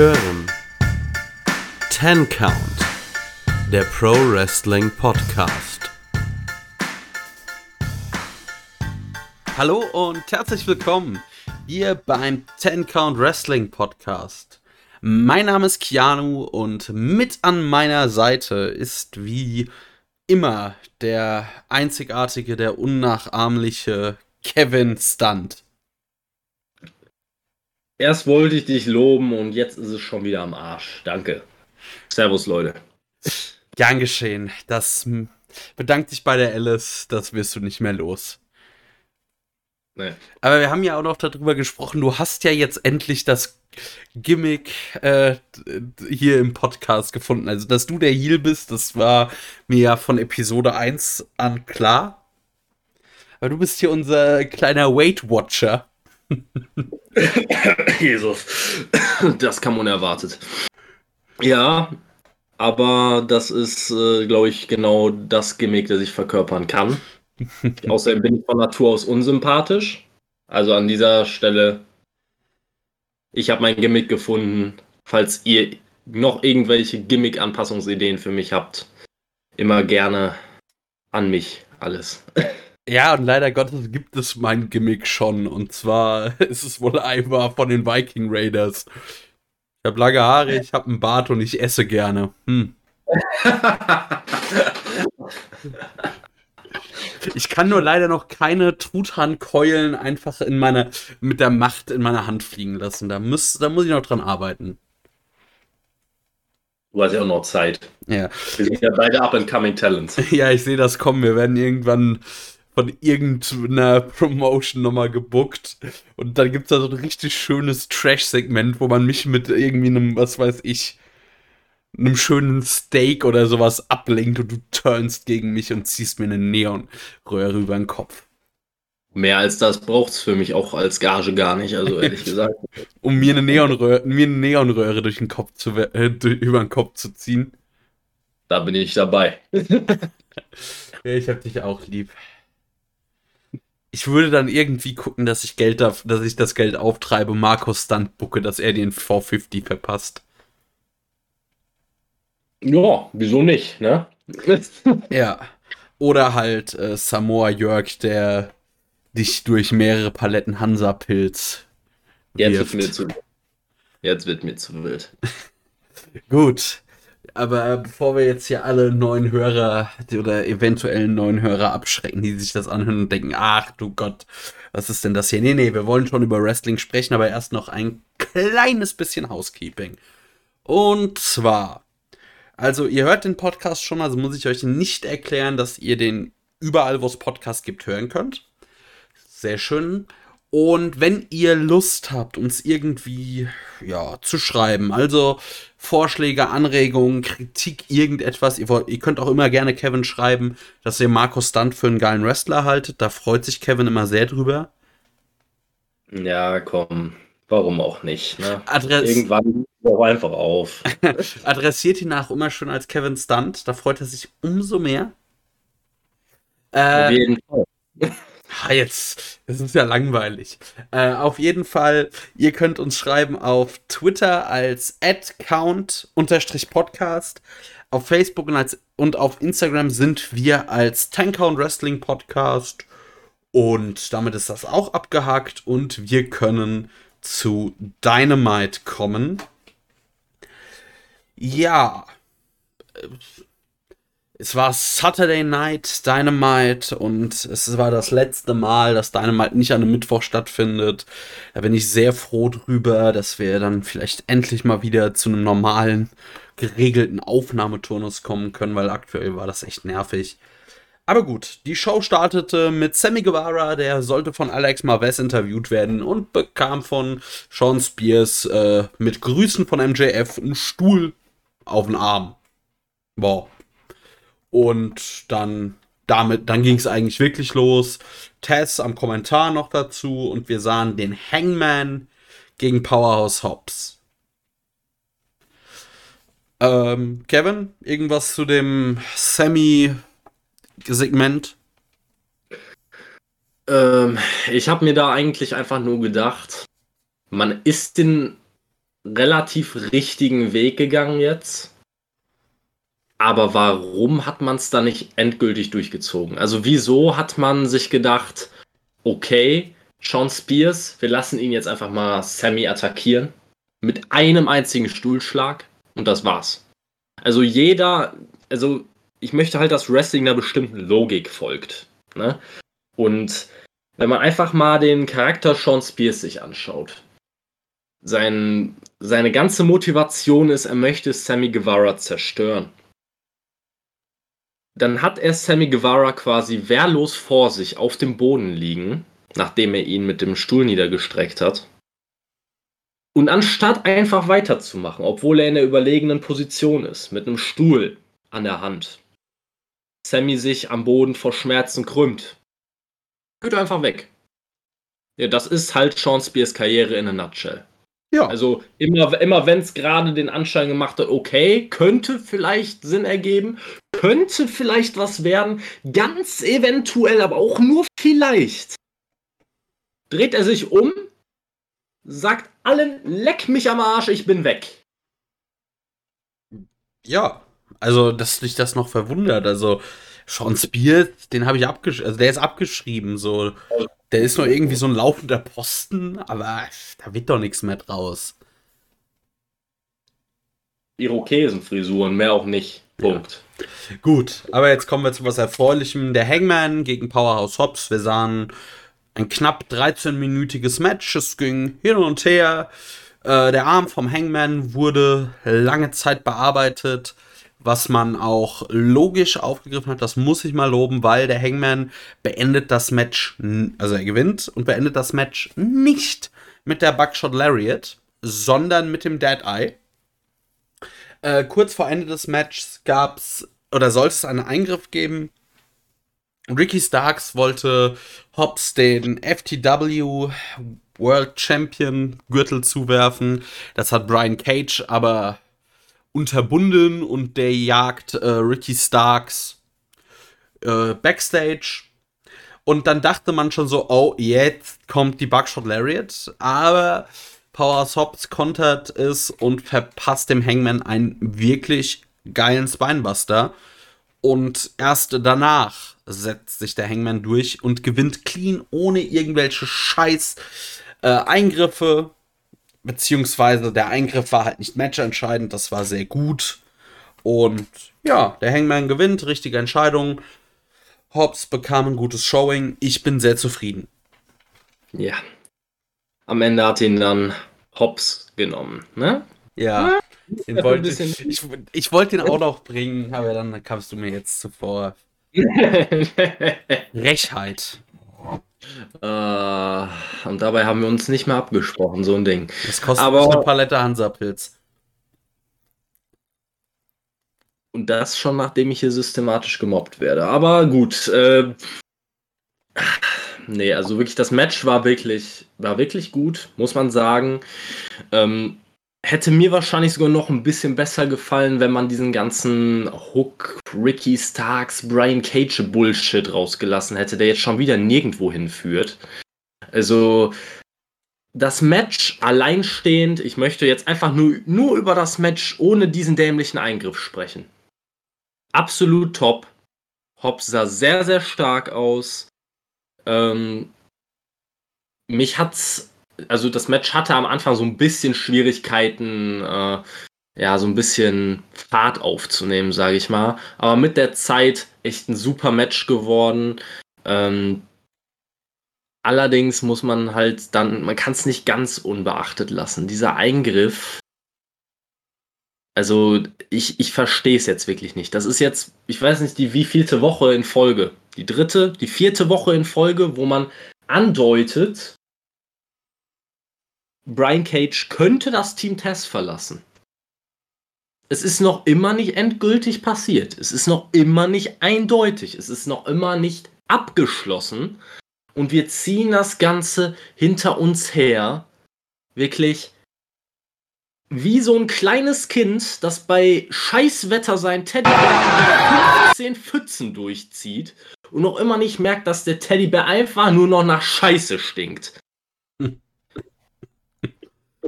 hören Ten Count, der Pro Wrestling Podcast. Hallo und herzlich willkommen hier beim Ten Count Wrestling Podcast. Mein Name ist Keanu und mit an meiner Seite ist wie immer der einzigartige, der unnachahmliche Kevin Stunt. Erst wollte ich dich loben und jetzt ist es schon wieder am Arsch. Danke. Servus, Leute. Gern geschehen. Das bedankt dich bei der Alice, das wirst du nicht mehr los. Nee. Aber wir haben ja auch noch darüber gesprochen, du hast ja jetzt endlich das Gimmick äh, hier im Podcast gefunden. Also, dass du der Heal bist, das war mir ja von Episode 1 an klar. Aber du bist hier unser kleiner Weight Watcher. Jesus, das kam unerwartet. Ja, aber das ist, äh, glaube ich, genau das Gimmick, das ich verkörpern kann. Außerdem bin ich von Natur aus unsympathisch. Also an dieser Stelle, ich habe mein Gimmick gefunden. Falls ihr noch irgendwelche Gimmick-Anpassungsideen für mich habt, immer gerne an mich alles. Ja, und leider Gottes gibt es mein Gimmick schon. Und zwar ist es wohl einfach von den Viking Raiders. Ich habe lange Haare, ich habe einen Bart und ich esse gerne. Hm. ich kann nur leider noch keine Truthahnkeulen einfach in meine, mit der Macht in meiner Hand fliegen lassen. Da muss, da muss ich noch dran arbeiten. Du hast ja auch noch Zeit. Ja. Wir sind ja beide up-and-coming Talents. Ja, ich sehe das kommen. Wir werden irgendwann von irgendeiner Promotion nochmal gebuckt. Und dann gibt es da so ein richtig schönes Trash-Segment, wo man mich mit irgendwie einem, was weiß ich, einem schönen Steak oder sowas ablenkt und du turnst gegen mich und ziehst mir eine Neonröhre über den Kopf. Mehr als das braucht es für mich auch als Gage gar nicht, also ehrlich gesagt. um mir eine Neonröhre, mir eine Neonröhre durch den Kopf zu, äh, über den Kopf zu ziehen. Da bin ich dabei. ja, ich hab dich auch lieb ich würde dann irgendwie gucken, dass ich Geld da, dass ich das Geld auftreibe, Markus Stunt bucke, dass er den 450 verpasst. Ja, wieso nicht, ne? ja. Oder halt äh, Samoa Jörg, der dich durch mehrere Paletten Hansa-Pilz. Jetzt wird mir zu. Jetzt wird mir zu wild. Gut. Aber bevor wir jetzt hier alle neuen Hörer oder eventuellen neuen Hörer abschrecken, die sich das anhören und denken, ach du Gott, was ist denn das hier? Nee, nee, wir wollen schon über Wrestling sprechen, aber erst noch ein kleines bisschen Housekeeping. Und zwar, also ihr hört den Podcast schon, also muss ich euch nicht erklären, dass ihr den überall, wo es Podcasts gibt, hören könnt. Sehr schön. Und wenn ihr Lust habt, uns irgendwie ja, zu schreiben, also Vorschläge, Anregungen, Kritik, irgendetwas, ihr, wollt, ihr könnt auch immer gerne Kevin schreiben, dass ihr Markus Stunt für einen geilen Wrestler haltet. Da freut sich Kevin immer sehr drüber. Ja, komm, warum auch nicht? Ne? Adress Irgendwann auch einfach auf. Adressiert ihn auch immer schön als Kevin Stunt, da freut er sich umso mehr. Äh, Auf jeden Fall. Jetzt, das ist ja langweilig. Äh, auf jeden Fall, ihr könnt uns schreiben auf Twitter als @count_podcast, auf Facebook und, als, und auf Instagram sind wir als Count Wrestling Podcast und damit ist das auch abgehakt und wir können zu Dynamite kommen. Ja, es war Saturday Night Dynamite und es war das letzte Mal, dass Dynamite nicht an einem Mittwoch stattfindet. Da bin ich sehr froh drüber, dass wir dann vielleicht endlich mal wieder zu einem normalen, geregelten Aufnahmeturnus kommen können, weil aktuell war das echt nervig. Aber gut, die Show startete mit Sammy Guevara, der sollte von Alex Marvez interviewt werden und bekam von Sean Spears äh, mit Grüßen von MJF einen Stuhl auf den Arm. Wow. Und dann dann ging es eigentlich wirklich los. Tess am Kommentar noch dazu und wir sahen den Hangman gegen Powerhouse Hobbs. Ähm, Kevin, irgendwas zu dem Sammy-Segment? Ähm, ich habe mir da eigentlich einfach nur gedacht, man ist den relativ richtigen Weg gegangen jetzt. Aber warum hat man es da nicht endgültig durchgezogen? Also wieso hat man sich gedacht, okay, Sean Spears, wir lassen ihn jetzt einfach mal Sammy attackieren mit einem einzigen Stuhlschlag und das war's. Also jeder, also ich möchte halt, dass Wrestling einer bestimmten Logik folgt. Ne? Und wenn man einfach mal den Charakter Sean Spears sich anschaut, sein, seine ganze Motivation ist, er möchte Sammy Guevara zerstören. Dann hat er Sammy Guevara quasi wehrlos vor sich auf dem Boden liegen, nachdem er ihn mit dem Stuhl niedergestreckt hat. Und anstatt einfach weiterzumachen, obwohl er in der überlegenen Position ist, mit einem Stuhl an der Hand, Sammy sich am Boden vor Schmerzen krümmt, geht er einfach weg. Ja, das ist halt Sean Spears Karriere in a nutshell. Ja. Also immer, immer wenn es gerade den Anschein gemacht hat, okay, könnte vielleicht Sinn ergeben, könnte vielleicht was werden, ganz eventuell, aber auch nur vielleicht, dreht er sich um, sagt allen, leck mich am Arsch, ich bin weg. Ja, also, dass dich das noch verwundert, also Sean Spears, den habe ich abgeschrieben, also der ist abgeschrieben, so. Der ist nur irgendwie so ein laufender Posten, aber da wird doch nichts mehr draus. Irokesenfrisuren, mehr auch nicht. Punkt. Ja. Gut, aber jetzt kommen wir zu was Erfreulichem. Der Hangman gegen Powerhouse Hobbs. Wir sahen ein knapp 13-minütiges Match. Es ging hin und her. Äh, der Arm vom Hangman wurde lange Zeit bearbeitet was man auch logisch aufgegriffen hat, das muss ich mal loben, weil der Hangman beendet das Match, also er gewinnt und beendet das Match nicht mit der Buckshot Lariat, sondern mit dem Dead Eye. Äh, kurz vor Ende des Matches gab's oder sollte es einen Eingriff geben. Ricky Starks wollte Hobbs den FTW World Champion Gürtel zuwerfen. Das hat Brian Cage aber unterbunden und der jagt äh, Ricky Starks äh, backstage. Und dann dachte man schon so, oh, jetzt kommt die Buckshot Lariat. Aber Powerhouse Hobbs kontert es und verpasst dem Hangman einen wirklich geilen Spinebuster. Und erst danach setzt sich der Hangman durch und gewinnt clean, ohne irgendwelche Scheiß äh, Eingriffe beziehungsweise der Eingriff war halt nicht matchentscheidend, das war sehr gut. Und ja, der Hangman gewinnt, richtige Entscheidung. Hobbs bekam ein gutes Showing. Ich bin sehr zufrieden. Ja. Am Ende hat ihn dann Hobbs genommen, ne? Ja. Den wollte, ich, ich wollte den auch noch bringen, aber dann kamst du mir jetzt zuvor. Rechheit. Uh, und dabei haben wir uns nicht mehr abgesprochen, so ein Ding. Das kostet Aber, eine Palette Hansapilz. Und das schon, nachdem ich hier systematisch gemobbt werde. Aber gut. Äh, nee, also wirklich, das Match war wirklich, war wirklich gut, muss man sagen. Ähm, hätte mir wahrscheinlich sogar noch ein bisschen besser gefallen, wenn man diesen ganzen Hook, Ricky Starks, Brian Cage Bullshit rausgelassen hätte, der jetzt schon wieder nirgendwo hinführt. Also, das Match alleinstehend, ich möchte jetzt einfach nur, nur über das Match ohne diesen dämlichen Eingriff sprechen. Absolut top. Hobbs sah sehr, sehr stark aus. Ähm, mich hat's also das Match hatte am Anfang so ein bisschen Schwierigkeiten, äh, ja, so ein bisschen Fahrt aufzunehmen, sage ich mal. Aber mit der Zeit echt ein super Match geworden. Ähm, allerdings muss man halt dann, man kann es nicht ganz unbeachtet lassen. Dieser Eingriff, also ich, ich verstehe es jetzt wirklich nicht. Das ist jetzt, ich weiß nicht, die wievielte Woche in Folge. Die dritte, die vierte Woche in Folge, wo man andeutet, Brian Cage könnte das Team Test verlassen. Es ist noch immer nicht endgültig passiert. Es ist noch immer nicht eindeutig. Es ist noch immer nicht abgeschlossen. Und wir ziehen das Ganze hinter uns her. Wirklich wie so ein kleines Kind, das bei Scheißwetter sein Teddybär 15 Pfützen durchzieht und noch immer nicht merkt, dass der Teddybär einfach nur noch nach Scheiße stinkt.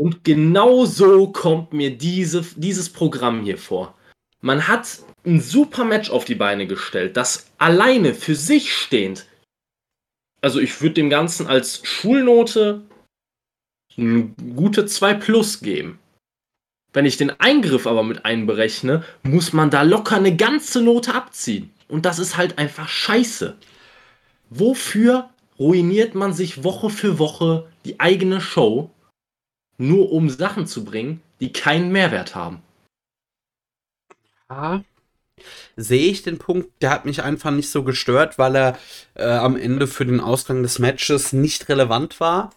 Und genau so kommt mir diese, dieses Programm hier vor. Man hat ein super Match auf die Beine gestellt, das alleine für sich stehend. Also ich würde dem Ganzen als Schulnote eine gute 2 plus geben. Wenn ich den Eingriff aber mit einberechne, muss man da locker eine ganze Note abziehen. Und das ist halt einfach scheiße. Wofür ruiniert man sich Woche für Woche die eigene Show, nur um Sachen zu bringen, die keinen Mehrwert haben? Ja, sehe ich den Punkt, der hat mich einfach nicht so gestört, weil er äh, am Ende für den Ausgang des Matches nicht relevant war.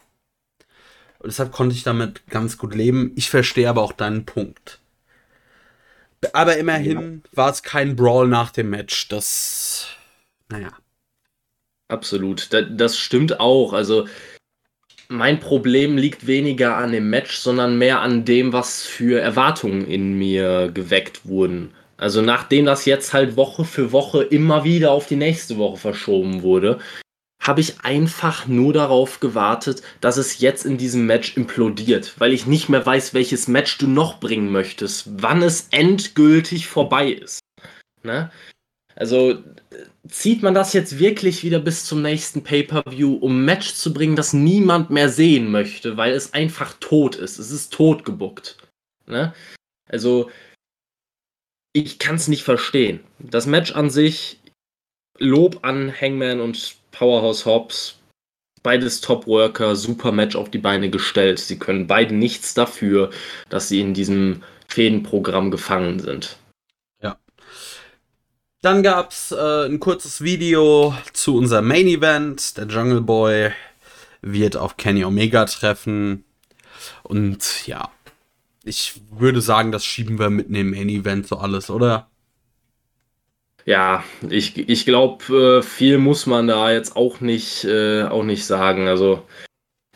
Und deshalb konnte ich damit ganz gut leben. Ich verstehe aber auch deinen Punkt. Aber immerhin ja. war es kein Brawl nach dem Match. Das, naja. Absolut. Das stimmt auch. Also, mein Problem liegt weniger an dem Match, sondern mehr an dem, was für Erwartungen in mir geweckt wurden. Also nachdem das jetzt halt Woche für Woche immer wieder auf die nächste Woche verschoben wurde, habe ich einfach nur darauf gewartet, dass es jetzt in diesem Match implodiert, weil ich nicht mehr weiß, welches Match du noch bringen möchtest, wann es endgültig vorbei ist. Ne? Also zieht man das jetzt wirklich wieder bis zum nächsten Pay-per-View, um ein Match zu bringen, das niemand mehr sehen möchte, weil es einfach tot ist. Es ist tot gebuckt. Ne? Also ich kann es nicht verstehen. Das Match an sich, Lob an Hangman und Powerhouse Hobbs, beides Top-Worker, super Match auf die Beine gestellt. Sie können beide nichts dafür, dass sie in diesem Fädenprogramm gefangen sind. Dann gab es äh, ein kurzes Video zu unserem Main Event. Der Jungle Boy wird auf Kenny Omega treffen. Und ja, ich würde sagen, das schieben wir mit dem Main Event so alles, oder? Ja, ich, ich glaube, äh, viel muss man da jetzt auch nicht, äh, auch nicht sagen. Also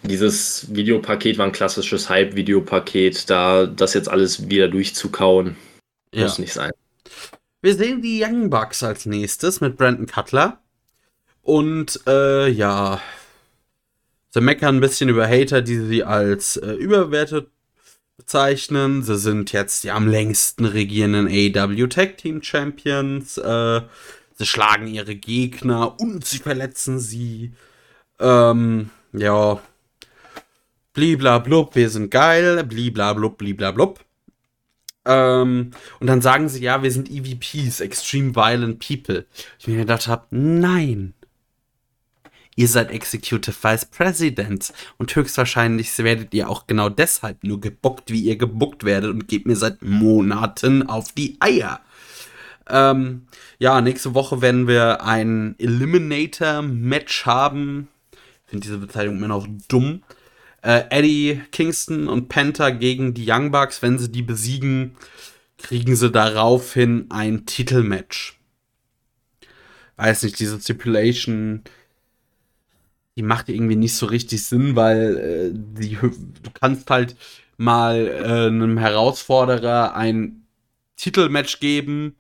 dieses Videopaket war ein klassisches Hype-Videopaket. Da das jetzt alles wieder durchzukauen, ja. muss nicht sein. Wir sehen die Young Bucks als nächstes mit Brandon Cutler. Und äh, ja, sie meckern ein bisschen über Hater, die sie als äh, überwertet bezeichnen. Sie sind jetzt die am längsten regierenden AW Tag Team Champions. Äh, sie schlagen ihre Gegner und sie verletzen sie. Ähm, ja. Bliblablub, wir sind geil. Bliblablub, bliblablub. Ähm, und dann sagen sie, ja, wir sind EVPs, Extreme Violent People. Ich mir gedacht habe, nein. Ihr seid Executive Vice President und höchstwahrscheinlich werdet ihr auch genau deshalb nur gebuckt, wie ihr gebuckt werdet und gebt mir seit Monaten auf die Eier. Ähm, ja, nächste Woche werden wir ein Eliminator-Match haben. Ich finde diese Bezeichnung immer noch dumm. Äh, Eddie Kingston und Penta gegen die Young Bucks. Wenn sie die besiegen, kriegen sie daraufhin ein Titelmatch. Weiß nicht, diese Stipulation die macht irgendwie nicht so richtig Sinn, weil äh, die, du kannst halt mal äh, einem Herausforderer ein Titelmatch geben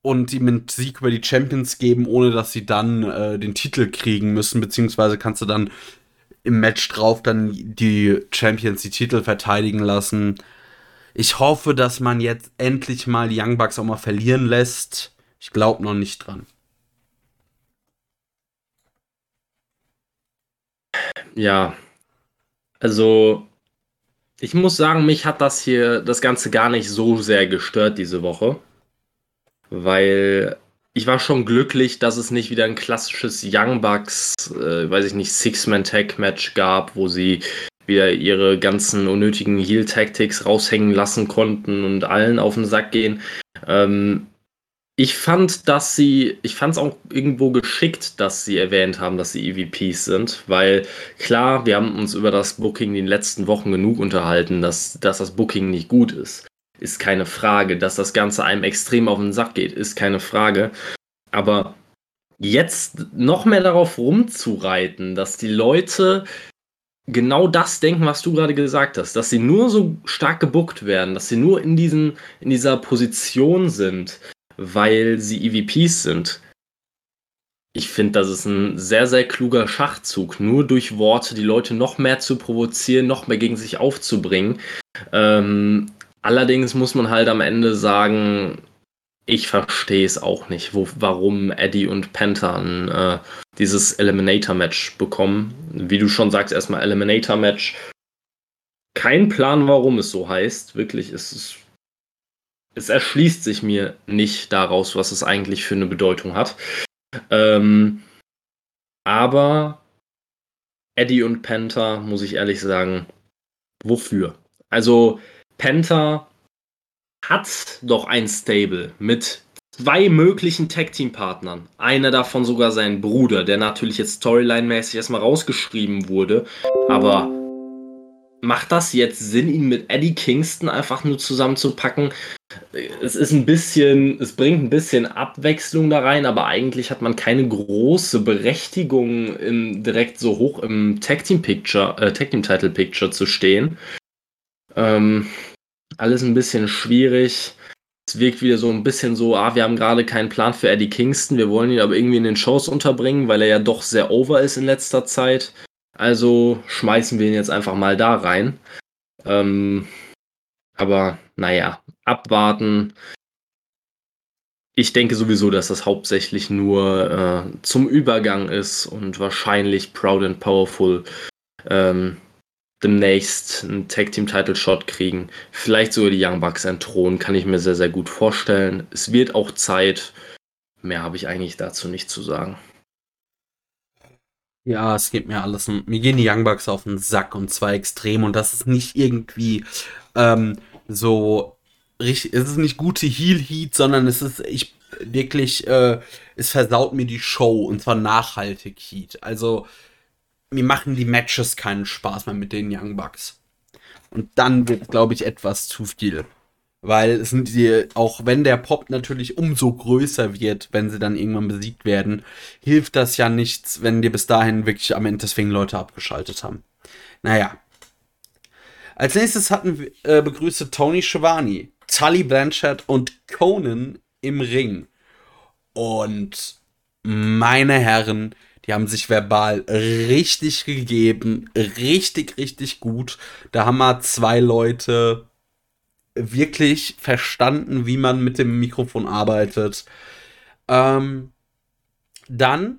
und ihm einen Sieg über die Champions geben, ohne dass sie dann äh, den Titel kriegen müssen, beziehungsweise kannst du dann im Match drauf dann die Champions die Titel verteidigen lassen. Ich hoffe, dass man jetzt endlich mal die Young Bucks auch mal verlieren lässt. Ich glaube noch nicht dran. Ja, also ich muss sagen, mich hat das hier das Ganze gar nicht so sehr gestört diese Woche, weil ich war schon glücklich, dass es nicht wieder ein klassisches Young Bucks, äh, weiß ich nicht, Six-Man-Tag-Match gab, wo sie wieder ihre ganzen unnötigen Heal-Tactics raushängen lassen konnten und allen auf den Sack gehen. Ähm, ich fand, dass sie, ich fand es auch irgendwo geschickt, dass sie erwähnt haben, dass sie EVPs sind, weil klar, wir haben uns über das Booking in den letzten Wochen genug unterhalten, dass, dass das Booking nicht gut ist. Ist keine Frage. Dass das Ganze einem extrem auf den Sack geht, ist keine Frage. Aber jetzt noch mehr darauf rumzureiten, dass die Leute genau das denken, was du gerade gesagt hast, dass sie nur so stark gebuckt werden, dass sie nur in, diesen, in dieser Position sind, weil sie EVPs sind. ich finde, das ist ein sehr, sehr kluger Schachzug, nur durch Worte die Leute noch mehr zu provozieren, noch mehr gegen sich aufzubringen. Ähm, allerdings muss man halt am Ende sagen, ich verstehe es auch nicht, wo, warum Eddie und Penta äh, dieses Eliminator-Match bekommen. Wie du schon sagst, erstmal Eliminator-Match. Kein Plan, warum es so heißt. Wirklich, es ist es erschließt sich mir nicht daraus, was es eigentlich für eine Bedeutung hat. Ähm, aber Eddie und Penta, muss ich ehrlich sagen, wofür? Also, Penta hat doch ein Stable mit zwei möglichen Tag-Team-Partnern. Einer davon sogar sein Bruder, der natürlich jetzt Storyline-mäßig erstmal rausgeschrieben wurde. Aber macht das jetzt Sinn, ihn mit Eddie Kingston einfach nur zusammenzupacken? es ist ein bisschen, es bringt ein bisschen Abwechslung da rein, aber eigentlich hat man keine große Berechtigung, im, direkt so hoch im Tag Team Picture, äh, Tag Team Title Picture zu stehen. Ähm, alles ein bisschen schwierig. Es wirkt wieder so ein bisschen so, ah, wir haben gerade keinen Plan für Eddie Kingston, wir wollen ihn aber irgendwie in den Shows unterbringen, weil er ja doch sehr over ist in letzter Zeit. Also schmeißen wir ihn jetzt einfach mal da rein. Ähm, aber naja, abwarten. Ich denke sowieso, dass das hauptsächlich nur äh, zum Übergang ist und wahrscheinlich Proud and Powerful ähm, demnächst einen Tag Team Title Shot kriegen. Vielleicht sogar die Young Bucks entthronen, kann ich mir sehr, sehr gut vorstellen. Es wird auch Zeit. Mehr habe ich eigentlich dazu nicht zu sagen. Ja, es geht mir alles. Mir gehen die Young Bucks auf den Sack und zwar extrem und das ist nicht irgendwie ähm, so richtig, es ist nicht gute Heal Heat, sondern es ist ich wirklich, äh, es versaut mir die Show und zwar nachhaltig Heat. Also mir machen die Matches keinen Spaß mehr mit den Young Bucks. Und dann wird, glaube ich, etwas zu viel. Weil es sind die, auch wenn der Pop natürlich umso größer wird, wenn sie dann irgendwann besiegt werden, hilft das ja nichts, wenn dir bis dahin wirklich am Ende deswegen Leute abgeschaltet haben. Naja, als nächstes hatten wir, äh, begrüßte Tony Schiavone, Tully Blanchard und Conan im Ring. Und meine Herren, die haben sich verbal richtig gegeben, richtig, richtig gut. Da haben wir zwei Leute wirklich verstanden, wie man mit dem Mikrofon arbeitet. Ähm, dann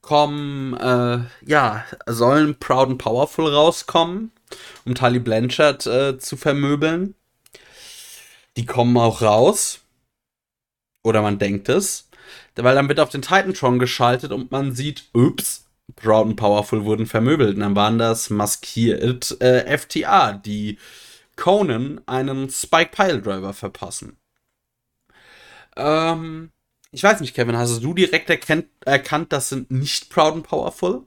kommen, äh, ja, sollen Proud and Powerful rauskommen um Tully Blanchard äh, zu vermöbeln. Die kommen auch raus. Oder man denkt es. Weil dann wird auf den Titantron geschaltet und man sieht, ups, Proud and Powerful wurden vermöbelt. Und dann waren das maskiert äh, FTA, die Conan einen Spike Pile Driver verpassen. Ähm, ich weiß nicht, Kevin, hast du direkt erkennt, erkannt, das sind nicht Proud and Powerful?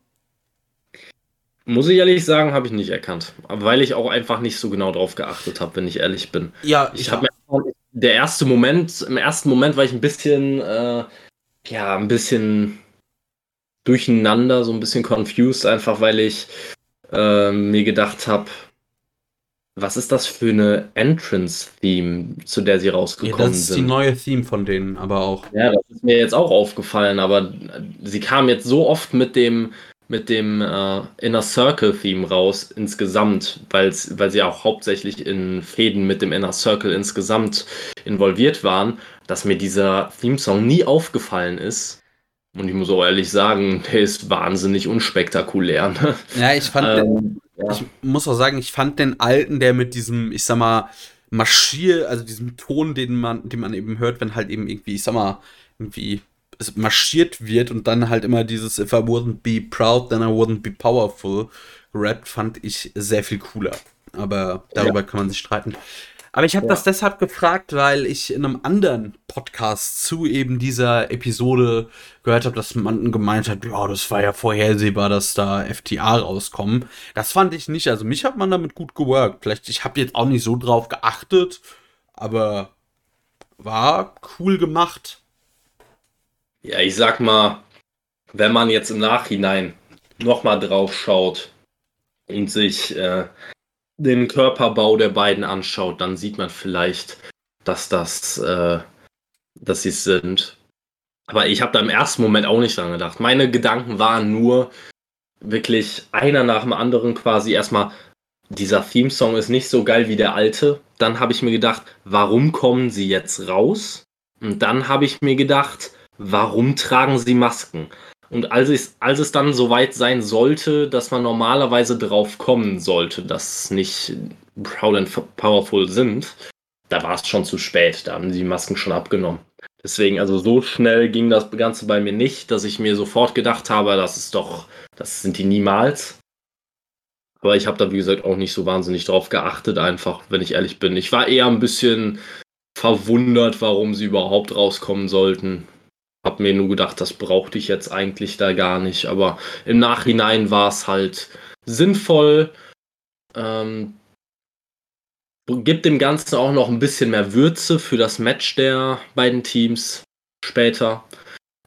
Muss ich ehrlich sagen, habe ich nicht erkannt. Weil ich auch einfach nicht so genau drauf geachtet habe, wenn ich ehrlich bin. Ja, ich habe der erste Moment, im ersten Moment war ich ein bisschen, äh, ja, ein bisschen durcheinander, so ein bisschen confused, einfach weil ich äh, mir gedacht habe, was ist das für eine Entrance-Theme, zu der sie rausgekommen sind? Ja, das ist sind? die neue Theme von denen, aber auch. Ja, das ist mir jetzt auch aufgefallen, aber sie kam jetzt so oft mit dem mit dem äh, Inner Circle Theme raus insgesamt, weil sie auch hauptsächlich in Fäden mit dem Inner Circle insgesamt involviert waren, dass mir dieser Theme-Song nie aufgefallen ist. Und ich muss auch ehrlich sagen, der ist wahnsinnig unspektakulär. Ne? Ja, ich fand, ähm, den, ja. ich muss auch sagen, ich fand den alten, der mit diesem, ich sag mal, Marschier, also diesem Ton, den man, den man eben hört, wenn halt eben irgendwie, ich sag mal, irgendwie marschiert wird und dann halt immer dieses If I wouldn't be proud, then I wouldn't be powerful gerappt, fand ich sehr viel cooler. Aber darüber ja. kann man sich streiten. Aber ich habe ja. das deshalb gefragt, weil ich in einem anderen Podcast zu eben dieser Episode gehört habe, dass man gemeint hat, ja, das war ja vorhersehbar, dass da FTA rauskommen. Das fand ich nicht. Also mich hat man damit gut geworkt. Vielleicht, ich habe jetzt auch nicht so drauf geachtet, aber war cool gemacht. Ja, ich sag mal, wenn man jetzt im Nachhinein nochmal drauf schaut und sich äh, den Körperbau der beiden anschaut, dann sieht man vielleicht, dass das, äh, dass sie es sind. Aber ich habe da im ersten Moment auch nicht dran gedacht. Meine Gedanken waren nur wirklich einer nach dem anderen quasi erstmal, dieser Theme-Song ist nicht so geil wie der alte. Dann habe ich mir gedacht, warum kommen sie jetzt raus? Und dann habe ich mir gedacht, warum tragen sie Masken? Und als es, als es dann soweit sein sollte, dass man normalerweise drauf kommen sollte, dass nicht Proud and Powerful sind, da war es schon zu spät. Da haben die Masken schon abgenommen. Deswegen, also so schnell ging das Ganze bei mir nicht, dass ich mir sofort gedacht habe, das ist doch, das sind die niemals. Aber ich habe da, wie gesagt, auch nicht so wahnsinnig drauf geachtet, einfach, wenn ich ehrlich bin. Ich war eher ein bisschen verwundert, warum sie überhaupt rauskommen sollten. Hab mir nur gedacht, das brauchte ich jetzt eigentlich da gar nicht. Aber im Nachhinein war es halt sinnvoll. Ähm, gibt dem Ganzen auch noch ein bisschen mehr Würze für das Match der beiden Teams später.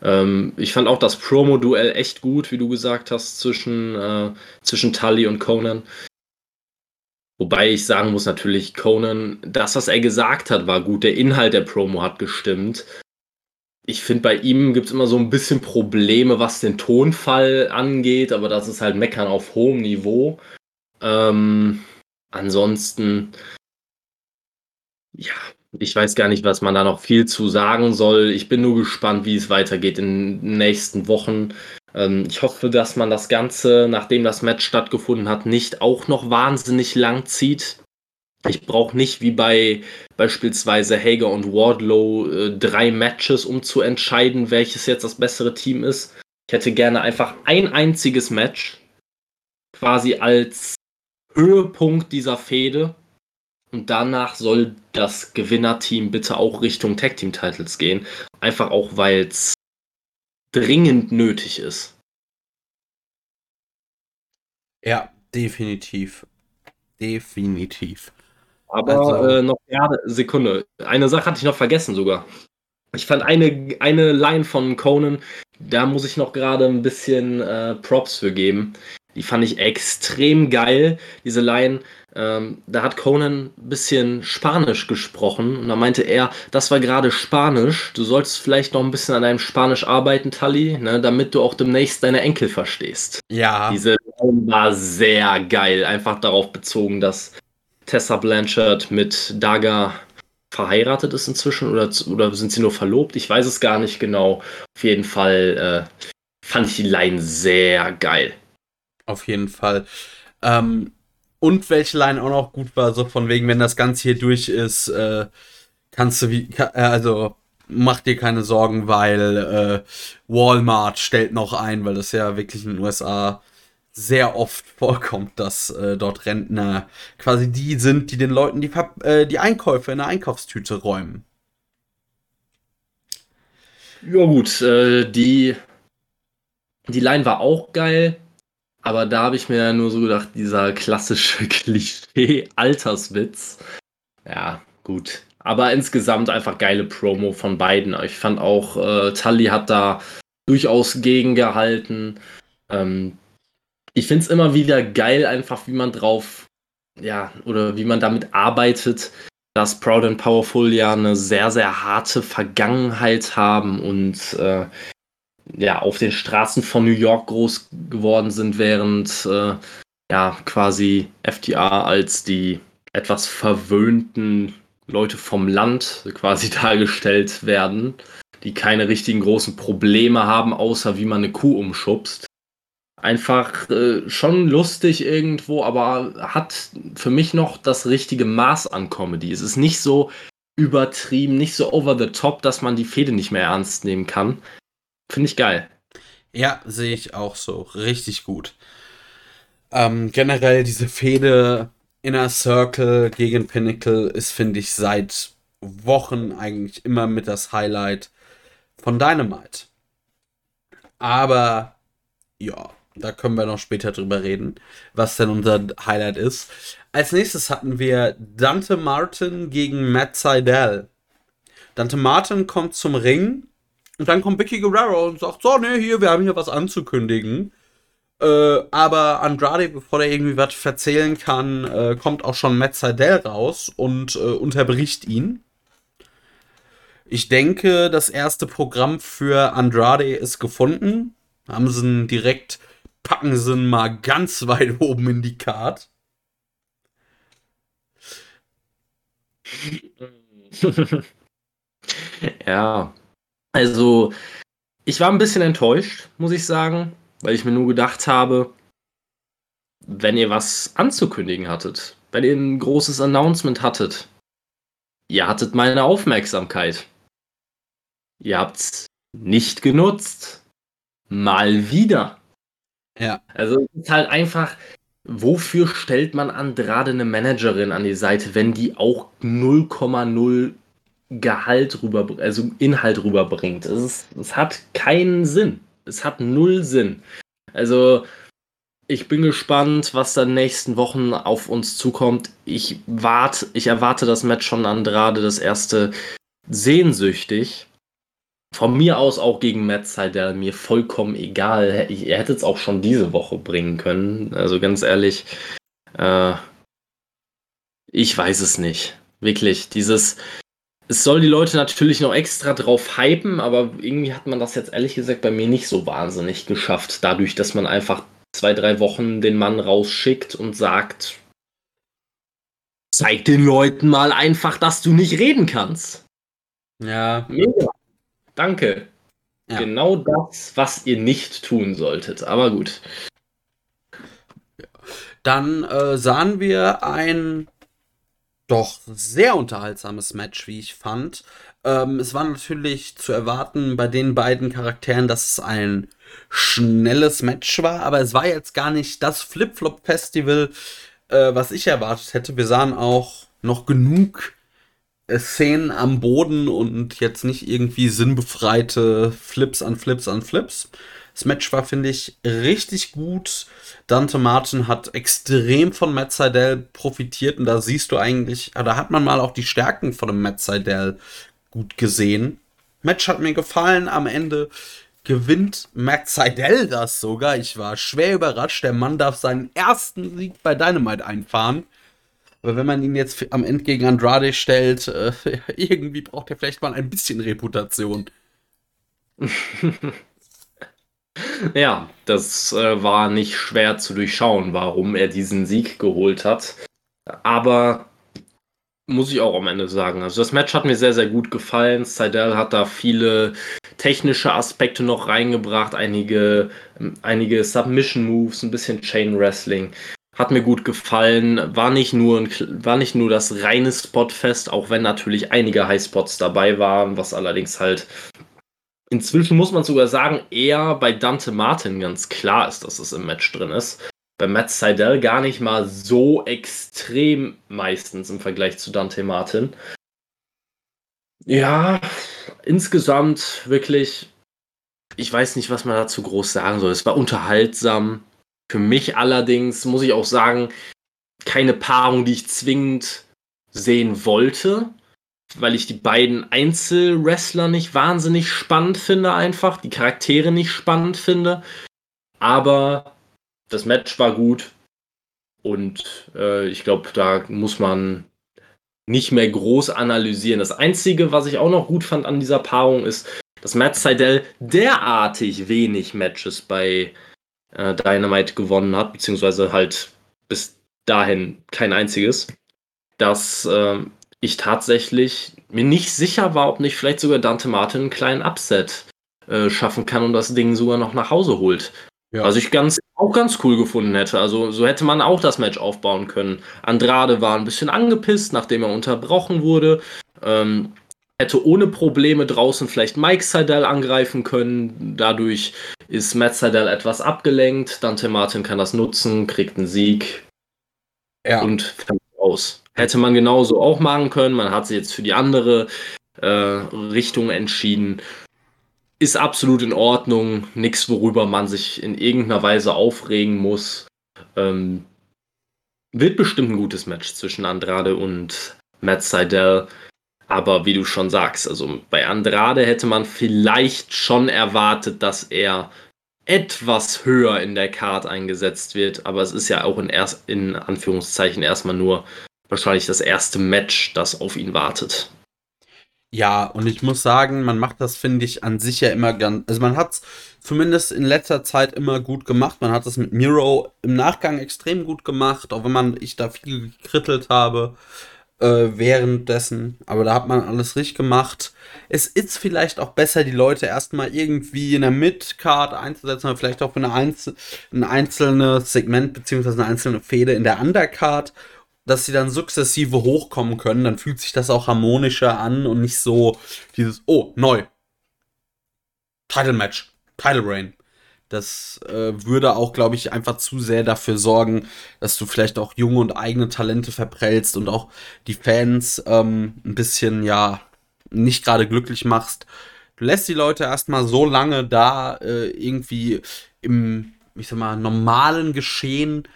Ähm, ich fand auch das Promo-Duell echt gut, wie du gesagt hast, zwischen, äh, zwischen Tully und Conan. Wobei ich sagen muss, natürlich, Conan, das, was er gesagt hat, war gut. Der Inhalt der Promo hat gestimmt. Ich finde, bei ihm gibt es immer so ein bisschen Probleme, was den Tonfall angeht, aber das ist halt Meckern auf hohem Niveau. Ähm, ansonsten ja, ich weiß gar nicht, was man da noch viel zu sagen soll. Ich bin nur gespannt, wie es weitergeht in den nächsten Wochen. Ähm, ich hoffe, dass man das Ganze, nachdem das Match stattgefunden hat, nicht auch noch wahnsinnig lang zieht. Ich brauche nicht wie bei beispielsweise Hager und Wardlow äh, drei Matches, um zu entscheiden, welches jetzt das bessere Team ist. Ich hätte gerne einfach ein einziges Match, quasi als Höhepunkt dieser Fehde und danach soll das Gewinnerteam bitte auch Richtung Tag Team Titles gehen. Einfach auch, weil es dringend nötig ist. Ja, definitiv. Definitiv. Aber also, äh, noch gerade, Sekunde. Eine Sache hatte ich noch vergessen sogar. Ich fand eine, eine Line von Conan, da muss ich noch gerade ein bisschen äh, Props für geben. Die fand ich extrem geil, diese Line. Ähm, da hat Conan ein bisschen Spanisch gesprochen und da meinte er, das war gerade Spanisch. Du solltest vielleicht noch ein bisschen an deinem Spanisch arbeiten, Tully, ne, damit du auch demnächst deine Enkel verstehst. Ja. Diese Line war sehr geil, einfach darauf bezogen, dass Tessa Blanchard mit Daga verheiratet ist inzwischen oder, oder sind sie nur verlobt? Ich weiß es gar nicht genau. Auf jeden Fall äh, fand ich die Line sehr geil. Auf jeden Fall. Ähm, und welche Line auch noch gut war, so von wegen, wenn das Ganze hier durch ist, äh, kannst du wie, äh, also mach dir keine Sorgen, weil äh, Walmart stellt noch ein, weil das ja wirklich in den USA sehr oft vorkommt, dass äh, dort Rentner quasi die sind, die den Leuten die, äh, die Einkäufe in der Einkaufstüte räumen. Ja gut, äh, die, die Line war auch geil. Aber da habe ich mir ja nur so gedacht, dieser klassische Klischee-Alterswitz. Ja, gut. Aber insgesamt einfach geile Promo von beiden. Ich fand auch, äh, Tully hat da durchaus gegengehalten. Ähm, ich finde es immer wieder geil, einfach wie man drauf, ja, oder wie man damit arbeitet, dass Proud and Powerful ja eine sehr, sehr harte Vergangenheit haben und äh, ja, auf den Straßen von New York groß geworden sind, während äh, ja quasi FDR als die etwas verwöhnten Leute vom Land quasi dargestellt werden, die keine richtigen großen Probleme haben, außer wie man eine Kuh umschubst. Einfach äh, schon lustig irgendwo, aber hat für mich noch das richtige Maß an Comedy. Es ist nicht so übertrieben, nicht so over the top, dass man die Fehde nicht mehr ernst nehmen kann. Finde ich geil. Ja, sehe ich auch so. Richtig gut. Ähm, generell diese Fehde Inner Circle gegen Pinnacle ist, finde ich, seit Wochen eigentlich immer mit das Highlight von Dynamite. Aber ja, da können wir noch später drüber reden, was denn unser Highlight ist. Als nächstes hatten wir Dante Martin gegen Matt Seidel. Dante Martin kommt zum Ring und dann kommt Vicky Guerrero und sagt, so, ne, hier, wir haben hier was anzukündigen. Äh, aber Andrade, bevor er irgendwie was erzählen kann, äh, kommt auch schon Matt Seidel raus und äh, unterbricht ihn. Ich denke, das erste Programm für Andrade ist gefunden. Haben sie ihn direkt, packen sie ihn mal ganz weit oben in die Card. ja, also ich war ein bisschen enttäuscht, muss ich sagen, weil ich mir nur gedacht habe, wenn ihr was anzukündigen hattet, wenn ihr ein großes Announcement hattet, ihr hattet meine Aufmerksamkeit. Ihr habt's nicht genutzt. Mal wieder. Ja. Also es ist halt einfach, wofür stellt man Andrade eine Managerin an die Seite, wenn die auch 0,0 Gehalt rüber, also Inhalt rüberbringt? Es, ist, es hat keinen Sinn. Es hat null Sinn. Also, ich bin gespannt, was da in den nächsten Wochen auf uns zukommt. Ich warte, ich erwarte das Match von Andrade, das erste, sehnsüchtig. Von mir aus auch gegen Matt Seidel, mir vollkommen egal. Er hätte es auch schon diese Woche bringen können. Also ganz ehrlich, äh, ich weiß es nicht. Wirklich, dieses, es soll die Leute natürlich noch extra drauf hypen, aber irgendwie hat man das jetzt ehrlich gesagt bei mir nicht so wahnsinnig geschafft, dadurch, dass man einfach zwei, drei Wochen den Mann rausschickt und sagt, zeig den Leuten mal einfach, dass du nicht reden kannst. Ja. Mega. Danke. Ja. Genau das, was ihr nicht tun solltet. Aber gut. Dann äh, sahen wir ein doch sehr unterhaltsames Match, wie ich fand. Ähm, es war natürlich zu erwarten bei den beiden Charakteren, dass es ein schnelles Match war, aber es war jetzt gar nicht das Flip-Flop-Festival, äh, was ich erwartet hätte. Wir sahen auch noch genug Szenen am Boden und jetzt nicht irgendwie sinnbefreite Flips an Flips an Flips. Das Match war, finde ich, richtig gut. Dante Martin hat extrem von Matt Seidel profitiert und da siehst du eigentlich, da hat man mal auch die Stärken von dem Matt Seidel gut gesehen. Match hat mir gefallen. Am Ende gewinnt Matt Seidel das sogar. Ich war schwer überrascht. Der Mann darf seinen ersten Sieg bei Dynamite einfahren. Aber wenn man ihn jetzt am Ende gegen Andrade stellt, äh, irgendwie braucht er vielleicht mal ein bisschen Reputation. Ja, das äh, war nicht schwer zu durchschauen, warum er diesen Sieg geholt hat. Aber muss ich auch am Ende sagen. Also das Match hat mir sehr, sehr gut gefallen. Seidel hat da viele technische Aspekte noch reingebracht, einige, einige Submission-Moves, ein bisschen Chain Wrestling. Hat mir gut gefallen. War nicht nur, ein, war nicht nur das reine Spotfest, auch wenn natürlich einige Highspots dabei waren, was allerdings halt Inzwischen muss man sogar sagen, eher bei Dante Martin ganz klar ist, dass es im Match drin ist. Bei Matt Seidel gar nicht mal so extrem meistens im Vergleich zu Dante Martin. Ja, insgesamt wirklich, ich weiß nicht, was man dazu groß sagen soll. Es war unterhaltsam. Für mich allerdings muss ich auch sagen, keine Paarung, die ich zwingend sehen wollte weil ich die beiden Einzelwrestler nicht wahnsinnig spannend finde, einfach. Die Charaktere nicht spannend finde. Aber das Match war gut. Und äh, ich glaube, da muss man nicht mehr groß analysieren. Das Einzige, was ich auch noch gut fand an dieser Paarung, ist, dass Matt Seidel derartig wenig Matches bei äh, Dynamite gewonnen hat, beziehungsweise halt bis dahin kein einziges, dass äh, ich tatsächlich mir nicht sicher war, ob nicht vielleicht sogar Dante Martin einen kleinen Upset äh, schaffen kann und das Ding sogar noch nach Hause holt. Ja. Was ich ganz, auch ganz cool gefunden hätte. Also so hätte man auch das Match aufbauen können. Andrade war ein bisschen angepisst, nachdem er unterbrochen wurde. Ähm, hätte ohne Probleme draußen vielleicht Mike Seidel angreifen können. Dadurch ist Matt Seidel etwas abgelenkt. Dante Martin kann das nutzen, kriegt einen Sieg ja. und fällt aus. Hätte man genauso auch machen können. Man hat sich jetzt für die andere äh, Richtung entschieden. Ist absolut in Ordnung. Nichts, worüber man sich in irgendeiner Weise aufregen muss. Ähm, wird bestimmt ein gutes Match zwischen Andrade und Matt Seidel. Aber wie du schon sagst, also bei Andrade hätte man vielleicht schon erwartet, dass er etwas höher in der Card eingesetzt wird. Aber es ist ja auch in, erst, in Anführungszeichen erstmal nur wahrscheinlich das erste Match, das auf ihn wartet. Ja, und ich muss sagen, man macht das, finde ich, an sich ja immer ganz. Also man hat es zumindest in letzter Zeit immer gut gemacht. Man hat es mit Miro im Nachgang extrem gut gemacht, auch wenn man ich da viel gekrittelt habe äh, währenddessen. Aber da hat man alles richtig gemacht. Es ist vielleicht auch besser, die Leute erstmal irgendwie in der Mid-Card einzusetzen, oder vielleicht auch eine Einzel ein einzelnes Segment beziehungsweise eine einzelne Fehde in der Undercard dass sie dann sukzessive hochkommen können, dann fühlt sich das auch harmonischer an und nicht so dieses, oh, neu. Title Match, Title Reign. Das äh, würde auch, glaube ich, einfach zu sehr dafür sorgen, dass du vielleicht auch junge und eigene Talente verprellst und auch die Fans ähm, ein bisschen, ja, nicht gerade glücklich machst. Du lässt die Leute erstmal so lange da äh, irgendwie im, ich sag mal, normalen Geschehen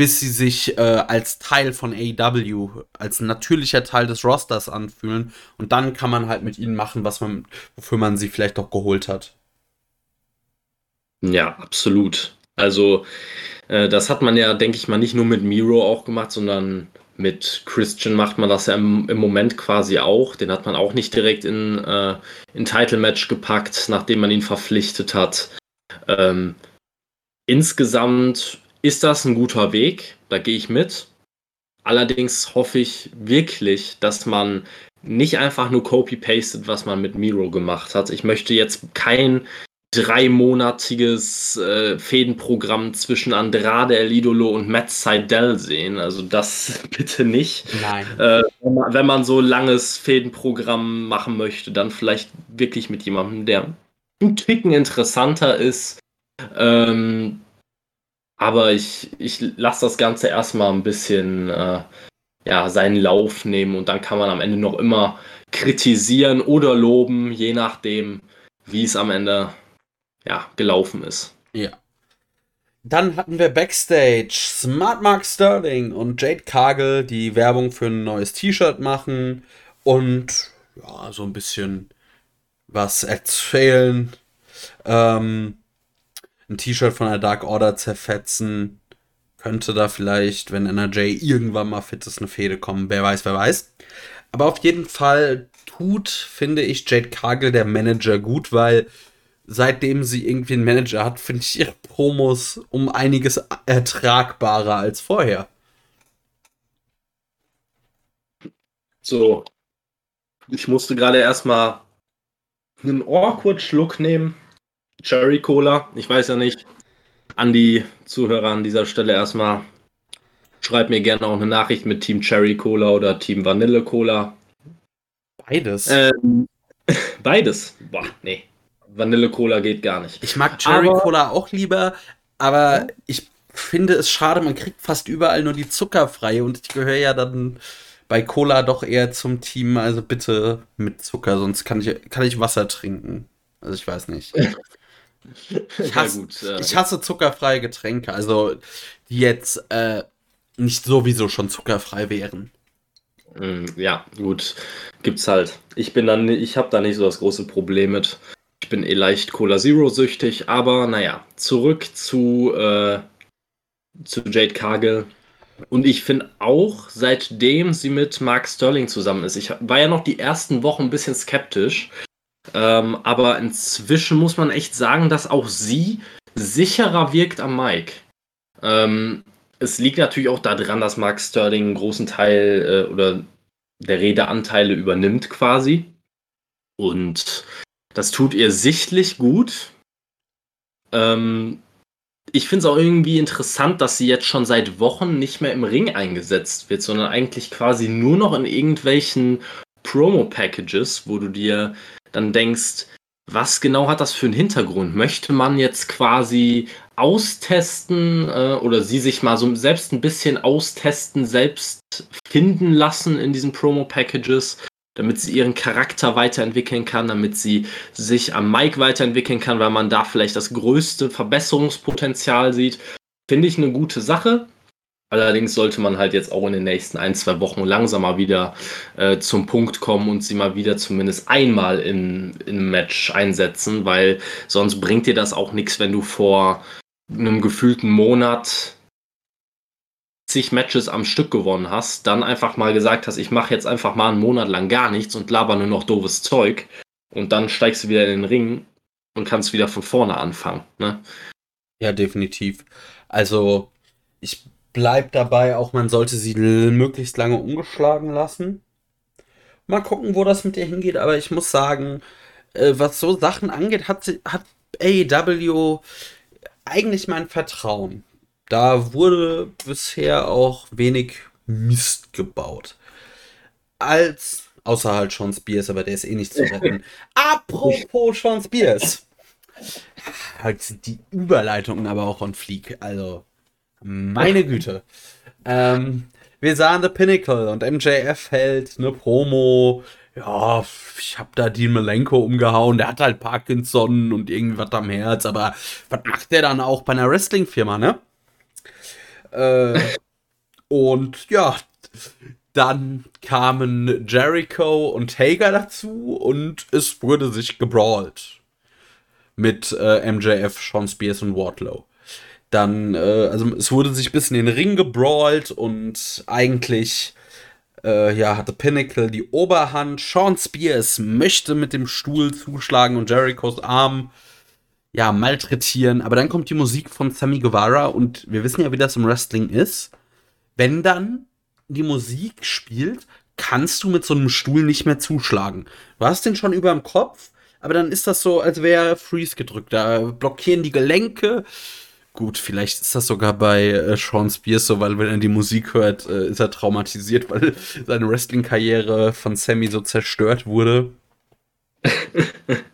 bis sie sich äh, als Teil von AEW, als natürlicher Teil des Rosters anfühlen. Und dann kann man halt mit ihnen machen, was man, wofür man sie vielleicht auch geholt hat. Ja, absolut. Also, äh, das hat man ja, denke ich mal, nicht nur mit Miro auch gemacht, sondern mit Christian macht man das ja im, im Moment quasi auch. Den hat man auch nicht direkt in äh, in Title Match gepackt, nachdem man ihn verpflichtet hat. Ähm, insgesamt ist das ein guter Weg, da gehe ich mit. Allerdings hoffe ich wirklich, dass man nicht einfach nur copy-pastet, was man mit Miro gemacht hat. Ich möchte jetzt kein dreimonatiges äh, Fädenprogramm zwischen Andrade El Idolo und Matt Seidel sehen. Also das bitte nicht. Nein. Äh, wenn, man, wenn man so langes Fädenprogramm machen möchte, dann vielleicht wirklich mit jemandem, der ein Ticken interessanter ist. Ähm, aber ich, ich lasse das Ganze erstmal ein bisschen äh, ja, seinen Lauf nehmen und dann kann man am Ende noch immer kritisieren oder loben, je nachdem, wie es am Ende ja, gelaufen ist. Ja. Dann hatten wir Backstage Smart Mark Sterling und Jade Cargill, die Werbung für ein neues T-Shirt machen und ja, so ein bisschen was erzählen. Ähm, ein T-Shirt von der Dark Order zerfetzen. Könnte da vielleicht, wenn NRJ irgendwann mal fit ist, eine Fehde kommen. Wer weiß, wer weiß. Aber auf jeden Fall tut, finde ich, Jade Cargill, der Manager, gut, weil seitdem sie irgendwie einen Manager hat, finde ich ihre Promos um einiges ertragbarer als vorher. So, ich musste gerade erstmal einen awkward Schluck nehmen. Cherry Cola. Ich weiß ja nicht. An die Zuhörer an dieser Stelle erstmal. Schreibt mir gerne auch eine Nachricht mit Team Cherry Cola oder Team Vanille Cola. Beides. Ähm, beides. Boah, nee. Vanille Cola geht gar nicht. Ich mag Cherry aber, Cola auch lieber, aber ja. ich finde es schade, man kriegt fast überall nur die zuckerfreie und ich gehöre ja dann bei Cola doch eher zum Team, also bitte mit Zucker, sonst kann ich, kann ich Wasser trinken. Also ich weiß nicht. Ich hasse, gut, äh, ich hasse zuckerfreie Getränke, also die jetzt äh, nicht sowieso schon zuckerfrei wären. Mm, ja, gut, gibt's halt. Ich bin dann, ich habe da nicht so das große Problem mit. Bin eh leicht Cola Zero süchtig, aber naja, zurück zu, äh, zu Jade Cargill. Und ich finde auch, seitdem sie mit Mark Sterling zusammen ist, ich war ja noch die ersten Wochen ein bisschen skeptisch, ähm, aber inzwischen muss man echt sagen, dass auch sie sicherer wirkt am Mike. Ähm, es liegt natürlich auch daran, dass Mark Sterling einen großen Teil äh, oder der Redeanteile übernimmt quasi. Und das tut ihr sichtlich gut. Ähm, ich finde es auch irgendwie interessant, dass sie jetzt schon seit Wochen nicht mehr im Ring eingesetzt wird, sondern eigentlich quasi nur noch in irgendwelchen Promo-Packages, wo du dir dann denkst, was genau hat das für einen Hintergrund? Möchte man jetzt quasi austesten äh, oder sie sich mal so selbst ein bisschen austesten, selbst finden lassen in diesen Promo-Packages, damit sie ihren Charakter weiterentwickeln kann, damit sie sich am Mic weiterentwickeln kann, weil man da vielleicht das größte Verbesserungspotenzial sieht. Finde ich eine gute Sache. Allerdings sollte man halt jetzt auch in den nächsten ein, zwei Wochen langsamer wieder äh, zum Punkt kommen und sie mal wieder zumindest einmal in, in Match einsetzen, weil sonst bringt dir das auch nichts, wenn du vor einem gefühlten Monat zig Matches am Stück gewonnen hast, dann einfach mal gesagt hast, ich mache jetzt einfach mal einen Monat lang gar nichts und laber nur noch doofes Zeug und dann steigst du wieder in den Ring und kannst wieder von vorne anfangen. Ne? Ja, definitiv. Also ich bleib dabei, auch man sollte sie möglichst lange ungeschlagen lassen. Mal gucken, wo das mit ihr hingeht, aber ich muss sagen, äh, was so Sachen angeht, hat, sie, hat AEW eigentlich mein Vertrauen. Da wurde bisher auch wenig Mist gebaut. Als, außer halt Sean Spears, aber der ist eh nicht zu retten. Apropos Sean Spears. Halt sind die Überleitungen aber auch on Fleek. Also, meine Güte. Ähm, wir sahen The Pinnacle und MJF hält eine Promo. Ja, ich hab da Dean Malenko umgehauen. Der hat halt Parkinson und irgendwas am Herz. Aber was macht der dann auch bei einer Wrestling-Firma, ne? Äh, und ja, dann kamen Jericho und Hager dazu und es wurde sich gebrawlt. Mit äh, MJF, Sean Spears und Wardlow. Dann, äh, also es wurde sich bisschen in den Ring gebrawlt und eigentlich, äh, ja, hatte Pinnacle die Oberhand. Sean Spears möchte mit dem Stuhl zuschlagen und Jerichos Arm ja, malträtieren. Aber dann kommt die Musik von Sammy Guevara und wir wissen ja, wie das im Wrestling ist. Wenn dann die Musik spielt, kannst du mit so einem Stuhl nicht mehr zuschlagen. Du hast den schon über dem Kopf, aber dann ist das so, als wäre Freeze gedrückt. Da blockieren die Gelenke. Gut, vielleicht ist das sogar bei äh, Sean Spears so, weil wenn er die Musik hört, äh, ist er traumatisiert, weil seine Wrestling-Karriere von Sammy so zerstört wurde.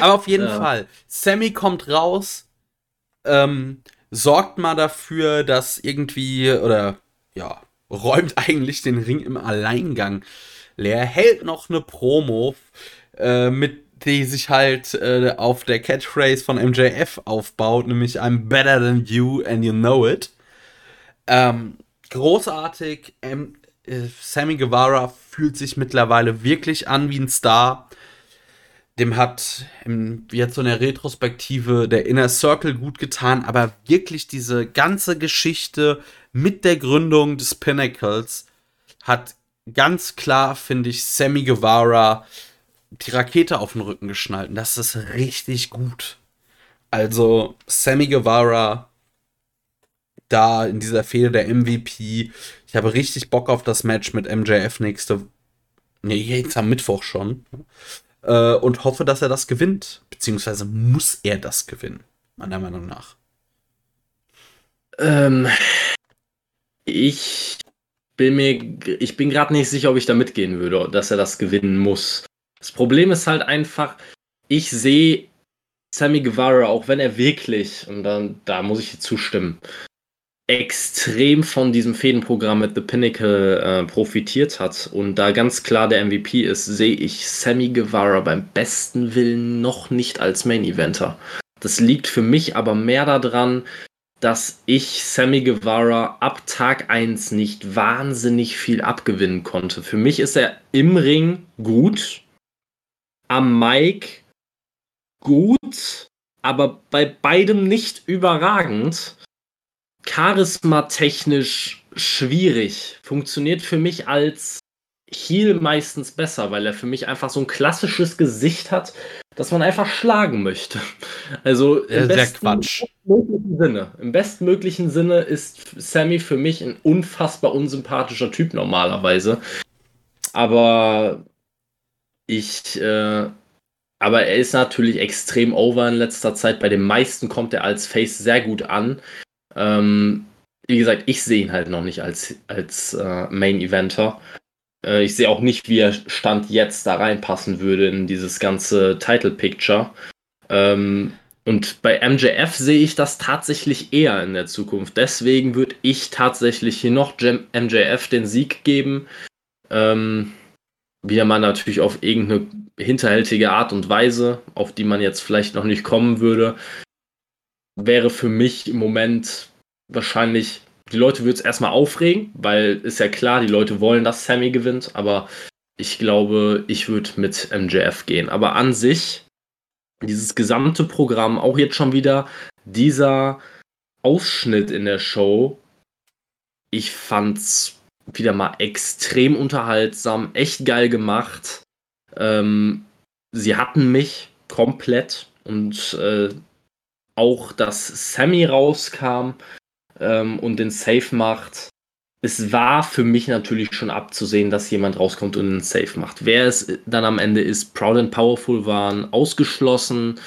Aber auf jeden ja. Fall, Sammy kommt raus, ähm, sorgt mal dafür, dass irgendwie, oder ja, räumt eigentlich den Ring im Alleingang leer, hält noch eine Promo, äh, mit die sich halt äh, auf der Catchphrase von MJF aufbaut, nämlich I'm better than you and you know it. Ähm, großartig. Ähm, äh, Sammy Guevara fühlt sich mittlerweile wirklich an wie ein Star dem hat im, jetzt so in der Retrospektive der Inner Circle gut getan, aber wirklich diese ganze Geschichte mit der Gründung des Pinnacles hat ganz klar, finde ich, Sammy Guevara die Rakete auf den Rücken geschnallt. Und das ist richtig gut. Also, Sammy Guevara da in dieser Fehde der MVP. Ich habe richtig Bock auf das Match mit MJF nächste. Nee, jetzt am Mittwoch schon äh, und hoffe, dass er das gewinnt. Beziehungsweise muss er das gewinnen, meiner Meinung nach. Ähm, ich bin mir, ich bin gerade nicht sicher, ob ich da mitgehen würde, dass er das gewinnen muss. Das Problem ist halt einfach, ich sehe Sammy Guevara, auch wenn er wirklich, und dann, da muss ich zustimmen, extrem von diesem Fädenprogramm mit The Pinnacle äh, profitiert hat und da ganz klar der MVP ist, sehe ich Sammy Guevara beim besten Willen noch nicht als Main Eventer. Das liegt für mich aber mehr daran, dass ich Sammy Guevara ab Tag 1 nicht wahnsinnig viel abgewinnen konnte. Für mich ist er im Ring gut, am Mic gut, aber bei beidem nicht überragend. Charisma technisch schwierig. Funktioniert für mich als Heal meistens besser, weil er für mich einfach so ein klassisches Gesicht hat, das man einfach schlagen möchte. Also im besten Quatsch. Sinne. Im bestmöglichen Sinne ist Sammy für mich ein unfassbar unsympathischer Typ normalerweise. Aber ich, äh, aber er ist natürlich extrem over in letzter Zeit. Bei den meisten kommt er als Face sehr gut an. Ähm, wie gesagt, ich sehe ihn halt noch nicht als, als äh, Main Eventer. Äh, ich sehe auch nicht, wie er Stand jetzt da reinpassen würde in dieses ganze Title Picture. Ähm, und bei MJF sehe ich das tatsächlich eher in der Zukunft. Deswegen würde ich tatsächlich hier noch MJF den Sieg geben. Ähm, wieder mal natürlich auf irgendeine hinterhältige Art und Weise, auf die man jetzt vielleicht noch nicht kommen würde wäre für mich im Moment wahrscheinlich, die Leute würde es erstmal aufregen, weil ist ja klar, die Leute wollen, dass Sammy gewinnt, aber ich glaube, ich würde mit MJF gehen. Aber an sich, dieses gesamte Programm, auch jetzt schon wieder dieser Ausschnitt in der Show, Ich fand's wieder mal extrem unterhaltsam, echt geil gemacht. Ähm, sie hatten mich komplett und äh, auch, dass Sammy rauskam ähm, und den Safe macht. Es war für mich natürlich schon abzusehen, dass jemand rauskommt und einen Safe macht. Wer es dann am Ende ist, Proud and Powerful waren ausgeschlossen.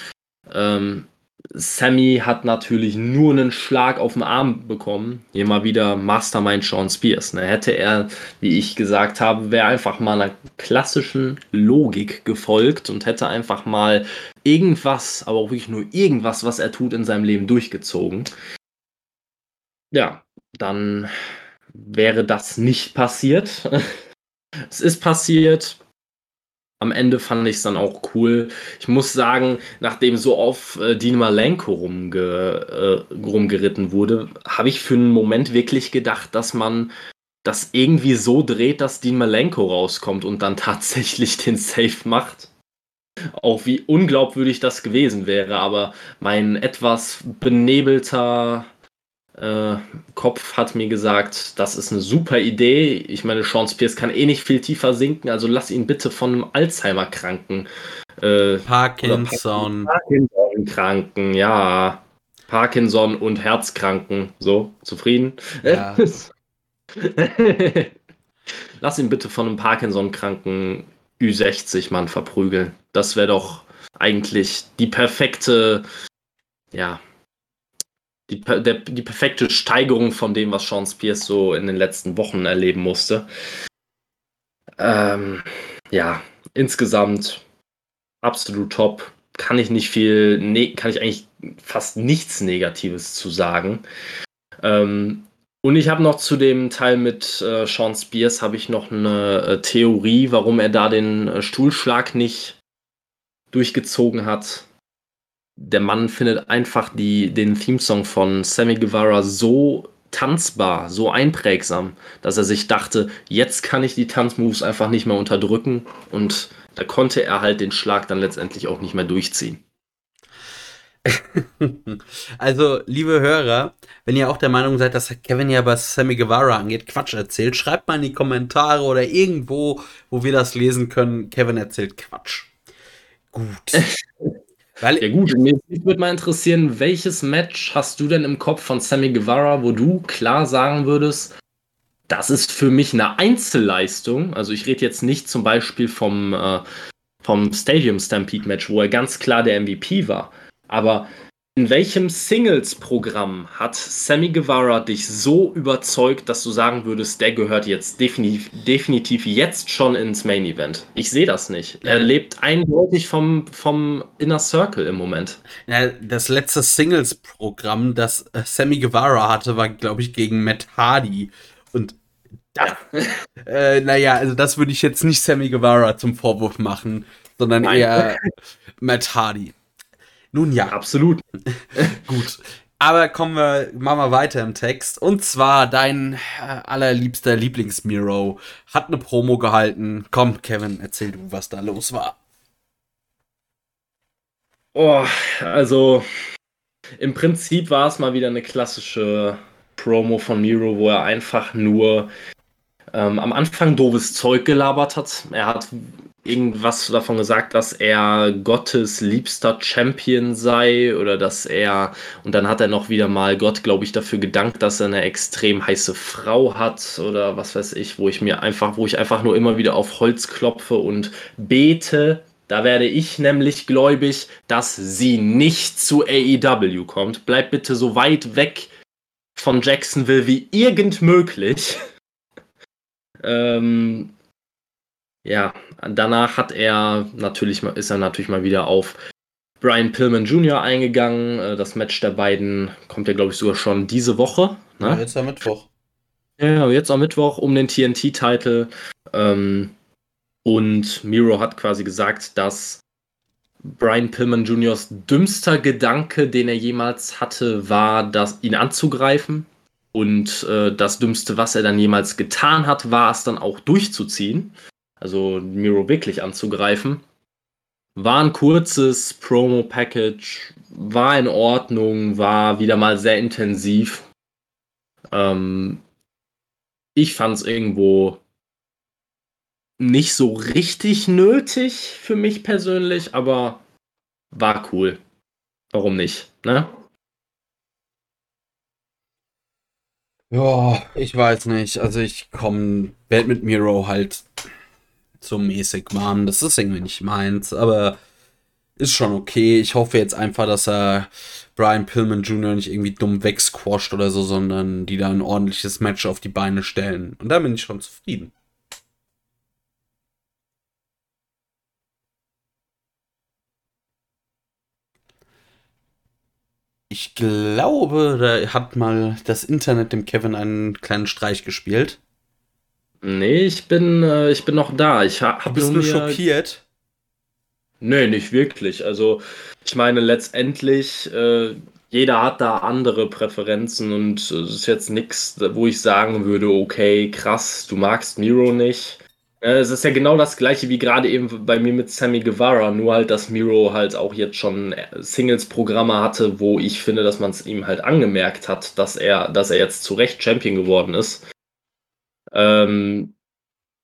Ähm, Sammy hat natürlich nur einen Schlag auf den Arm bekommen. Hier mal wieder Mastermind Sean Spears. Ne? Hätte er, wie ich gesagt habe, wäre einfach mal einer klassischen Logik gefolgt und hätte einfach mal irgendwas, aber auch wirklich nur irgendwas, was er tut in seinem Leben durchgezogen. Ja, dann wäre das nicht passiert. es ist passiert am Ende fand ich es dann auch cool. Ich muss sagen, nachdem so auf äh, Dean Malenko rumge, äh, rumgeritten wurde, habe ich für einen Moment wirklich gedacht, dass man das irgendwie so dreht, dass Dean Malenko rauskommt und dann tatsächlich den Safe macht. Auch wie unglaubwürdig das gewesen wäre, aber mein etwas benebelter äh, Kopf hat mir gesagt, das ist eine super Idee. Ich meine, Sean Spears kann eh nicht viel tiefer sinken, also lass ihn bitte von einem Alzheimer-Kranken. Äh, Parkinson. Parkinson-Kranken, ja. Parkinson und Herzkranken. So, zufrieden? Ja. lass ihn bitte von einem Parkinson-Kranken Ü60-Mann verprügeln. Das wäre doch eigentlich die perfekte, ja, die, der, die perfekte Steigerung von dem, was Sean Spears so in den letzten Wochen erleben musste. Ähm, ja, insgesamt absolut top. Kann ich nicht viel, ne, kann ich eigentlich fast nichts Negatives zu sagen. Ähm, und ich habe noch zu dem Teil mit äh, Sean Spears habe ich noch eine äh, Theorie, warum er da den äh, Stuhlschlag nicht durchgezogen hat der Mann findet einfach die, den Themesong von Sammy Guevara so tanzbar, so einprägsam, dass er sich dachte, jetzt kann ich die Tanzmoves einfach nicht mehr unterdrücken und da konnte er halt den Schlag dann letztendlich auch nicht mehr durchziehen. Also, liebe Hörer, wenn ihr auch der Meinung seid, dass Kevin ja was Sammy Guevara angeht, Quatsch erzählt, schreibt mal in die Kommentare oder irgendwo, wo wir das lesen können. Kevin erzählt Quatsch. Gut. Weil ja gut, mich würde mal interessieren, welches Match hast du denn im Kopf von Sammy Guevara, wo du klar sagen würdest, das ist für mich eine Einzelleistung. Also ich rede jetzt nicht zum Beispiel vom, äh, vom Stadium Stampede Match, wo er ganz klar der MVP war. Aber in welchem Singles-Programm hat Sammy Guevara dich so überzeugt, dass du sagen würdest, der gehört jetzt definitiv, definitiv jetzt schon ins Main Event? Ich sehe das nicht. Er lebt eindeutig vom, vom Inner Circle im Moment. Ja, das letzte Singles-Programm, das äh, Sammy Guevara hatte, war, glaube ich, gegen Matt Hardy. Und da, ja. äh, naja, also das würde ich jetzt nicht Sammy Guevara zum Vorwurf machen, sondern Nein. eher Matt Hardy. Nun ja. Absolut. Gut. Aber kommen wir, machen wir weiter im Text. Und zwar dein äh, allerliebster Lieblingsmiro hat eine Promo gehalten. Komm, Kevin, erzähl du, was da los war. Oh, also im Prinzip war es mal wieder eine klassische Promo von Miro, wo er einfach nur ähm, am Anfang doofes Zeug gelabert hat. Er hat irgendwas davon gesagt, dass er Gottes liebster Champion sei oder dass er, und dann hat er noch wieder mal Gott, glaube ich, dafür gedankt, dass er eine extrem heiße Frau hat oder was weiß ich, wo ich mir einfach, wo ich einfach nur immer wieder auf Holz klopfe und bete. Da werde ich nämlich gläubig, dass sie nicht zu AEW kommt. Bleibt bitte so weit weg von Jacksonville wie irgend möglich. ähm, ja, danach hat er natürlich ist er natürlich mal wieder auf Brian Pillman Jr. eingegangen. Äh, das Match der beiden kommt ja, glaube ich, sogar schon diese Woche. Ne? Ja, jetzt am Mittwoch. Ja, jetzt am Mittwoch um den TNT-Titel. Ähm, und Miro hat quasi gesagt, dass Brian Pillman Jr.'s dümmster Gedanke, den er jemals hatte, war, das, ihn anzugreifen. Und äh, das Dümmste, was er dann jemals getan hat, war es dann auch durchzuziehen also Miro wirklich anzugreifen. War ein kurzes Promo-Package, war in Ordnung, war wieder mal sehr intensiv. Ähm, ich fand es irgendwo nicht so richtig nötig für mich persönlich, aber war cool. Warum nicht, ne? Ja, ich weiß nicht. Also ich komme, werde mit Miro halt so mäßig warm. Das ist irgendwie nicht meins, aber ist schon okay. Ich hoffe jetzt einfach, dass er Brian Pillman Jr. nicht irgendwie dumm wegsquasht oder so, sondern die da ein ordentliches Match auf die Beine stellen. Und da bin ich schon zufrieden. Ich glaube, da hat mal das Internet dem Kevin einen kleinen Streich gespielt. Nee, ich bin, äh, ich bin noch da. Ich ha, hab Bist du schockiert? Nee, nicht wirklich. Also, ich meine, letztendlich, äh, jeder hat da andere Präferenzen und es ist jetzt nichts, wo ich sagen würde, okay, krass, du magst Miro nicht. Äh, es ist ja genau das gleiche wie gerade eben bei mir mit Sammy Guevara, nur halt, dass Miro halt auch jetzt schon äh, Singles-Programme hatte, wo ich finde, dass man es ihm halt angemerkt hat, dass er, dass er jetzt zu Recht Champion geworden ist. Ähm,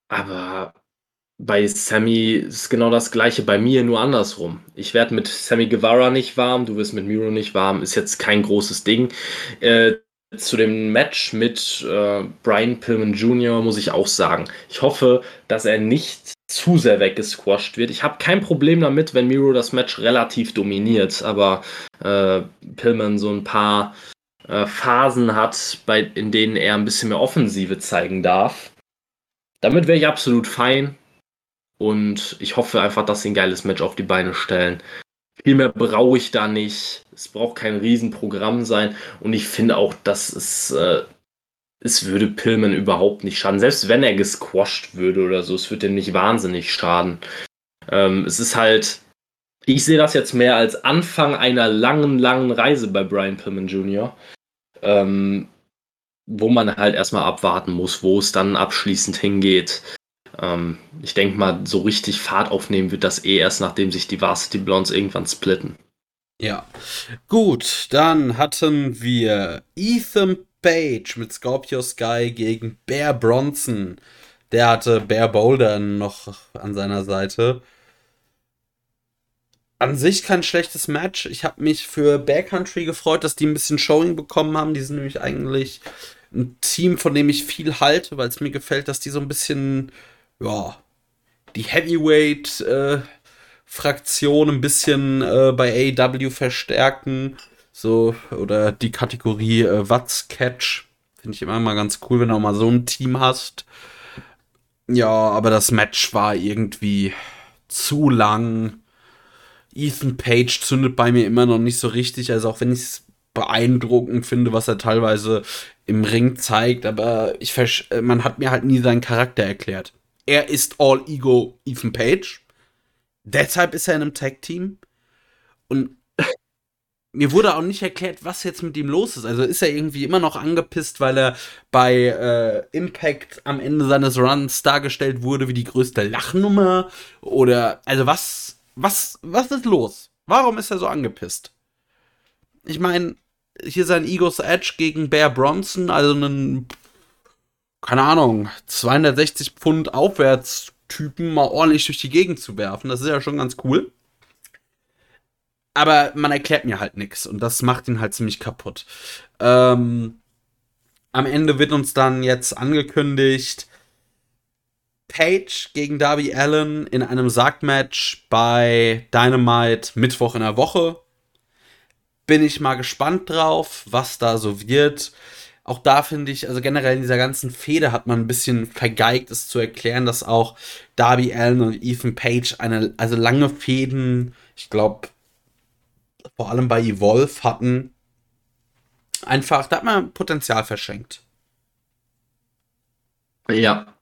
aber bei Sammy ist genau das gleiche bei mir, nur andersrum. Ich werde mit Sammy Guevara nicht warm, du wirst mit Miro nicht warm, ist jetzt kein großes Ding. Äh, zu dem Match mit äh, Brian Pillman Jr. muss ich auch sagen, ich hoffe, dass er nicht zu sehr weggesquasht wird. Ich habe kein Problem damit, wenn Miro das Match relativ dominiert, aber äh, Pillman so ein paar äh, Phasen hat, bei, in denen er ein bisschen mehr Offensive zeigen darf. Damit wäre ich absolut fein. Und ich hoffe einfach, dass sie ein geiles Match auf die Beine stellen. Viel mehr brauche ich da nicht. Es braucht kein Riesenprogramm sein. Und ich finde auch, dass es, äh, es würde Pillman überhaupt nicht schaden. Selbst wenn er gesquasht würde oder so, es würde ihm nicht wahnsinnig schaden. Ähm, es ist halt, ich sehe das jetzt mehr als Anfang einer langen, langen Reise bei Brian Pillman Jr. Ähm, wo man halt erstmal abwarten muss, wo es dann abschließend hingeht. Ähm, ich denke mal, so richtig Fahrt aufnehmen wird das eh erst, nachdem sich die Varsity Blondes irgendwann splitten. Ja. Gut, dann hatten wir Ethan Page mit Scorpio Sky gegen Bear Bronson. Der hatte Bear Boulder noch an seiner Seite. An sich kein schlechtes Match. Ich habe mich für Bear Country gefreut, dass die ein bisschen Showing bekommen haben. Die sind nämlich eigentlich ein Team, von dem ich viel halte, weil es mir gefällt, dass die so ein bisschen ja, die Heavyweight äh, Fraktion ein bisschen äh, bei AEW verstärken. So, oder die Kategorie äh, What's Catch. Finde ich immer mal ganz cool, wenn du auch mal so ein Team hast. Ja, aber das Match war irgendwie zu lang. Ethan Page zündet bei mir immer noch nicht so richtig. Also auch wenn ich es beeindruckend finde, was er teilweise im Ring zeigt, aber ich man hat mir halt nie seinen Charakter erklärt er ist All Ego Ethan Page. Deshalb ist er in einem Tag-Team. Und mir wurde auch nicht erklärt, was jetzt mit ihm los ist. Also ist er irgendwie immer noch angepisst, weil er bei äh, Impact am Ende seines Runs dargestellt wurde wie die größte Lachnummer? Oder, also was, was, was ist los? Warum ist er so angepisst? Ich meine, hier sein Egos Edge gegen Bear Bronson, also einen keine Ahnung, 260 Pfund Aufwärtstypen mal ordentlich durch die Gegend zu werfen. Das ist ja schon ganz cool. Aber man erklärt mir halt nichts und das macht ihn halt ziemlich kaputt. Ähm, am Ende wird uns dann jetzt angekündigt, Page gegen Darby Allen in einem Sargmatch bei Dynamite Mittwoch in der Woche. Bin ich mal gespannt drauf, was da so wird auch da finde ich, also generell in dieser ganzen Fehde hat man ein bisschen vergeigt, es zu erklären, dass auch Darby Allen und Ethan Page eine, also lange Fäden, ich glaube, vor allem bei Evolve hatten. Einfach, da hat man Potenzial verschenkt. Ja.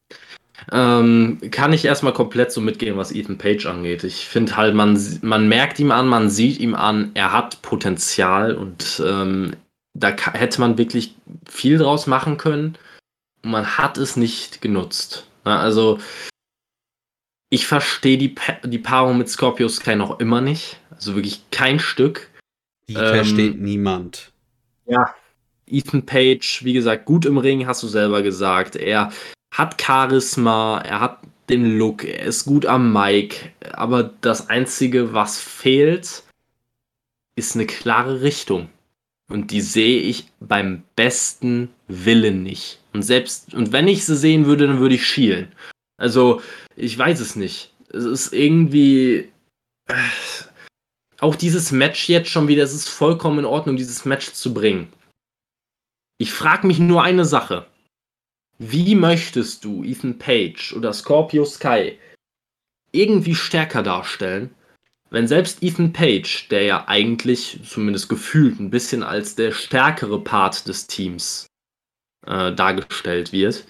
Ähm, kann ich erstmal komplett so mitgehen, was Ethan Page angeht. Ich finde halt, man, man merkt ihm an, man sieht ihm an, er hat Potenzial und ähm, da hätte man wirklich viel draus machen können. Man hat es nicht genutzt. Also, ich verstehe die, pa die Paarung mit Scorpio Sky noch immer nicht. Also wirklich kein Stück. Die ähm, versteht niemand. Ja, Ethan Page, wie gesagt, gut im Ring, hast du selber gesagt. Er hat Charisma, er hat den Look, er ist gut am Mic, aber das Einzige, was fehlt, ist eine klare Richtung. Und die sehe ich beim besten Willen nicht. Und selbst, und wenn ich sie sehen würde, dann würde ich schielen. Also, ich weiß es nicht. Es ist irgendwie. Äh, auch dieses Match jetzt schon wieder, es ist vollkommen in Ordnung, dieses Match zu bringen. Ich frage mich nur eine Sache. Wie möchtest du Ethan Page oder Scorpio Sky irgendwie stärker darstellen, wenn selbst Ethan Page, der ja eigentlich zumindest gefühlt ein bisschen als der stärkere Part des Teams äh, dargestellt wird,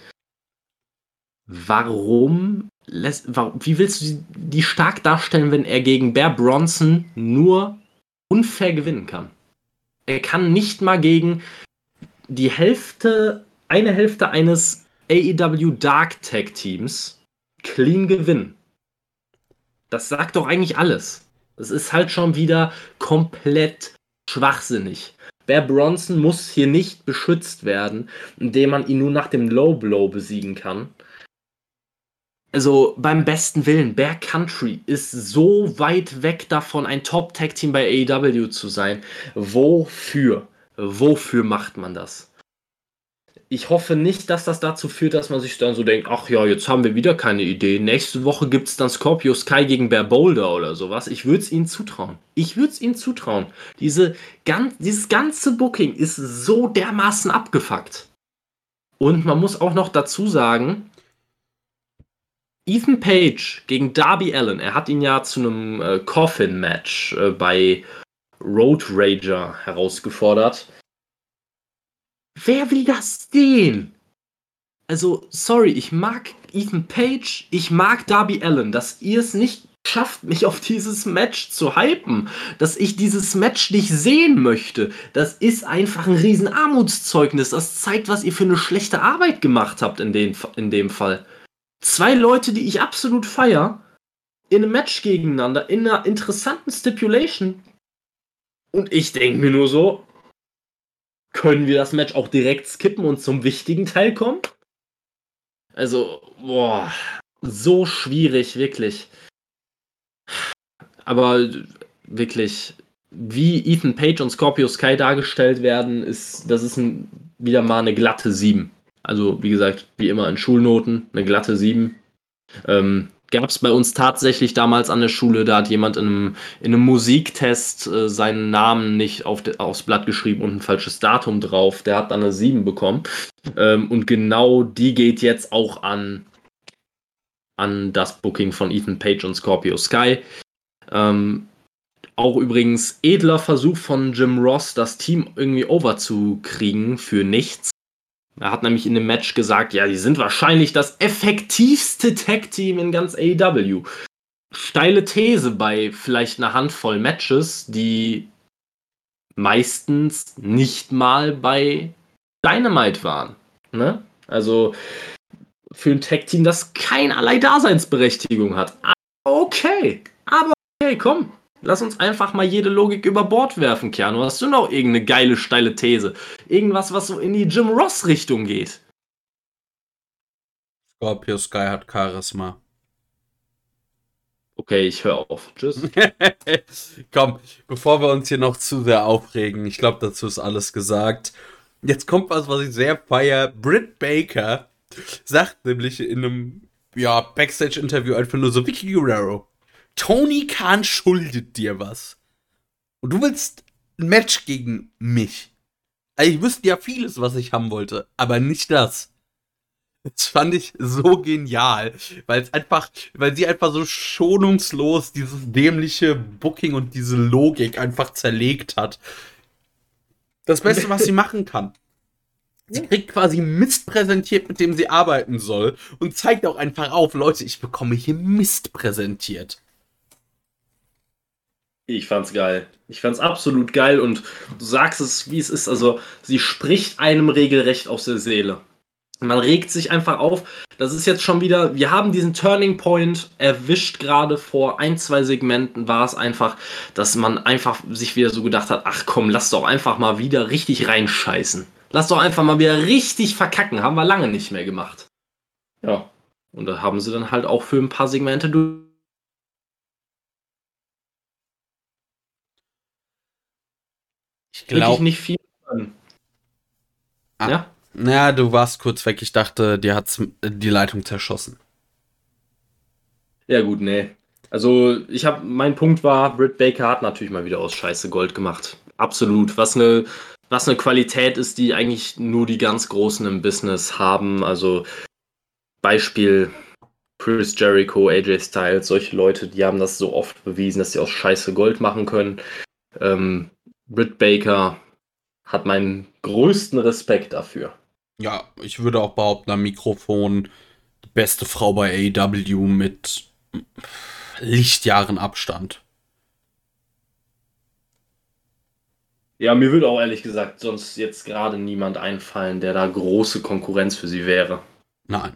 warum lässt, wie willst du die stark darstellen, wenn er gegen Bear Bronson nur unfair gewinnen kann? Er kann nicht mal gegen die Hälfte, eine Hälfte eines AEW Dark Tag Teams clean gewinnen. Das sagt doch eigentlich alles. Es ist halt schon wieder komplett schwachsinnig. Bear Bronson muss hier nicht beschützt werden, indem man ihn nur nach dem Low Blow besiegen kann. Also beim besten Willen, Bear Country ist so weit weg davon, ein Top-Tag-Team bei AEW zu sein. Wofür? Wofür macht man das? Ich hoffe nicht, dass das dazu führt, dass man sich dann so denkt, ach ja, jetzt haben wir wieder keine Idee. Nächste Woche gibt es dann Scorpio Sky gegen Bear Boulder oder sowas. Ich würde es ihnen zutrauen. Ich würde es ihnen zutrauen. Diese, ganz, dieses ganze Booking ist so dermaßen abgefuckt. Und man muss auch noch dazu sagen, Ethan Page gegen Darby Allen, er hat ihn ja zu einem äh, Coffin-Match äh, bei Road Rager herausgefordert. Wer will das sehen? Also, sorry, ich mag Ethan Page, ich mag Darby Allen, dass ihr es nicht schafft, mich auf dieses Match zu hypen, dass ich dieses Match nicht sehen möchte. Das ist einfach ein riesen Armutszeugnis. Das zeigt, was ihr für eine schlechte Arbeit gemacht habt in, den, in dem Fall. Zwei Leute, die ich absolut feier, in einem Match gegeneinander, in einer interessanten Stipulation. Und ich denke mir nur so, können wir das Match auch direkt skippen und zum wichtigen Teil kommen? Also, boah, so schwierig, wirklich. Aber wirklich, wie Ethan Page und Scorpio Sky dargestellt werden, ist, das ist ein, wieder mal eine glatte 7. Also, wie gesagt, wie immer in Schulnoten, eine glatte 7. Ähm, gab es bei uns tatsächlich damals an der Schule, da hat jemand in einem, in einem Musiktest äh, seinen Namen nicht auf de, aufs Blatt geschrieben und ein falsches Datum drauf. Der hat dann eine 7 bekommen. Ähm, und genau die geht jetzt auch an, an das Booking von Ethan Page und Scorpio Sky. Ähm, auch übrigens edler Versuch von Jim Ross, das Team irgendwie overzukriegen für nichts. Er hat nämlich in dem Match gesagt, ja, die sind wahrscheinlich das effektivste Tag-Team in ganz AEW. Steile These bei vielleicht einer Handvoll Matches, die meistens nicht mal bei Dynamite waren. Ne? Also für ein Tag-Team, das keinerlei Daseinsberechtigung hat. Okay, aber okay, komm, Lass uns einfach mal jede Logik über Bord werfen, Keanu. Hast du noch irgendeine geile, steile These? Irgendwas, was so in die Jim Ross-Richtung geht? Scorpio Sky hat Charisma. Okay, ich höre auf. Tschüss. Komm, bevor wir uns hier noch zu sehr aufregen, ich glaube, dazu ist alles gesagt. Jetzt kommt was, was ich sehr feier. Britt Baker sagt nämlich in einem ja, Backstage-Interview einfach nur so, Vicky Guerrero, Tony Khan schuldet dir was. Und du willst ein Match gegen mich. Also ich wüsste ja vieles, was ich haben wollte, aber nicht das. Das fand ich so genial, weil es einfach, weil sie einfach so schonungslos dieses dämliche Booking und diese Logik einfach zerlegt hat. Das Beste, was sie machen kann. Sie kriegt quasi Mist präsentiert, mit dem sie arbeiten soll und zeigt auch einfach auf, Leute, ich bekomme hier Mist präsentiert. Ich fand's geil. Ich fand's absolut geil und du sagst es, wie es ist. Also, sie spricht einem regelrecht aus der Seele. Man regt sich einfach auf. Das ist jetzt schon wieder, wir haben diesen Turning Point erwischt gerade vor ein, zwei Segmenten war es einfach, dass man einfach sich wieder so gedacht hat, ach komm, lass doch einfach mal wieder richtig reinscheißen. Lass doch einfach mal wieder richtig verkacken. Haben wir lange nicht mehr gemacht. Ja. Und da haben sie dann halt auch für ein paar Segmente durch. Ich glaube nicht viel. Können. Ah. Ja? Naja, du warst kurz weg. Ich dachte, dir hat die Leitung zerschossen. Ja, gut, nee. Also, ich habe, mein Punkt war, Britt Baker hat natürlich mal wieder aus Scheiße Gold gemacht. Absolut. Was eine, was eine Qualität ist, die eigentlich nur die ganz Großen im Business haben. Also, Beispiel Chris Jericho, AJ Styles, solche Leute, die haben das so oft bewiesen, dass sie aus Scheiße Gold machen können. Ähm, Britt Baker hat meinen größten Respekt dafür. Ja, ich würde auch behaupten, am Mikrofon die beste Frau bei AEW mit Lichtjahren Abstand. Ja, mir würde auch ehrlich gesagt sonst jetzt gerade niemand einfallen, der da große Konkurrenz für sie wäre. Nein.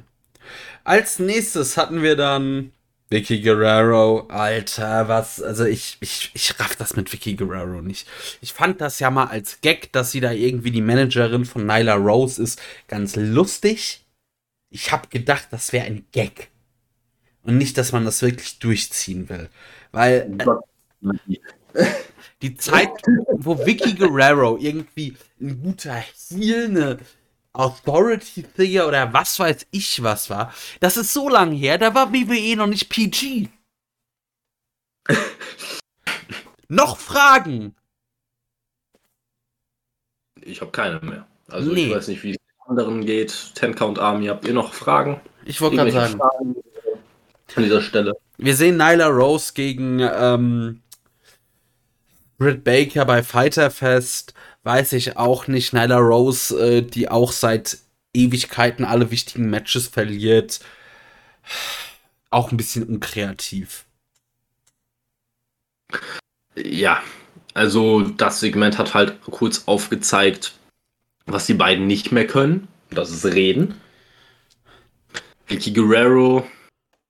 Als nächstes hatten wir dann Vicky Guerrero. Alter, was, also ich, ich, ich raff das mit Vicky Guerrero nicht. Ich fand das ja mal als Gag, dass sie da irgendwie die Managerin von Nyla Rose ist, ganz lustig. Ich hab gedacht, das wäre ein Gag. Und nicht, dass man das wirklich durchziehen will. Weil äh, die Zeit, wo Vicky Guerrero irgendwie ein guter Heel, eine Authority Figure oder was weiß ich was war, das ist so lange her, da war WWE noch nicht PG. noch Fragen? Ich habe keine mehr. Also nee. ich weiß nicht, wie es anderen geht. Ten Count Army, habt ihr noch Fragen? Ich wollte gerade sagen. Fragen? an dieser Stelle. Wir sehen Nyla Rose gegen ähm, Britt Baker bei Fighter Fest. Weiß ich auch nicht. Nyla Rose, äh, die auch seit Ewigkeiten alle wichtigen Matches verliert. Auch ein bisschen unkreativ. Ja, also das Segment hat halt kurz aufgezeigt, was die beiden nicht mehr können. Das ist reden. Vicky Guerrero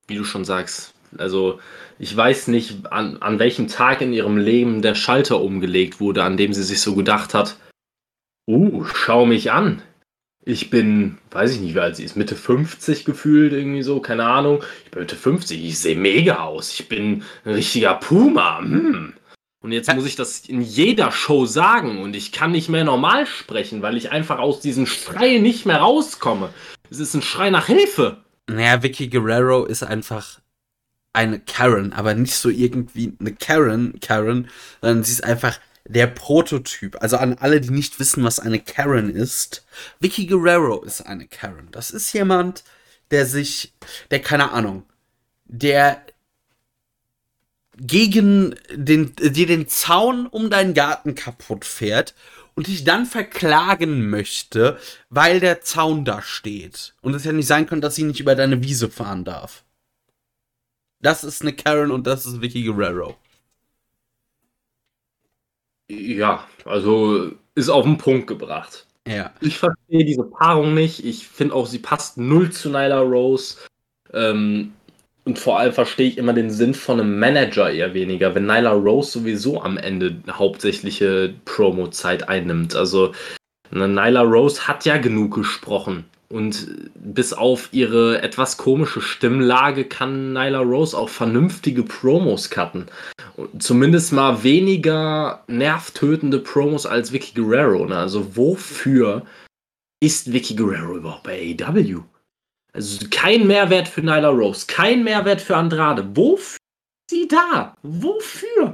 wie du schon sagst, also ich weiß nicht, an, an welchem Tag in ihrem Leben der Schalter umgelegt wurde, an dem sie sich so gedacht hat, uh, schau mich an. Ich bin, weiß ich nicht, wie alt sie ist, Mitte 50 gefühlt, irgendwie so, keine Ahnung. Ich bin Mitte 50, ich sehe mega aus. Ich bin ein richtiger Puma. Hm. Und jetzt muss ich das in jeder Show sagen und ich kann nicht mehr normal sprechen, weil ich einfach aus diesem Schrei nicht mehr rauskomme. Es ist ein Schrei nach Hilfe. Naja, Vicky Guerrero ist einfach eine Karen, aber nicht so irgendwie eine Karen, Karen, sondern sie ist einfach der Prototyp. Also an alle, die nicht wissen, was eine Karen ist. Vicky Guerrero ist eine Karen. Das ist jemand, der sich, der keine Ahnung, der gegen den, dir den Zaun um deinen Garten kaputt fährt und dich dann verklagen möchte, weil der Zaun da steht. Und es ja nicht sein kann, dass sie nicht über deine Wiese fahren darf. Das ist eine Karen und das ist Vicky Guerrero. Ja, also ist auf den Punkt gebracht. Ja. Ich verstehe diese Paarung nicht. Ich finde auch, sie passt null zu Nyla Rose. Ähm, und vor allem verstehe ich immer den Sinn von einem Manager eher weniger, wenn Nyla Rose sowieso am Ende hauptsächliche Promo-Zeit einnimmt. Also Nyla Rose hat ja genug gesprochen. Und bis auf ihre etwas komische Stimmlage kann Nyla Rose auch vernünftige Promos cutten. Zumindest mal weniger nervtötende Promos als Vicky Guerrero. Ne? Also wofür ist Vicky Guerrero überhaupt bei AEW? Also kein Mehrwert für Nyla Rose, kein Mehrwert für Andrade. Wofür ist sie da? Wofür?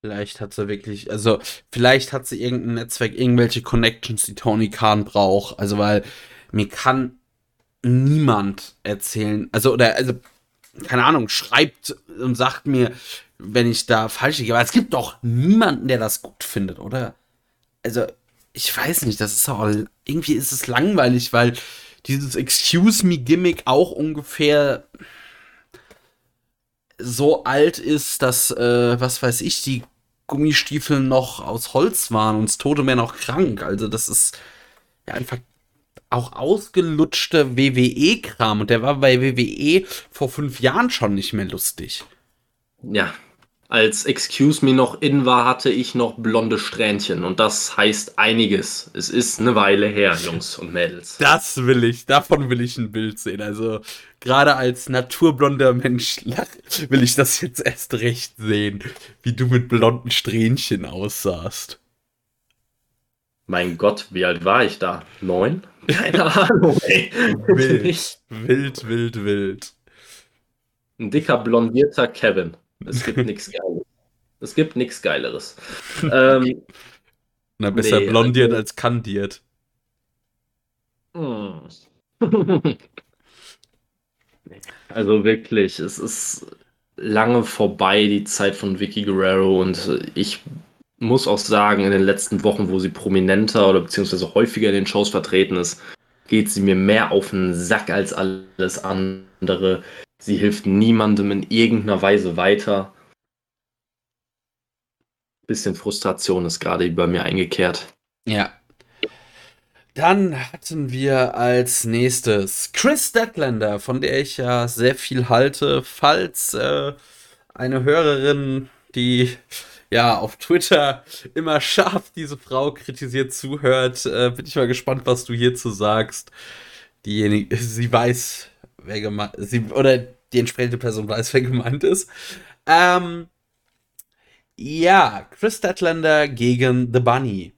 Vielleicht hat sie wirklich, also vielleicht hat sie irgendein Netzwerk, irgendwelche Connections, die Tony Khan braucht. Also weil mir kann niemand erzählen, also oder also keine Ahnung, schreibt und sagt mir, wenn ich da falsch liege. Aber es gibt doch niemanden, der das gut findet, oder? Also ich weiß nicht, das ist auch irgendwie ist es langweilig, weil dieses Excuse Me Gimmick auch ungefähr so alt ist, dass, äh, was weiß ich, die Gummistiefel noch aus Holz waren und das Tote mehr noch krank. Also das ist ja einfach auch ausgelutschte WWE-Kram und der war bei WWE vor fünf Jahren schon nicht mehr lustig. Ja, als Excuse Me noch in war, hatte ich noch blonde Strähnchen. Und das heißt einiges. Es ist eine Weile her, Jungs und Mädels. Das will ich, davon will ich ein Bild sehen. Also gerade als naturblonder Mensch will ich das jetzt erst recht sehen, wie du mit blonden Strähnchen aussahst. Mein Gott, wie alt war ich da? Neun? Keine Ahnung, ey. Wild, wild, wild, wild. Ein dicker, blondierter Kevin. Es gibt nichts Geiles. Es gibt nichts Geileres. ähm, Na, besser nee, blondiert also, als kandiert. Hm. also wirklich, es ist lange vorbei, die Zeit von Vicky Guerrero und ich muss auch sagen, in den letzten Wochen, wo sie prominenter oder beziehungsweise häufiger in den Shows vertreten ist, geht sie mir mehr auf den Sack als alles andere. Sie hilft niemandem in irgendeiner Weise weiter. Bisschen Frustration ist gerade über mir eingekehrt. Ja. Dann hatten wir als nächstes Chris Deadlander, von der ich ja sehr viel halte. Falls äh, eine Hörerin, die ja auf Twitter immer scharf diese Frau kritisiert zuhört, äh, bin ich mal gespannt, was du hierzu sagst. Diejenige, sie weiß, wer gemeint sie oder die entsprechende Person weiß, wer gemeint ist. Ähm, ja, Chris Statlander gegen The Bunny.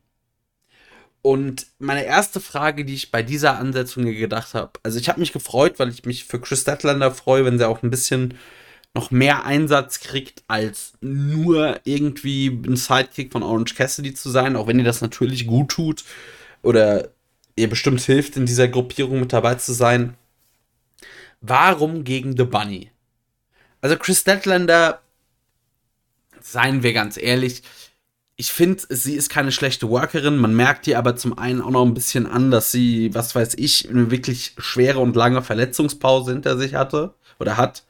Und meine erste Frage, die ich bei dieser Ansetzung gedacht habe, also ich habe mich gefreut, weil ich mich für Chris Statlander freue, wenn sie auch ein bisschen noch mehr Einsatz kriegt, als nur irgendwie ein Sidekick von Orange Cassidy zu sein, auch wenn ihr das natürlich gut tut oder ihr bestimmt hilft, in dieser Gruppierung mit dabei zu sein. Warum gegen The Bunny? Also Chris Deadlander, seien wir ganz ehrlich, ich finde, sie ist keine schlechte Workerin. Man merkt ihr aber zum einen auch noch ein bisschen an, dass sie, was weiß ich, eine wirklich schwere und lange Verletzungspause hinter sich hatte oder hat.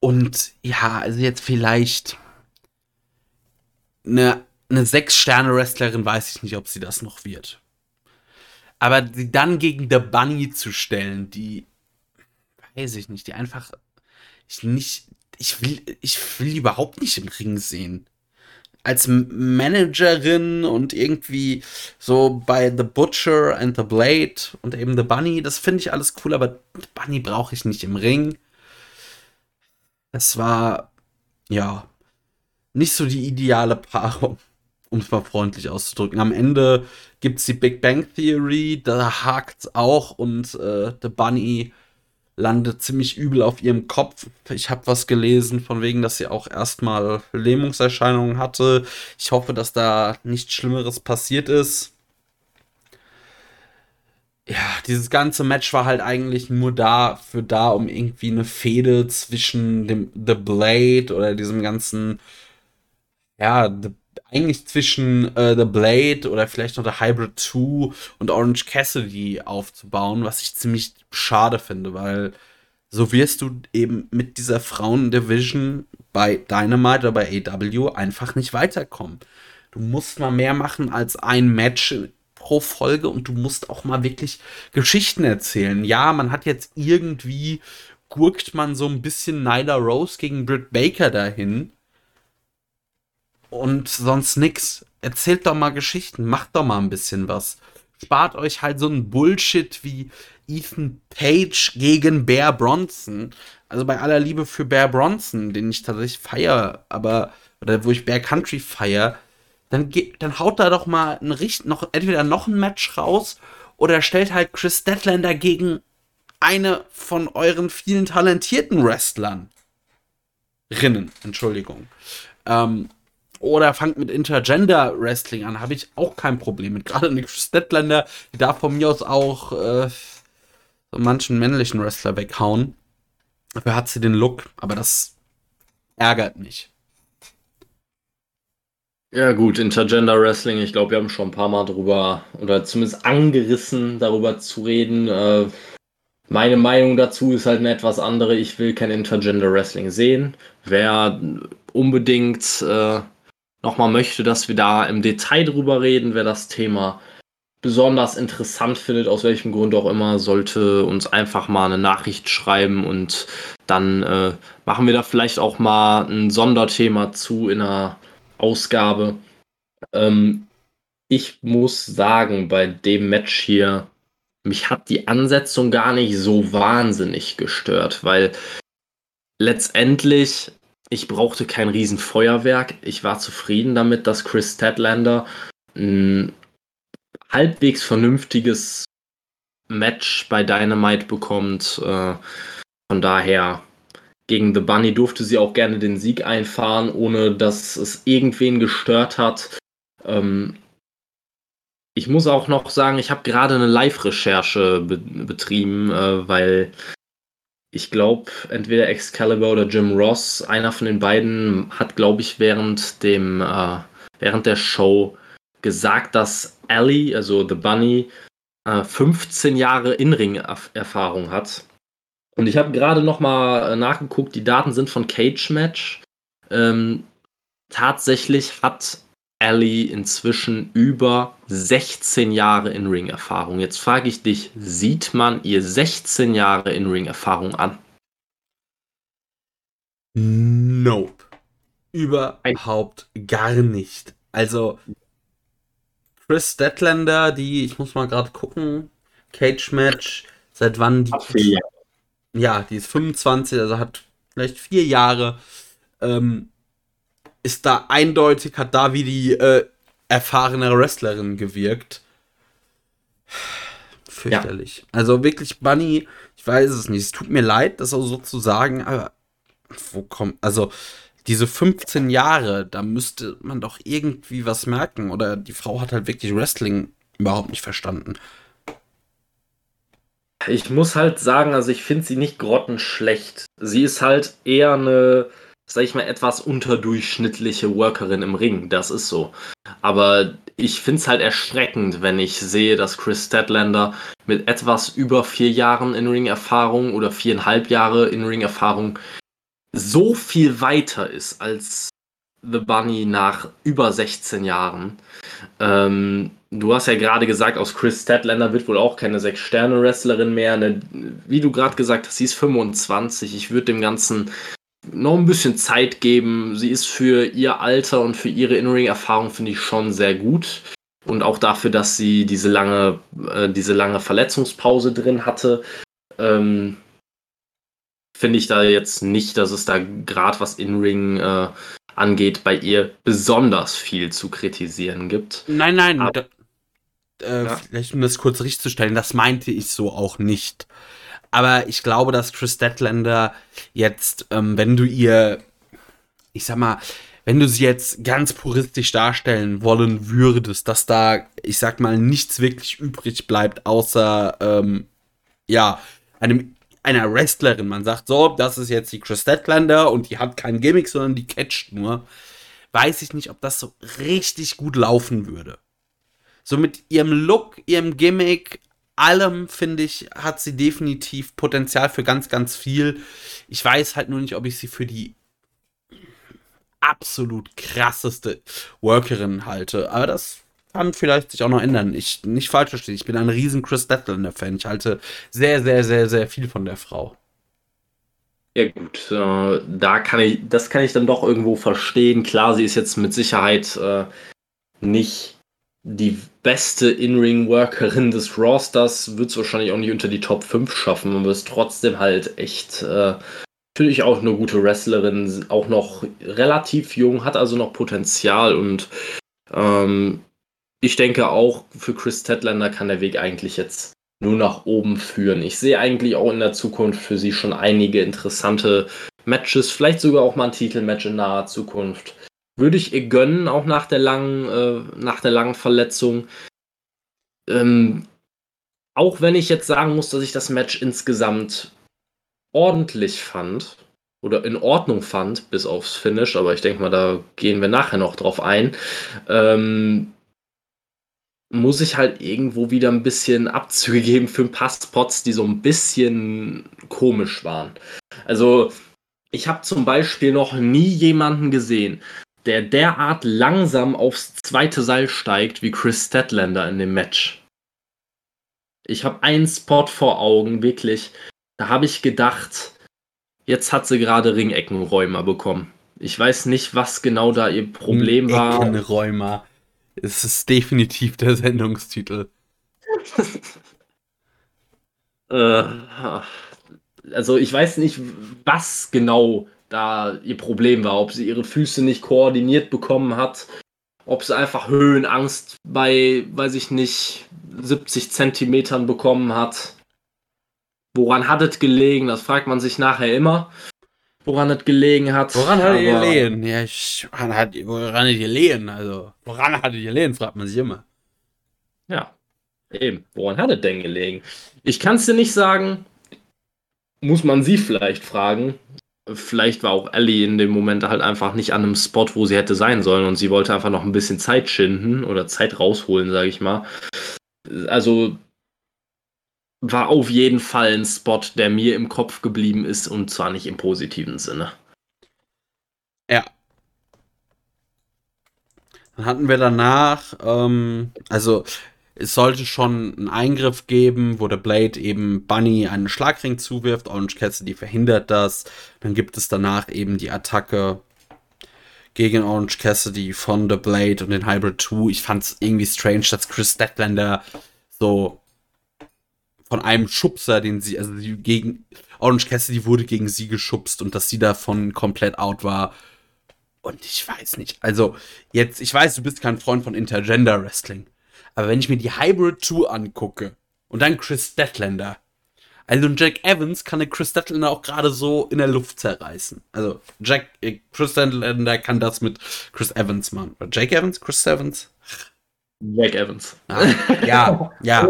Und ja, also jetzt vielleicht eine, eine Sechs-Sterne-Wrestlerin, weiß ich nicht, ob sie das noch wird. Aber sie dann gegen The Bunny zu stellen, die weiß ich nicht, die einfach ich nicht, ich will, ich will überhaupt nicht im Ring sehen. Als Managerin und irgendwie so bei The Butcher and the Blade und eben The Bunny, das finde ich alles cool, aber The Bunny brauche ich nicht im Ring. Es war, ja, nicht so die ideale Paarung, um es mal freundlich auszudrücken. Am Ende gibt es die Big Bang Theory, da hakt es auch und äh, The Bunny landet ziemlich übel auf ihrem Kopf. Ich habe was gelesen, von wegen, dass sie auch erstmal Lähmungserscheinungen hatte. Ich hoffe, dass da nichts Schlimmeres passiert ist. Ja, dieses ganze Match war halt eigentlich nur dafür da, um irgendwie eine Fehde zwischen dem The Blade oder diesem ganzen, ja, The eigentlich zwischen äh, The Blade oder vielleicht noch The Hybrid 2 und Orange Cassidy aufzubauen, was ich ziemlich schade finde, weil so wirst du eben mit dieser Frauen-Division bei Dynamite oder bei AW einfach nicht weiterkommen. Du musst mal mehr machen als ein Match pro Folge und du musst auch mal wirklich Geschichten erzählen. Ja, man hat jetzt irgendwie gurkt man so ein bisschen Nyla Rose gegen Britt Baker dahin und sonst nix. Erzählt doch mal Geschichten, macht doch mal ein bisschen was. Spart euch halt so ein Bullshit wie Ethan Page gegen Bear Bronson. Also bei aller Liebe für Bear Bronson, den ich tatsächlich feiere, aber, oder wo ich Bear Country feiere, dann, dann haut da doch mal ein Richt noch, entweder noch ein Match raus oder stellt halt Chris Deadlander gegen eine von euren vielen talentierten Wrestlern. Rinnen, Entschuldigung. Ähm, oder fangt mit Intergender Wrestling an, habe ich auch kein Problem mit. Gerade Nick Statlander, die darf von mir aus auch äh, so manchen männlichen Wrestler weghauen. Dafür hat sie den Look, aber das ärgert mich. Ja, gut, Intergender Wrestling, ich glaube, wir haben schon ein paar Mal drüber oder zumindest angerissen, darüber zu reden. Äh, meine Meinung dazu ist halt eine etwas andere. Ich will kein Intergender Wrestling sehen. Wer unbedingt äh, nochmal möchte, dass wir da im Detail drüber reden, wer das Thema besonders interessant findet, aus welchem Grund auch immer, sollte uns einfach mal eine Nachricht schreiben und dann äh, machen wir da vielleicht auch mal ein Sonderthema zu in einer Ausgabe. Ähm, ich muss sagen, bei dem Match hier, mich hat die Ansetzung gar nicht so wahnsinnig gestört, weil letztendlich ich brauchte kein Riesenfeuerwerk. Ich war zufrieden damit, dass Chris Tedlander ein halbwegs vernünftiges Match bei Dynamite bekommt. Äh, von daher, gegen The Bunny durfte sie auch gerne den Sieg einfahren, ohne dass es irgendwen gestört hat. Ähm, ich muss auch noch sagen, ich habe gerade eine Live-Recherche be betrieben, äh, weil ich glaube, entweder Excalibur oder Jim Ross, einer von den beiden, hat, glaube ich, während dem, äh, während der Show gesagt, dass Ellie, also The Bunny, äh, 15 Jahre In-Ring-Erfahrung hat. Und ich habe gerade noch mal äh, nachgeguckt, die Daten sind von Cage Match. Ähm, tatsächlich hat Ellie inzwischen über 16 Jahre in Ring-Erfahrung. Jetzt frage ich dich, sieht man ihr 16 Jahre in Ring-Erfahrung an? Nope. Überhaupt gar nicht. Also, Chris Statlander, die, ich muss mal gerade gucken, Cage Match, seit wann die. vier Ja, die ist 25, also hat vielleicht vier Jahre. Ähm, ist da eindeutig, hat da wie die äh, erfahrene Wrestlerin gewirkt. Fürchterlich. Ja. Also wirklich, Bunny, ich weiß es nicht. Es tut mir leid, das auch so zu sagen, aber wo kommt, also diese 15 Jahre, da müsste man doch irgendwie was merken. Oder die Frau hat halt wirklich Wrestling überhaupt nicht verstanden. Ich muss halt sagen, also ich finde sie nicht grottenschlecht. Sie ist halt eher eine sag ich mal, etwas unterdurchschnittliche Workerin im Ring. Das ist so. Aber ich finde es halt erschreckend, wenn ich sehe, dass Chris Statlander mit etwas über vier Jahren in Ring-Erfahrung oder viereinhalb Jahre in Ring-Erfahrung so viel weiter ist als The Bunny nach über 16 Jahren. Ähm, du hast ja gerade gesagt, aus Chris Statlander wird wohl auch keine Sechs-Sterne-Wrestlerin mehr. Ne? Wie du gerade gesagt hast, sie ist 25. Ich würde dem Ganzen noch ein bisschen Zeit geben. Sie ist für ihr Alter und für ihre In-Ring-Erfahrung, finde ich, schon sehr gut. Und auch dafür, dass sie diese lange, äh, diese lange Verletzungspause drin hatte, ähm, finde ich da jetzt nicht, dass es da gerade was In-Ring äh, angeht, bei ihr besonders viel zu kritisieren gibt. Nein, nein, Aber, da, äh, ja? vielleicht um das kurz richtig zu stellen, das meinte ich so auch nicht. Aber ich glaube, dass Chris Statlander jetzt, ähm, wenn du ihr, ich sag mal, wenn du sie jetzt ganz puristisch darstellen wollen würdest, dass da, ich sag mal, nichts wirklich übrig bleibt, außer, ähm, ja, einem, einer Wrestlerin. Man sagt so, das ist jetzt die Chris Statlander und die hat kein Gimmick, sondern die catcht nur. Weiß ich nicht, ob das so richtig gut laufen würde. So mit ihrem Look, ihrem Gimmick, allem, finde ich, hat sie definitiv Potenzial für ganz, ganz viel. Ich weiß halt nur nicht, ob ich sie für die absolut krasseste Workerin halte. Aber das kann vielleicht sich auch noch ändern. Ich nicht falsch verstehe. Ich bin ein riesen Chris Statlander-Fan. Ich halte sehr, sehr, sehr, sehr viel von der Frau. Ja gut, äh, da kann ich, das kann ich dann doch irgendwo verstehen. Klar, sie ist jetzt mit Sicherheit äh, nicht die beste In-Ring-Workerin des Rosters wird es wahrscheinlich auch nicht unter die Top 5 schaffen, aber ist trotzdem halt echt äh, natürlich auch eine gute Wrestlerin, auch noch relativ jung, hat also noch Potenzial und ähm, ich denke auch für Chris Tedlander kann der Weg eigentlich jetzt nur nach oben führen. Ich sehe eigentlich auch in der Zukunft für sie schon einige interessante Matches, vielleicht sogar auch mal ein Titelmatch in naher Zukunft. Würde ich ihr gönnen, auch nach der langen, äh, nach der langen Verletzung. Ähm, auch wenn ich jetzt sagen muss, dass ich das Match insgesamt ordentlich fand oder in Ordnung fand, bis aufs Finish, aber ich denke mal, da gehen wir nachher noch drauf ein, ähm, muss ich halt irgendwo wieder ein bisschen Abzüge geben für ein paar Spots, die so ein bisschen komisch waren. Also, ich habe zum Beispiel noch nie jemanden gesehen, der derart langsam aufs zweite Seil steigt wie Chris Statlander in dem Match. Ich habe einen Spot vor Augen, wirklich. Da habe ich gedacht, jetzt hat sie gerade Ringeckenräumer bekommen. Ich weiß nicht, was genau da ihr Problem war. Ringeckenräumer. Es ist definitiv der Sendungstitel. äh, also ich weiß nicht, was genau da ihr Problem war. Ob sie ihre Füße nicht koordiniert bekommen hat, ob sie einfach Höhenangst bei, weiß ich nicht, 70 Zentimetern bekommen hat. Woran hat es gelegen? Das fragt man sich nachher immer. Woran es gelegen hat. Woran hat es gelegen? Ja, ich, woran hat woran es gelegen? Also, woran hat es gelegen, fragt man sich immer. Ja, eben. Woran hat es denn gelegen? Ich kann es dir nicht sagen. Muss man sie vielleicht fragen vielleicht war auch Ellie in dem Moment halt einfach nicht an einem Spot, wo sie hätte sein sollen und sie wollte einfach noch ein bisschen Zeit schinden oder Zeit rausholen, sage ich mal. Also war auf jeden Fall ein Spot, der mir im Kopf geblieben ist und zwar nicht im positiven Sinne. Ja. Dann hatten wir danach, ähm, also es sollte schon einen Eingriff geben, wo der Blade eben Bunny einen Schlagring zuwirft. Orange Cassidy verhindert das. Dann gibt es danach eben die Attacke gegen Orange Cassidy von The Blade und den Hybrid 2. Ich fand es irgendwie strange, dass Chris Statlander so von einem Schubser, den sie, also sie gegen Orange Cassidy wurde gegen sie geschubst und dass sie davon komplett out war. Und ich weiß nicht. Also, jetzt, ich weiß, du bist kein Freund von Intergender Wrestling. Aber wenn ich mir die Hybrid 2 angucke und dann Chris Statlander, also Jack Evans kann der Chris Statlander auch gerade so in der Luft zerreißen. Also Jack, äh, Chris Statlander kann das mit Chris Evans machen. Oder Jake Evans? Chris Evans? Jack Evans. Ah, ja, ja.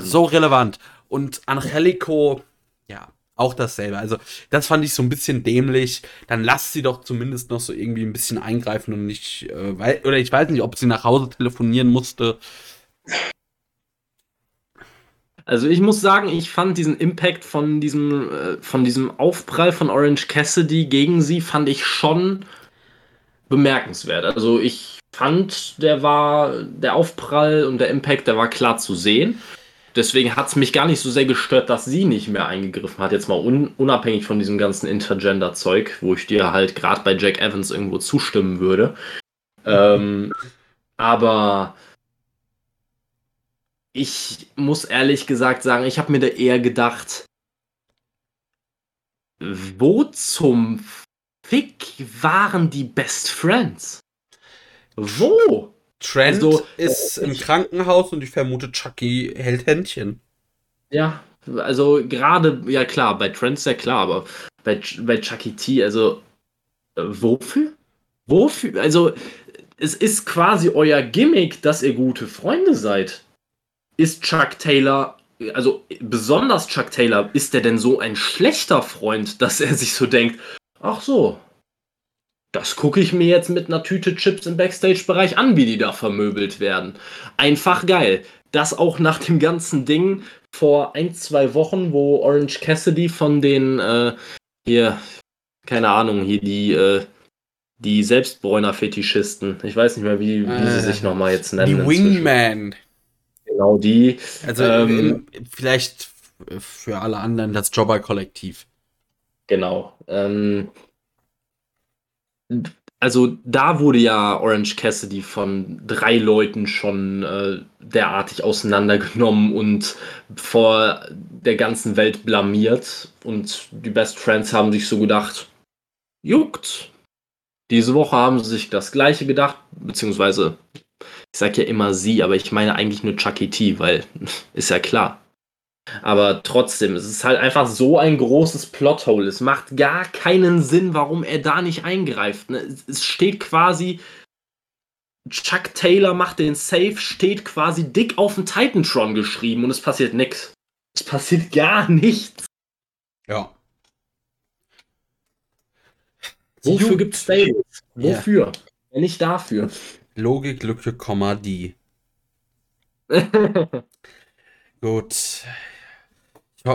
So relevant. Und Angelico, ja, auch dasselbe. Also, das fand ich so ein bisschen dämlich. Dann lasst sie doch zumindest noch so irgendwie ein bisschen eingreifen und nicht, äh, weil, oder ich weiß nicht, ob sie nach Hause telefonieren musste. Also ich muss sagen, ich fand diesen Impact von diesem, äh, von diesem Aufprall von Orange Cassidy gegen sie, fand ich schon bemerkenswert. Also ich fand, der war, der Aufprall und der Impact, der war klar zu sehen. Deswegen hat es mich gar nicht so sehr gestört, dass sie nicht mehr eingegriffen hat. Jetzt mal un unabhängig von diesem ganzen Intergender-Zeug, wo ich dir halt gerade bei Jack Evans irgendwo zustimmen würde. Ähm, aber ich muss ehrlich gesagt sagen, ich habe mir da eher gedacht, wo zum Fick waren die Best Friends? Wo? Trent also, ist im Krankenhaus und ich vermute, Chucky hält Händchen. Ja, also gerade, ja klar, bei Trent ist ja klar, aber bei, bei Chucky T, also äh, wofür? Wofür? Also, es ist quasi euer Gimmick, dass ihr gute Freunde seid. Ist Chuck Taylor, also besonders Chuck Taylor, ist der denn so ein schlechter Freund, dass er sich so denkt, ach so, das gucke ich mir jetzt mit einer Tüte Chips im Backstage-Bereich an, wie die da vermöbelt werden. Einfach geil. Das auch nach dem ganzen Ding vor ein, zwei Wochen, wo Orange Cassidy von den, äh, hier, keine Ahnung, hier die, äh, die Selbstbräuner-Fetischisten, ich weiß nicht mehr, wie, wie äh, sie sich nochmal jetzt nennen. Die Wingman. Genau, die. Also ähm, vielleicht für alle anderen das Jobber-Kollektiv. Genau. Ähm, also da wurde ja Orange Cassidy von drei Leuten schon äh, derartig auseinandergenommen und vor der ganzen Welt blamiert. Und die Best Friends haben sich so gedacht, juckt. Diese Woche haben sie sich das gleiche gedacht, beziehungsweise ich sage ja immer sie, aber ich meine eigentlich nur Chucky T, weil ist ja klar. Aber trotzdem, es ist halt einfach so ein großes Plothole. Es macht gar keinen Sinn, warum er da nicht eingreift. Ne? Es steht quasi, Chuck Taylor macht den Safe, steht quasi dick auf den Titantron geschrieben und es passiert nichts. Es passiert gar nichts. Ja. Wofür gibt es Stables? Wofür? Yeah. Wenn nicht dafür. Logik, Lücke, Komma, die. Gut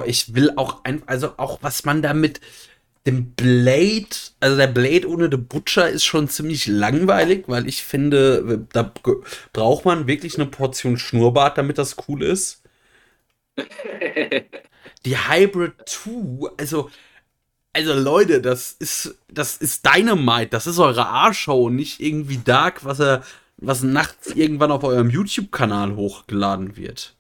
ich will auch ein, also auch was man damit dem Blade, also der Blade ohne The Butcher ist schon ziemlich langweilig, weil ich finde, da braucht man wirklich eine Portion Schnurrbart, damit das cool ist. Die Hybrid 2, also, also Leute, das ist, das ist Dynamite, das ist eure A-Show, nicht irgendwie Dark, was er, was nachts irgendwann auf eurem YouTube-Kanal hochgeladen wird.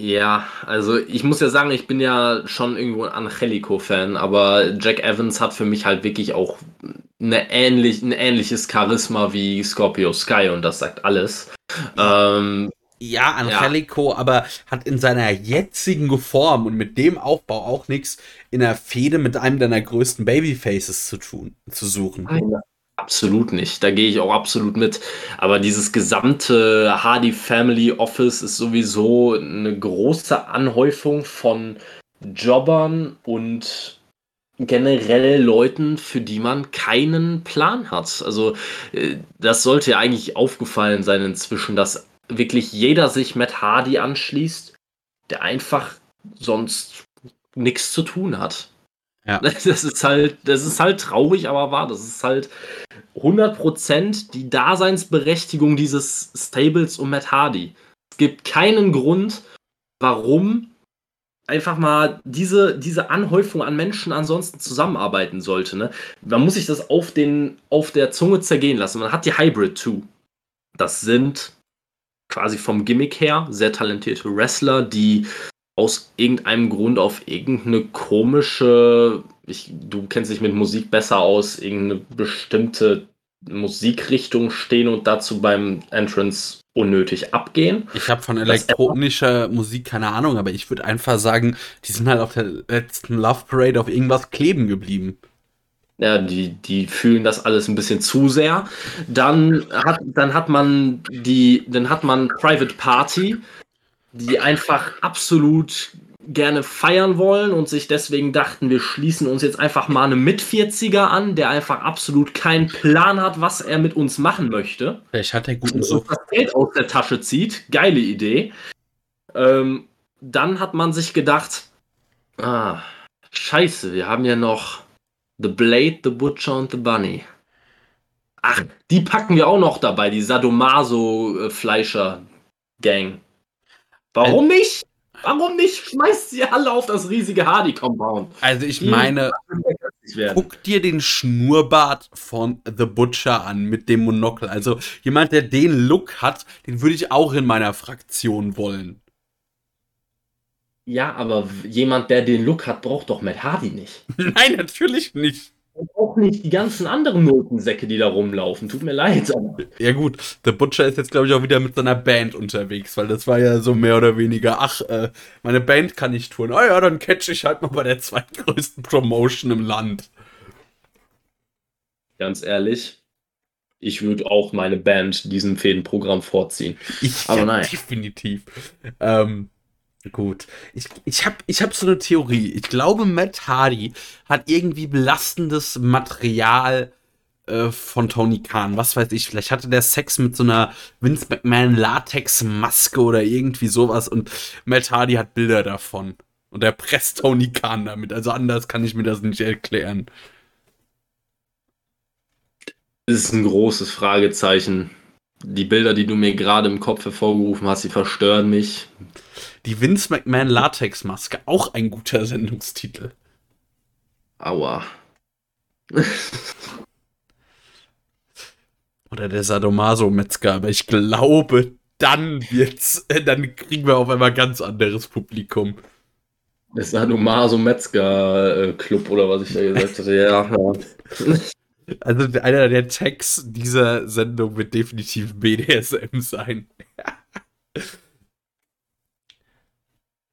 Ja, also ich muss ja sagen, ich bin ja schon irgendwo ein Angelico-Fan, aber Jack Evans hat für mich halt wirklich auch eine ähnlich, ein ähnliches Charisma wie Scorpio Sky und das sagt alles. Ähm, ja, Angelico, ja. aber hat in seiner jetzigen Form und mit dem Aufbau auch nichts in der Fehde mit einem deiner größten Babyfaces zu tun, zu suchen. Nein, Absolut nicht. Da gehe ich auch absolut mit. Aber dieses gesamte Hardy Family Office ist sowieso eine große Anhäufung von Jobbern und generell Leuten, für die man keinen Plan hat. Also äh, das sollte ja eigentlich aufgefallen sein inzwischen, dass wirklich jeder sich Matt Hardy anschließt, der einfach sonst nichts zu tun hat. Ja. Das ist halt, das ist halt traurig, aber wahr. Das ist halt 100% die Daseinsberechtigung dieses Stables um Matt Hardy. Es gibt keinen Grund, warum einfach mal diese, diese Anhäufung an Menschen ansonsten zusammenarbeiten sollte. Ne? Man muss sich das auf, den, auf der Zunge zergehen lassen. Man hat die Hybrid 2. Das sind quasi vom Gimmick her sehr talentierte Wrestler, die aus irgendeinem Grund auf irgendeine komische, ich, du kennst dich mit Musik besser aus, irgendeine bestimmte Musikrichtung stehen und dazu beim Entrance unnötig abgehen. Ich habe von elektronischer Musik keine Ahnung, aber ich würde einfach sagen, die sind halt auf der letzten Love Parade auf irgendwas kleben geblieben. Ja, die, die fühlen das alles ein bisschen zu sehr. Dann hat, dann hat man die, dann hat man Private Party, die einfach absolut gerne feiern wollen und sich deswegen dachten, wir schließen uns jetzt einfach mal einem Mit-40er an, der einfach absolut keinen Plan hat, was er mit uns machen möchte. Vielleicht hat er guten Sucht. das Geld aus der Tasche zieht. Geile Idee. Ähm, dann hat man sich gedacht, ah, scheiße, wir haben ja noch The Blade, The Butcher und The Bunny. Ach, die packen wir auch noch dabei, die Sadomaso-Fleischer-Gang. Warum nicht? Warum nicht? Schmeißt sie alle auf das riesige Hardy-Compound. Also ich meine, guck dir den Schnurrbart von The Butcher an mit dem Monokel. Also jemand, der den Look hat, den würde ich auch in meiner Fraktion wollen. Ja, aber jemand, der den Look hat, braucht doch Matt Hardy nicht. Nein, natürlich nicht. Und auch nicht die ganzen anderen Notensäcke, die da rumlaufen. Tut mir leid. Ja gut, der Butcher ist jetzt, glaube ich, auch wieder mit seiner Band unterwegs, weil das war ja so mehr oder weniger, ach, äh, meine Band kann nicht touren. Oh ja, dann catch ich halt mal bei der zweitgrößten Promotion im Land. Ganz ehrlich, ich würde auch meine Band diesem Fädenprogramm vorziehen. Ich, aber ja, nein. Definitiv. Ähm, Gut. Ich, ich habe ich hab so eine Theorie. Ich glaube, Matt Hardy hat irgendwie belastendes Material äh, von Tony Khan. Was weiß ich. Vielleicht hatte der Sex mit so einer Vince McMahon Latex-Maske oder irgendwie sowas und Matt Hardy hat Bilder davon. Und er presst Tony Khan damit. Also anders kann ich mir das nicht erklären. Das ist ein großes Fragezeichen. Die Bilder, die du mir gerade im Kopf hervorgerufen hast, die verstören mich. Die Vince McMahon Latexmaske, auch ein guter Sendungstitel. Aua. Oder der Sadomaso-Metzger, aber ich glaube, dann wird's, äh, dann kriegen wir auf einmal ganz anderes Publikum. Der Sadomaso-Metzger-Club oder was ich da gesagt hatte, ja. ja. Also einer der Tags dieser Sendung wird definitiv BDSM sein.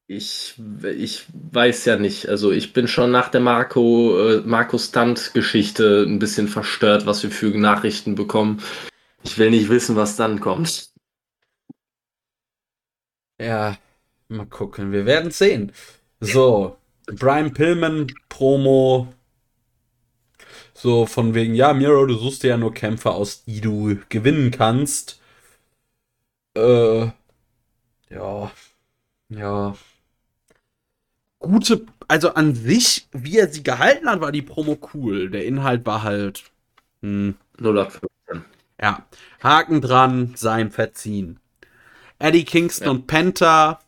Ich, ich weiß ja nicht. Also ich bin schon nach der Marco, äh, Marco Stunt-Geschichte ein bisschen verstört, was wir für Nachrichten bekommen. Ich will nicht wissen, was dann kommt. Ja, mal gucken. Wir werden sehen. So, Brian Pillman Promo. So von wegen, ja, Miro, du suchst dir ja nur Kämpfer aus, die du gewinnen kannst. Äh, ja, ja, gute, also an sich, wie er sie gehalten hat, war die Promo cool. Der Inhalt war halt. Hm. 0815. Ja. Haken dran, sein verziehen. Eddie Kingston ja. und Penta.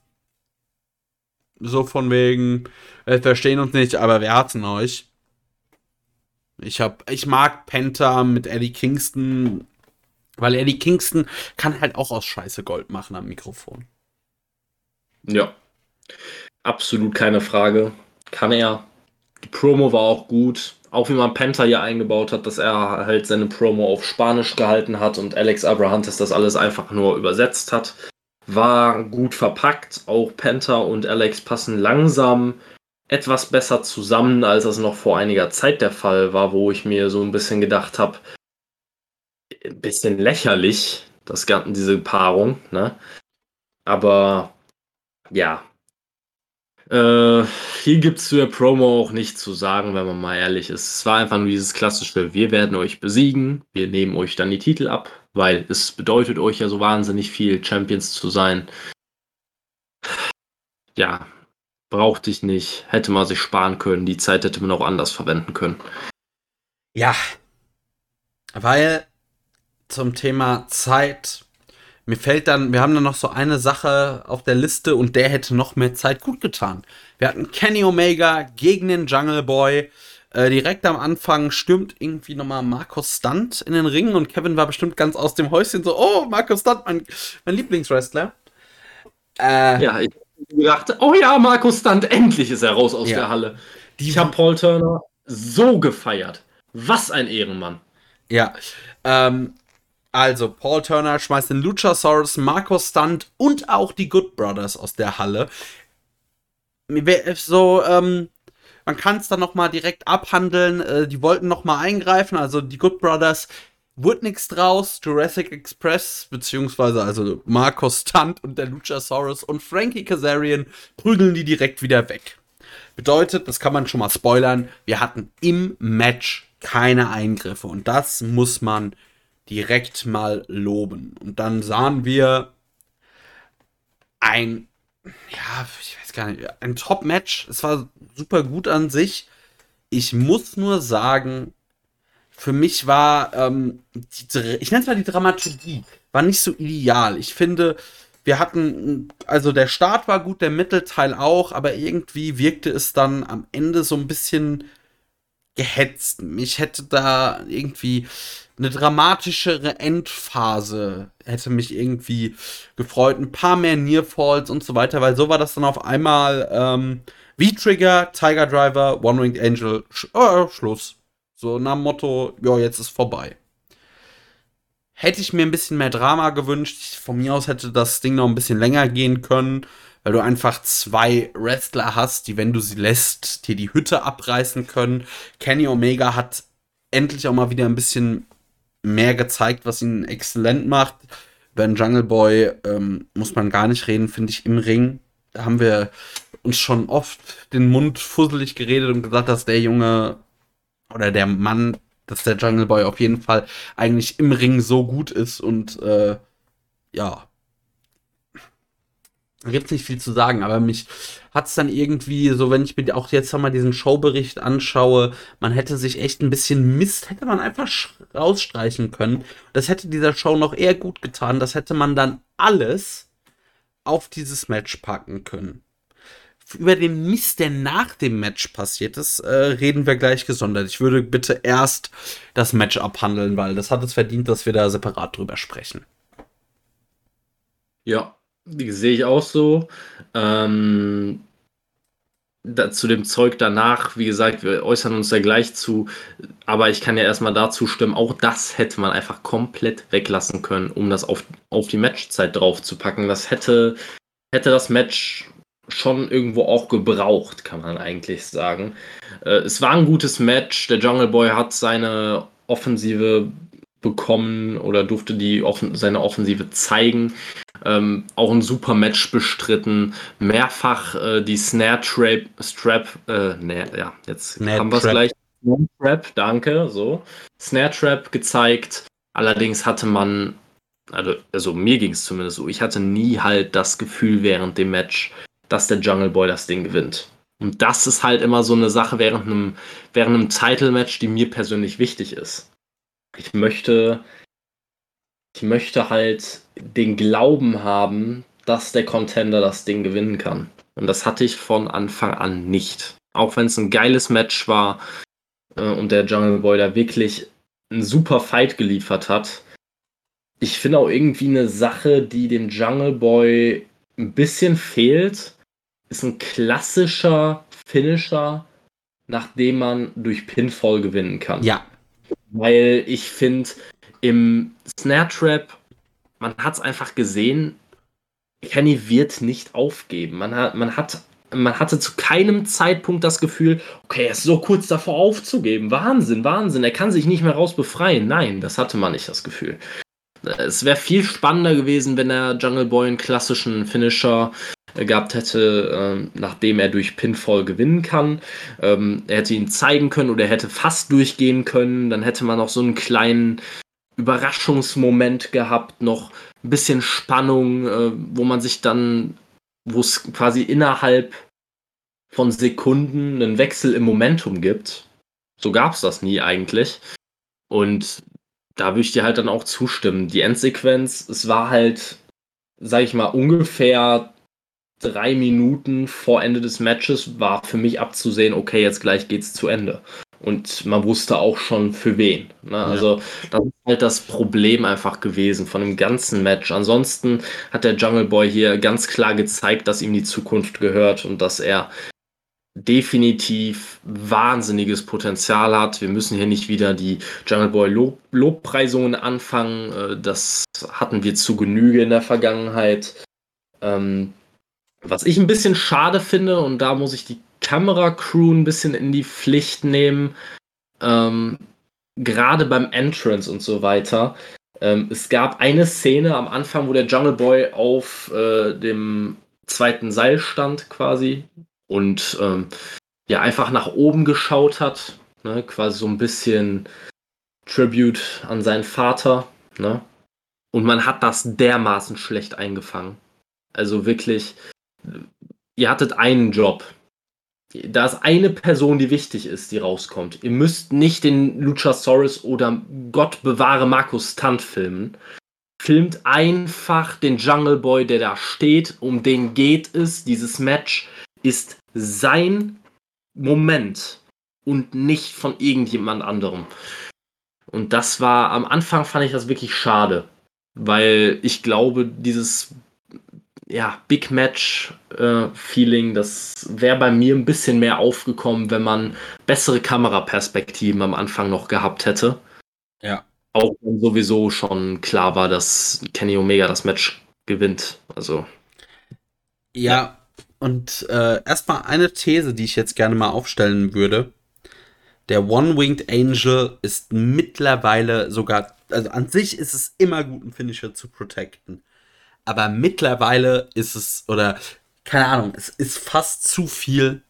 So von wegen, wir verstehen uns nicht, aber wir hatten euch. Ich hab, ich mag Penta mit Eddie Kingston, weil Eddie Kingston kann halt auch aus Scheiße Gold machen am Mikrofon. Ja. Absolut keine Frage. Kann er. Die Promo war auch gut. Auch wie man Penta hier eingebaut hat, dass er halt seine Promo auf Spanisch gehalten hat und Alex Abrahantes das alles einfach nur übersetzt hat. War gut verpackt. Auch Penta und Alex passen langsam etwas besser zusammen, als das noch vor einiger Zeit der Fall war, wo ich mir so ein bisschen gedacht habe, ein bisschen lächerlich, das Ganze, diese Paarung, ne? Aber ja, äh, hier gibt es zu der Promo auch nichts zu sagen, wenn man mal ehrlich ist. Es war einfach nur dieses klassische, wir werden euch besiegen, wir nehmen euch dann die Titel ab, weil es bedeutet euch ja so wahnsinnig viel, Champions zu sein. Ja, brauchte ich nicht, hätte man sich sparen können, die Zeit hätte man auch anders verwenden können. Ja, weil zum Thema Zeit mir fällt dann, wir haben dann noch so eine Sache auf der Liste und der hätte noch mehr Zeit gut getan. Wir hatten Kenny Omega gegen den Jungle Boy. Äh, direkt am Anfang stürmt irgendwie nochmal Markus Stunt in den Ring und Kevin war bestimmt ganz aus dem Häuschen so, oh, Markus Stunt, mein, mein Lieblingswrestler. Äh, ja, ich dachte, oh ja, Markus Stunt, endlich ist er raus aus ja. der Halle. Die ich habe Paul Turner so gefeiert. Was ein Ehrenmann. Ja, ähm, also, Paul Turner schmeißt den Luchasaurus, Marco Stunt und auch die Good Brothers aus der Halle. So, ähm, man kann es dann noch mal direkt abhandeln. Äh, die wollten noch mal eingreifen, also die Good Brothers wurde nichts draus. Jurassic Express, beziehungsweise also Marco Stunt und der Luchasaurus und Frankie Kazarian prügeln die direkt wieder weg. Bedeutet, das kann man schon mal spoilern, wir hatten im Match keine Eingriffe und das muss man direkt mal loben. Und dann sahen wir ein, ja, ich weiß gar nicht, ein Top-Match. Es war super gut an sich. Ich muss nur sagen, für mich war, ähm, die, ich nenne es mal die Dramaturgie, war nicht so ideal. Ich finde, wir hatten, also der Start war gut, der Mittelteil auch, aber irgendwie wirkte es dann am Ende so ein bisschen gehetzt. Ich hätte da irgendwie eine dramatischere Endphase hätte mich irgendwie gefreut. Ein paar mehr Nearfalls und so weiter, weil so war das dann auf einmal ähm, V-Trigger, Tiger Driver, One-Winged Angel, Sch äh, Schluss. So nach dem Motto, ja, jetzt ist vorbei. Hätte ich mir ein bisschen mehr Drama gewünscht. Von mir aus hätte das Ding noch ein bisschen länger gehen können, weil du einfach zwei Wrestler hast, die, wenn du sie lässt, dir die Hütte abreißen können. Kenny Omega hat endlich auch mal wieder ein bisschen mehr gezeigt, was ihn exzellent macht. Ben Jungle Boy ähm, muss man gar nicht reden, finde ich, im Ring. Da haben wir uns schon oft den Mund fusselig geredet und gesagt, dass der Junge oder der Mann, dass der Jungle Boy auf jeden Fall eigentlich im Ring so gut ist und äh, ja, da gibt es nicht viel zu sagen, aber mich hat es dann irgendwie, so wenn ich mir auch jetzt nochmal diesen Showbericht anschaue, man hätte sich echt ein bisschen Mist, hätte man einfach rausstreichen können. Das hätte dieser Show noch eher gut getan. Das hätte man dann alles auf dieses Match packen können. Über den Mist, der nach dem Match passiert ist, äh, reden wir gleich gesondert. Ich würde bitte erst das Match abhandeln, weil das hat es verdient, dass wir da separat drüber sprechen. Ja, sehe ich auch so. Ähm, da, zu dem Zeug danach, wie gesagt, wir äußern uns ja gleich zu, aber ich kann ja erstmal dazu stimmen, auch das hätte man einfach komplett weglassen können, um das auf, auf die Matchzeit drauf zu packen. Das hätte, hätte das Match schon irgendwo auch gebraucht, kann man eigentlich sagen. Äh, es war ein gutes Match. Der Jungle Boy hat seine Offensive bekommen oder durfte die offen seine Offensive zeigen. Ähm, auch ein super Match bestritten. Mehrfach äh, die Snare Trap, Strap, äh, ne, ja, jetzt Snare haben wir es gleich. Snare Trap, danke, so. Snare Trap gezeigt. Allerdings hatte man, also, also mir ging es zumindest so, ich hatte nie halt das Gefühl während dem Match, dass der Jungle Boy das Ding gewinnt. Und das ist halt immer so eine Sache während einem, während einem Title-Match, die mir persönlich wichtig ist. Ich möchte, ich möchte halt den Glauben haben, dass der Contender das Ding gewinnen kann. Und das hatte ich von Anfang an nicht. Auch wenn es ein geiles Match war äh, und der Jungle Boy da wirklich einen super Fight geliefert hat. Ich finde auch irgendwie eine Sache, die dem Jungle Boy ein bisschen fehlt, ist ein klassischer Finisher, nachdem man durch Pinfall gewinnen kann. Ja. Weil ich finde, im Snare Trap, man hat es einfach gesehen, Kenny wird nicht aufgeben. Man hat, man hat man hatte zu keinem Zeitpunkt das Gefühl, okay, er ist so kurz davor aufzugeben. Wahnsinn, Wahnsinn, er kann sich nicht mehr raus befreien. Nein, das hatte man nicht das Gefühl. Es wäre viel spannender gewesen, wenn der Jungle Boy einen klassischen Finisher gehabt hätte, äh, nachdem er durch Pinfall gewinnen kann. Ähm, er hätte ihn zeigen können oder er hätte fast durchgehen können. Dann hätte man auch so einen kleinen Überraschungsmoment gehabt, noch ein bisschen Spannung, äh, wo man sich dann wo es quasi innerhalb von Sekunden einen Wechsel im Momentum gibt. So gab es das nie eigentlich. Und da würde ich dir halt dann auch zustimmen. Die Endsequenz, es war halt, sag ich mal, ungefähr drei Minuten vor Ende des Matches, war für mich abzusehen, okay, jetzt gleich geht's zu Ende. Und man wusste auch schon für wen. Ne? Ja. Also das ist halt das Problem einfach gewesen von dem ganzen Match. Ansonsten hat der Jungle Boy hier ganz klar gezeigt, dass ihm die Zukunft gehört und dass er definitiv wahnsinniges Potenzial hat. Wir müssen hier nicht wieder die Jungle Boy Lob Lobpreisungen anfangen. Äh, das hatten wir zu Genüge in der Vergangenheit. Ähm, was ich ein bisschen schade finde, und da muss ich die Kameracrew ein bisschen in die Pflicht nehmen. Ähm, Gerade beim Entrance und so weiter. Ähm, es gab eine Szene am Anfang, wo der Jungle Boy auf äh, dem zweiten Seil stand quasi und ähm, ja einfach nach oben geschaut hat. Ne? Quasi so ein bisschen Tribute an seinen Vater. Ne? Und man hat das dermaßen schlecht eingefangen. Also wirklich, ihr hattet einen Job da ist eine Person, die wichtig ist, die rauskommt. Ihr müsst nicht den Luchasaurus oder Gott bewahre Markus Stunt filmen. Filmt einfach den Jungle Boy, der da steht, um den geht es. Dieses Match ist sein Moment und nicht von irgendjemand anderem. Und das war, am Anfang fand ich das wirklich schade, weil ich glaube, dieses ja, Big Match-Feeling, äh, das wäre bei mir ein bisschen mehr aufgekommen, wenn man bessere Kameraperspektiven am Anfang noch gehabt hätte. Ja. Auch wenn sowieso schon klar war, dass Kenny Omega das Match gewinnt. Also. Ja, ja. und äh, erstmal eine These, die ich jetzt gerne mal aufstellen würde. Der One-Winged Angel ist mittlerweile sogar, also an sich ist es immer gut, einen Finisher zu protecten aber mittlerweile ist es, oder keine Ahnung, es ist fast zu viel,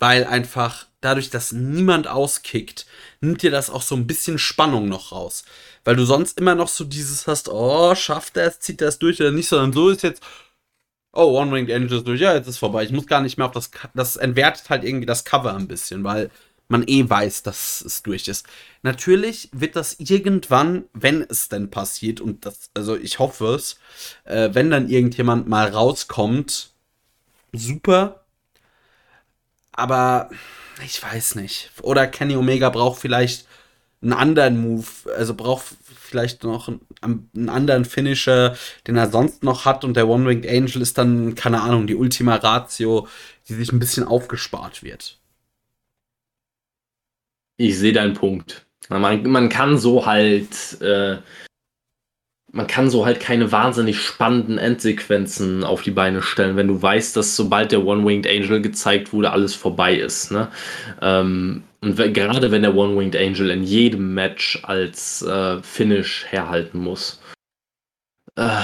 weil einfach dadurch, dass niemand auskickt, nimmt dir das auch so ein bisschen Spannung noch raus. Weil du sonst immer noch so dieses hast, oh, schafft er es, zieht er es durch oder nicht, sondern so ist jetzt, oh, One-Winged Angel ist durch, ja, jetzt ist vorbei. Ich muss gar nicht mehr auf das, das entwertet halt irgendwie das Cover ein bisschen, weil man eh weiß, dass es durch ist. Natürlich wird das irgendwann, wenn es denn passiert, und das, also ich hoffe es, äh, wenn dann irgendjemand mal rauskommt, super. Aber ich weiß nicht. Oder Kenny Omega braucht vielleicht einen anderen Move, also braucht vielleicht noch einen, einen, anderen Finisher, den er sonst noch hat und der One-Winged Angel ist dann, keine Ahnung, die Ultima Ratio, die sich ein bisschen aufgespart wird. Ich sehe deinen Punkt. Man, man kann so halt, äh, man kann so halt keine wahnsinnig spannenden Endsequenzen auf die Beine stellen, wenn du weißt, dass sobald der One-Winged Angel gezeigt wurde, alles vorbei ist. Ne? Ähm, und gerade wenn der One-Winged Angel in jedem Match als äh, Finish herhalten muss. Äh,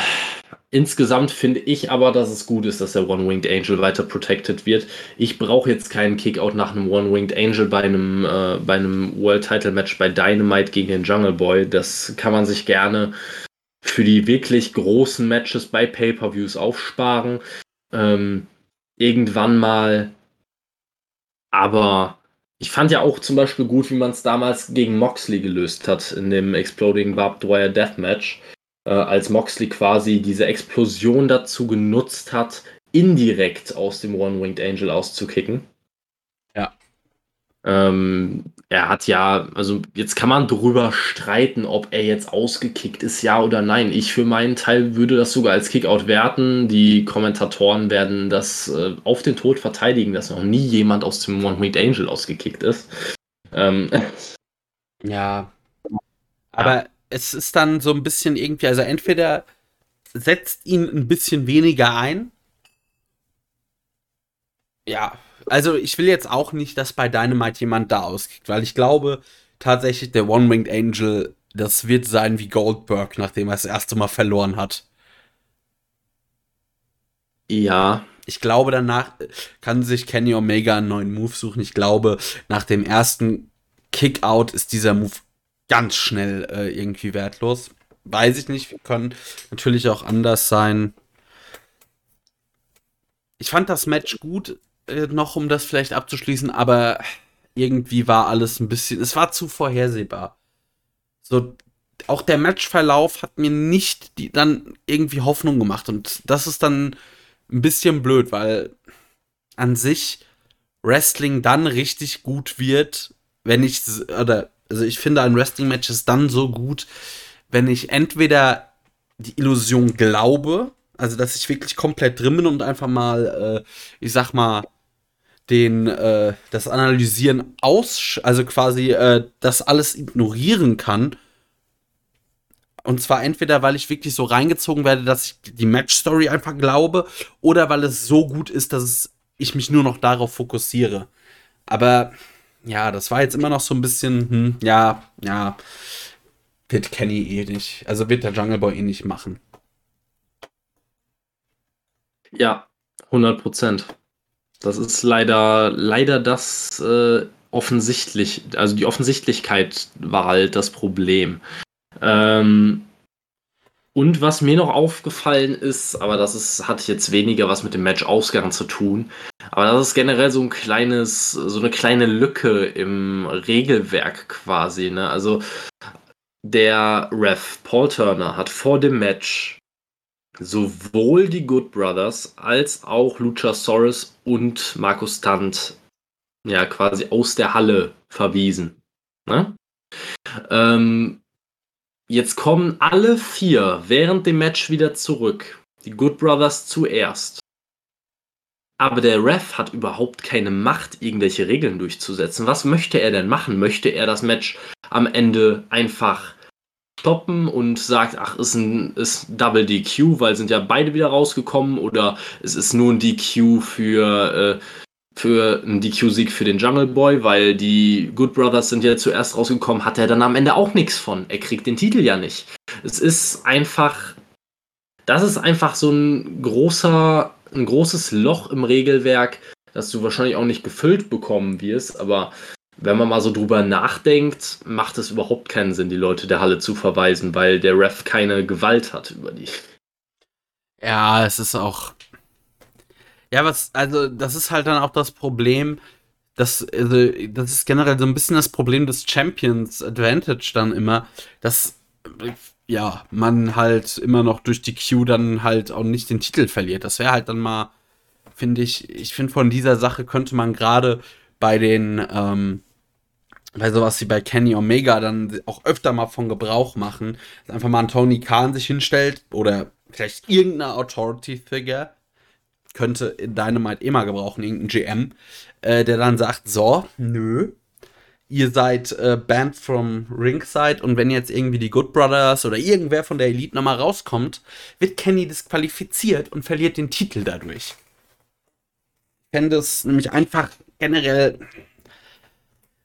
Insgesamt finde ich aber, dass es gut ist, dass der One-Winged Angel weiter protected wird. Ich brauche jetzt keinen Kickout nach einem One-Winged Angel bei einem, äh, bei einem World Title Match bei Dynamite gegen den Jungle Boy. Das kann man sich gerne für die wirklich großen Matches bei Pay-Per-Views aufsparen. Ähm, irgendwann mal Aber ich fand ja auch zum Beispiel gut, wie man es damals gegen Moxley gelöst hat in dem Exploding Barbed Wire Deathmatch, als Moxley quasi diese Explosion dazu genutzt hat, indirekt aus dem One-Winged Angel auszukicken. Ja. Ähm, er hat ja, also jetzt kann man drüber streiten, ob er jetzt ausgekickt ist, ja oder nein. Ich für meinen Teil würde das sogar als Kickout werten. Die Kommentatoren werden das äh, auf den Tod verteidigen, dass noch nie jemand aus dem One-Winged Angel ausgekickt ist. Ähm. Ja. Aber. Es ist dann so ein bisschen irgendwie, also entweder setzt ihn ein bisschen weniger ein. Ja, also ich will jetzt auch nicht, dass bei Dynamite jemand da auskickt, weil ich glaube tatsächlich, der One-Winged Angel, das wird sein wie Goldberg, nachdem er das erste Mal verloren hat. Ja. Ich glaube, danach kann sich Kenny Omega einen neuen Move suchen. Ich glaube, nach dem ersten Kickout ist dieser Move ganz schnell äh, irgendwie wertlos. Weiß ich nicht, wir können natürlich auch anders sein. Ich fand das Match gut. Äh, noch, um das vielleicht abzuschließen, aber irgendwie war alles ein bisschen, es war zu vorhersehbar. So, auch der Matchverlauf hat mir nicht die, dann irgendwie Hoffnung gemacht und das ist dann ein bisschen blöd, weil an sich Wrestling dann richtig gut wird, wenn ich, oder, also ich finde ein Wrestling-Match ist dann so gut, wenn ich entweder die Illusion glaube, also dass ich wirklich komplett drin bin und einfach mal, äh, ich sag mal, den, äh, das Analysieren aus, also quasi äh, das alles ignorieren kann. Und zwar entweder, weil ich wirklich so reingezogen werde, dass ich die Match-Story einfach glaube, oder weil es so gut ist, dass ich mich nur noch darauf fokussiere. Aber ja, das war jetzt immer noch so ein bisschen, hm, ja, ja, wird Kenny eh nicht. Also wird der Jungle Boy eh nicht machen. Ja, 100 Prozent. Das ist leider, leider das äh, offensichtlich, also die Offensichtlichkeit war halt das Problem. Ähm, und was mir noch aufgefallen ist, aber das ist, hat jetzt weniger was mit dem Match-Ausgang zu tun, aber das ist generell so ein kleines, so eine kleine Lücke im Regelwerk quasi. Ne? Also der Ref Paul Turner hat vor dem Match sowohl die Good Brothers als auch Luchasaurus und Markus Tant ja quasi aus der Halle verwiesen. Ne? Ähm, jetzt kommen alle vier während dem Match wieder zurück. Die Good Brothers zuerst. Aber der Ref hat überhaupt keine Macht, irgendwelche Regeln durchzusetzen. Was möchte er denn machen? Möchte er das Match am Ende einfach stoppen und sagt, ach, ist ein ist Double DQ, weil sind ja beide wieder rausgekommen oder es ist nur ein DQ für, äh, für einen DQ-Sieg für den Jungle Boy, weil die Good Brothers sind ja zuerst rausgekommen, hat er dann am Ende auch nichts von. Er kriegt den Titel ja nicht. Es ist einfach, das ist einfach so ein großer, ein großes Loch im Regelwerk, das du wahrscheinlich auch nicht gefüllt bekommen wirst, aber wenn man mal so drüber nachdenkt, macht es überhaupt keinen Sinn, die Leute der Halle zu verweisen, weil der Ref keine Gewalt hat über die. Ja, es ist auch. Ja, was, also, das ist halt dann auch das Problem, dass, also, das ist generell so ein bisschen das Problem des Champions Advantage dann immer, dass, ja, man halt immer noch durch die Q dann halt auch nicht den Titel verliert. Das wäre halt dann mal, finde ich, ich finde von dieser Sache könnte man gerade bei den, ähm, bei sowas wie bei Kenny Omega dann auch öfter mal von Gebrauch machen, dass einfach mal ein Tony Khan sich hinstellt oder vielleicht irgendeine Authority-Figure, könnte in Dynamite immer gebrauchen, irgendein GM, äh, der dann sagt, so, nö, ihr seid äh, banned from Ringside und wenn jetzt irgendwie die Good Brothers oder irgendwer von der Elite nochmal rauskommt, wird Kenny disqualifiziert und verliert den Titel dadurch. Ich fände es nämlich einfach generell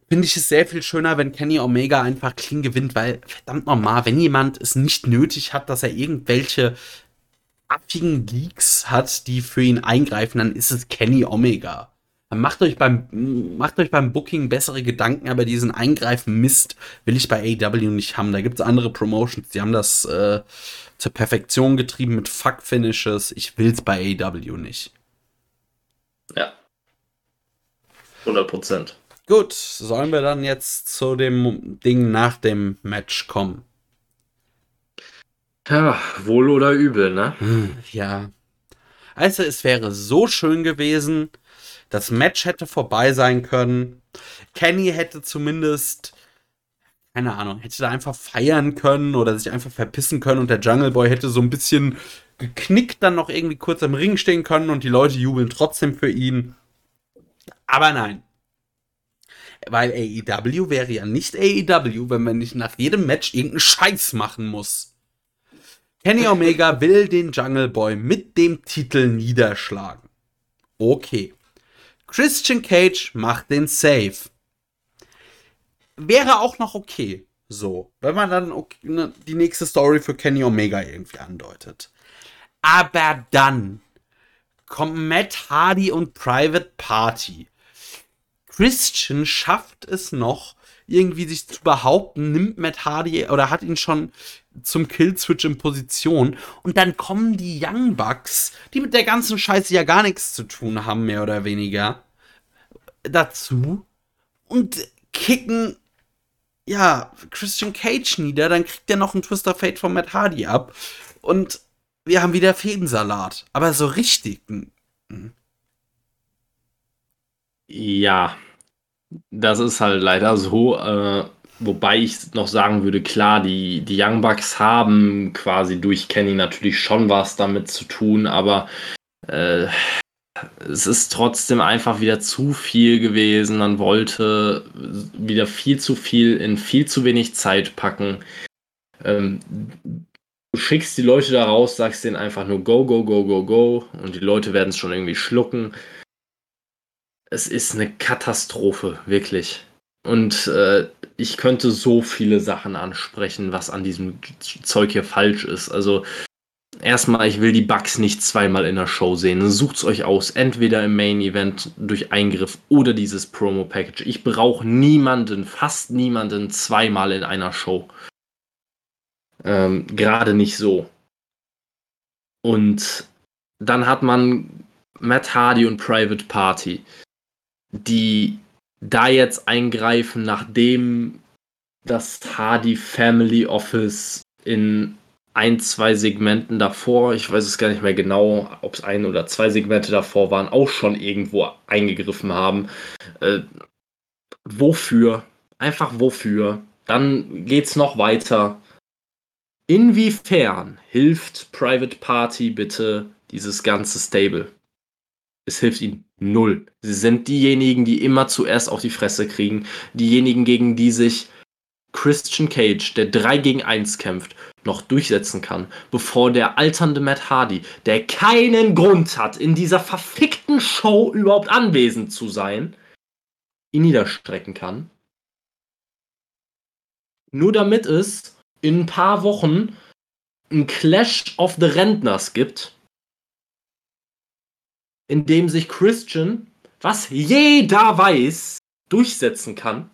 finde ich es sehr viel schöner, wenn Kenny Omega einfach clean gewinnt, weil verdammt nochmal, wenn jemand es nicht nötig hat, dass er irgendwelche affigen Geeks hat, die für ihn eingreifen, dann ist es Kenny Omega. Dann macht euch beim, macht euch beim Booking bessere Gedanken, aber diesen Eingreifen Mist will ich bei AW nicht haben. Da gibt es andere Promotions, die haben das äh, zur Perfektion getrieben mit Fuck-Finishes. Ich will es bei AW nicht. Ja, 100 Prozent. Gut, sollen wir dann jetzt zu dem Ding nach dem Match kommen? Ja, wohl oder übel, ne? Ja. Also, es wäre so schön gewesen. Das Match hätte vorbei sein können. Kenny hätte zumindest, keine Ahnung, hätte da einfach feiern können oder sich einfach verpissen können und der Jungle Boy hätte so ein bisschen geknickt dann noch irgendwie kurz am Ring stehen können und die Leute jubeln trotzdem für ihn. Aber nein. Weil AEW wäre ja nicht AEW, wenn man nicht nach jedem Match irgendeinen Scheiß machen muss. Kenny Omega will den Jungle Boy mit dem Titel niederschlagen. Okay. Christian Cage macht den Save. Wäre auch noch okay. So. Wenn man dann okay, ne, die nächste Story für Kenny Omega irgendwie andeutet. Aber dann kommt Matt Hardy und Private Party. Christian schafft es noch, irgendwie sich zu behaupten, nimmt Matt Hardy oder hat ihn schon zum Killswitch in Position. Und dann kommen die Young Bucks, die mit der ganzen Scheiße ja gar nichts zu tun haben, mehr oder weniger, dazu und kicken, ja, Christian Cage nieder. Dann kriegt er noch einen Twister Fate von Matt Hardy ab. Und wir haben wieder Fädensalat. Aber so richtig. Ja, das ist halt leider so. Äh, wobei ich noch sagen würde, klar, die, die Young Bucks haben quasi durch Kenny natürlich schon was damit zu tun, aber äh, es ist trotzdem einfach wieder zu viel gewesen. Man wollte wieder viel zu viel in viel zu wenig Zeit packen. Ähm, du schickst die Leute da raus, sagst denen einfach nur go, go, go, go, go und die Leute werden es schon irgendwie schlucken es ist eine Katastrophe, wirklich. Und äh, ich könnte so viele Sachen ansprechen, was an diesem Zeug hier falsch ist. Also erstmal, ich will die Bugs nicht zweimal in der Show sehen. Sucht's euch aus, entweder im Main Event durch Eingriff oder dieses Promo Package. Ich brauche niemanden, fast niemanden zweimal in einer Show. Ähm, Gerade nicht so. Und dann hat man Matt Hardy und Private Party die da jetzt eingreifen, nachdem das Hardy Family Office in ein, zwei Segmenten davor, ich weiß es gar nicht mehr genau, ob es ein oder zwei Segmente davor waren, auch schon irgendwo eingegriffen haben. Äh, wofür? Einfach wofür? Dann geht's noch weiter. Inwiefern hilft Private Party bitte dieses ganze Stable? Es hilft ihnen null. Sie sind diejenigen, die immer zuerst auf die Fresse kriegen. Diejenigen, gegen die sich Christian Cage, der 3 gegen 1 kämpft, noch durchsetzen kann, bevor der alternde Matt Hardy, der keinen Grund hat, in dieser verfickten Show überhaupt anwesend zu sein, ihn niederstrecken kann. Nur damit es in ein paar Wochen ein Clash of the Rentners gibt, in dem sich Christian, was jeder weiß, durchsetzen kann.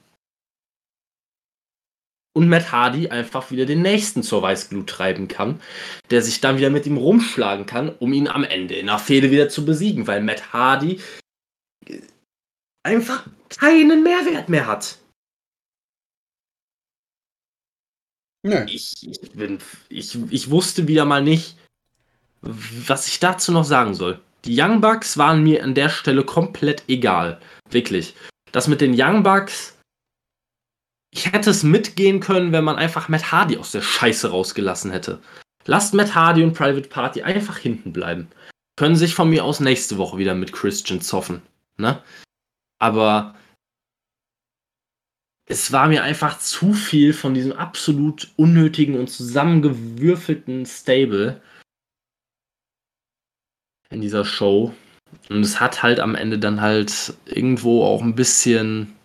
Und Matt Hardy einfach wieder den nächsten zur Weißglut treiben kann, der sich dann wieder mit ihm rumschlagen kann, um ihn am Ende in der Fehde wieder zu besiegen, weil Matt Hardy einfach keinen Mehrwert mehr hat. Nee. Ich, ich, bin, ich, ich wusste wieder mal nicht, was ich dazu noch sagen soll. Die Young Bucks waren mir an der Stelle komplett egal. Wirklich. Das mit den Young Bucks, ich hätte es mitgehen können, wenn man einfach Matt Hardy aus der Scheiße rausgelassen hätte. Lasst Matt Hardy und Private Party einfach hinten bleiben. Können sich von mir aus nächste Woche wieder mit Christian zoffen. Ne? Aber es war mir einfach zu viel von diesem absolut unnötigen und zusammengewürfelten Stable in dieser Show. Und es hat halt am Ende dann halt irgendwo auch ein bisschen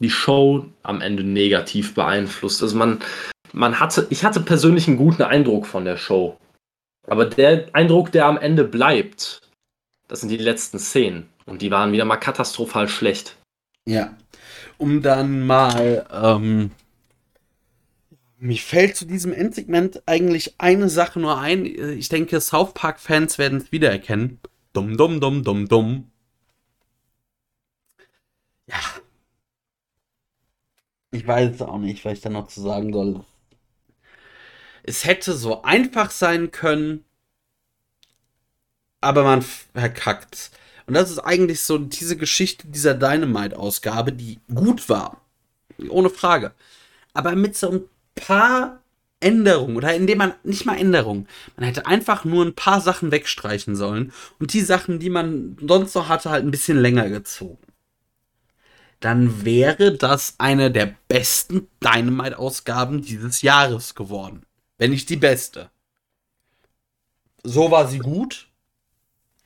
die Show am Ende negativ beeinflusst. Also man, man hatte, ich hatte persönlich einen guten Eindruck von der Show. Aber der Eindruck, der am Ende bleibt, das sind die letzten Szenen. Und die waren wieder mal katastrophal schlecht. Ja. Um dann mal ähm, mir fällt zu diesem Endsegment eigentlich eine Sache nur ein. Ich denke, South Park-Fans werden es wiedererkennen. Dumm, dumm, dumm, dumm, dumm. Ja. Ich weiß es auch nicht, was ich da noch zu sagen soll. Es hätte so einfach sein können, aber man verkackt. Und das ist eigentlich so diese Geschichte dieser Dynamite-Ausgabe, die gut war. Ohne Frage. Aber mit so ein paar Änderungen oder indem man nicht mal Änderungen, man hätte einfach nur ein paar Sachen wegstreichen sollen und die Sachen, die man sonst noch hatte, halt ein bisschen länger gezogen. Dann wäre das eine der besten Dynamite-Ausgaben dieses Jahres geworden. Wenn nicht die beste. So war sie gut,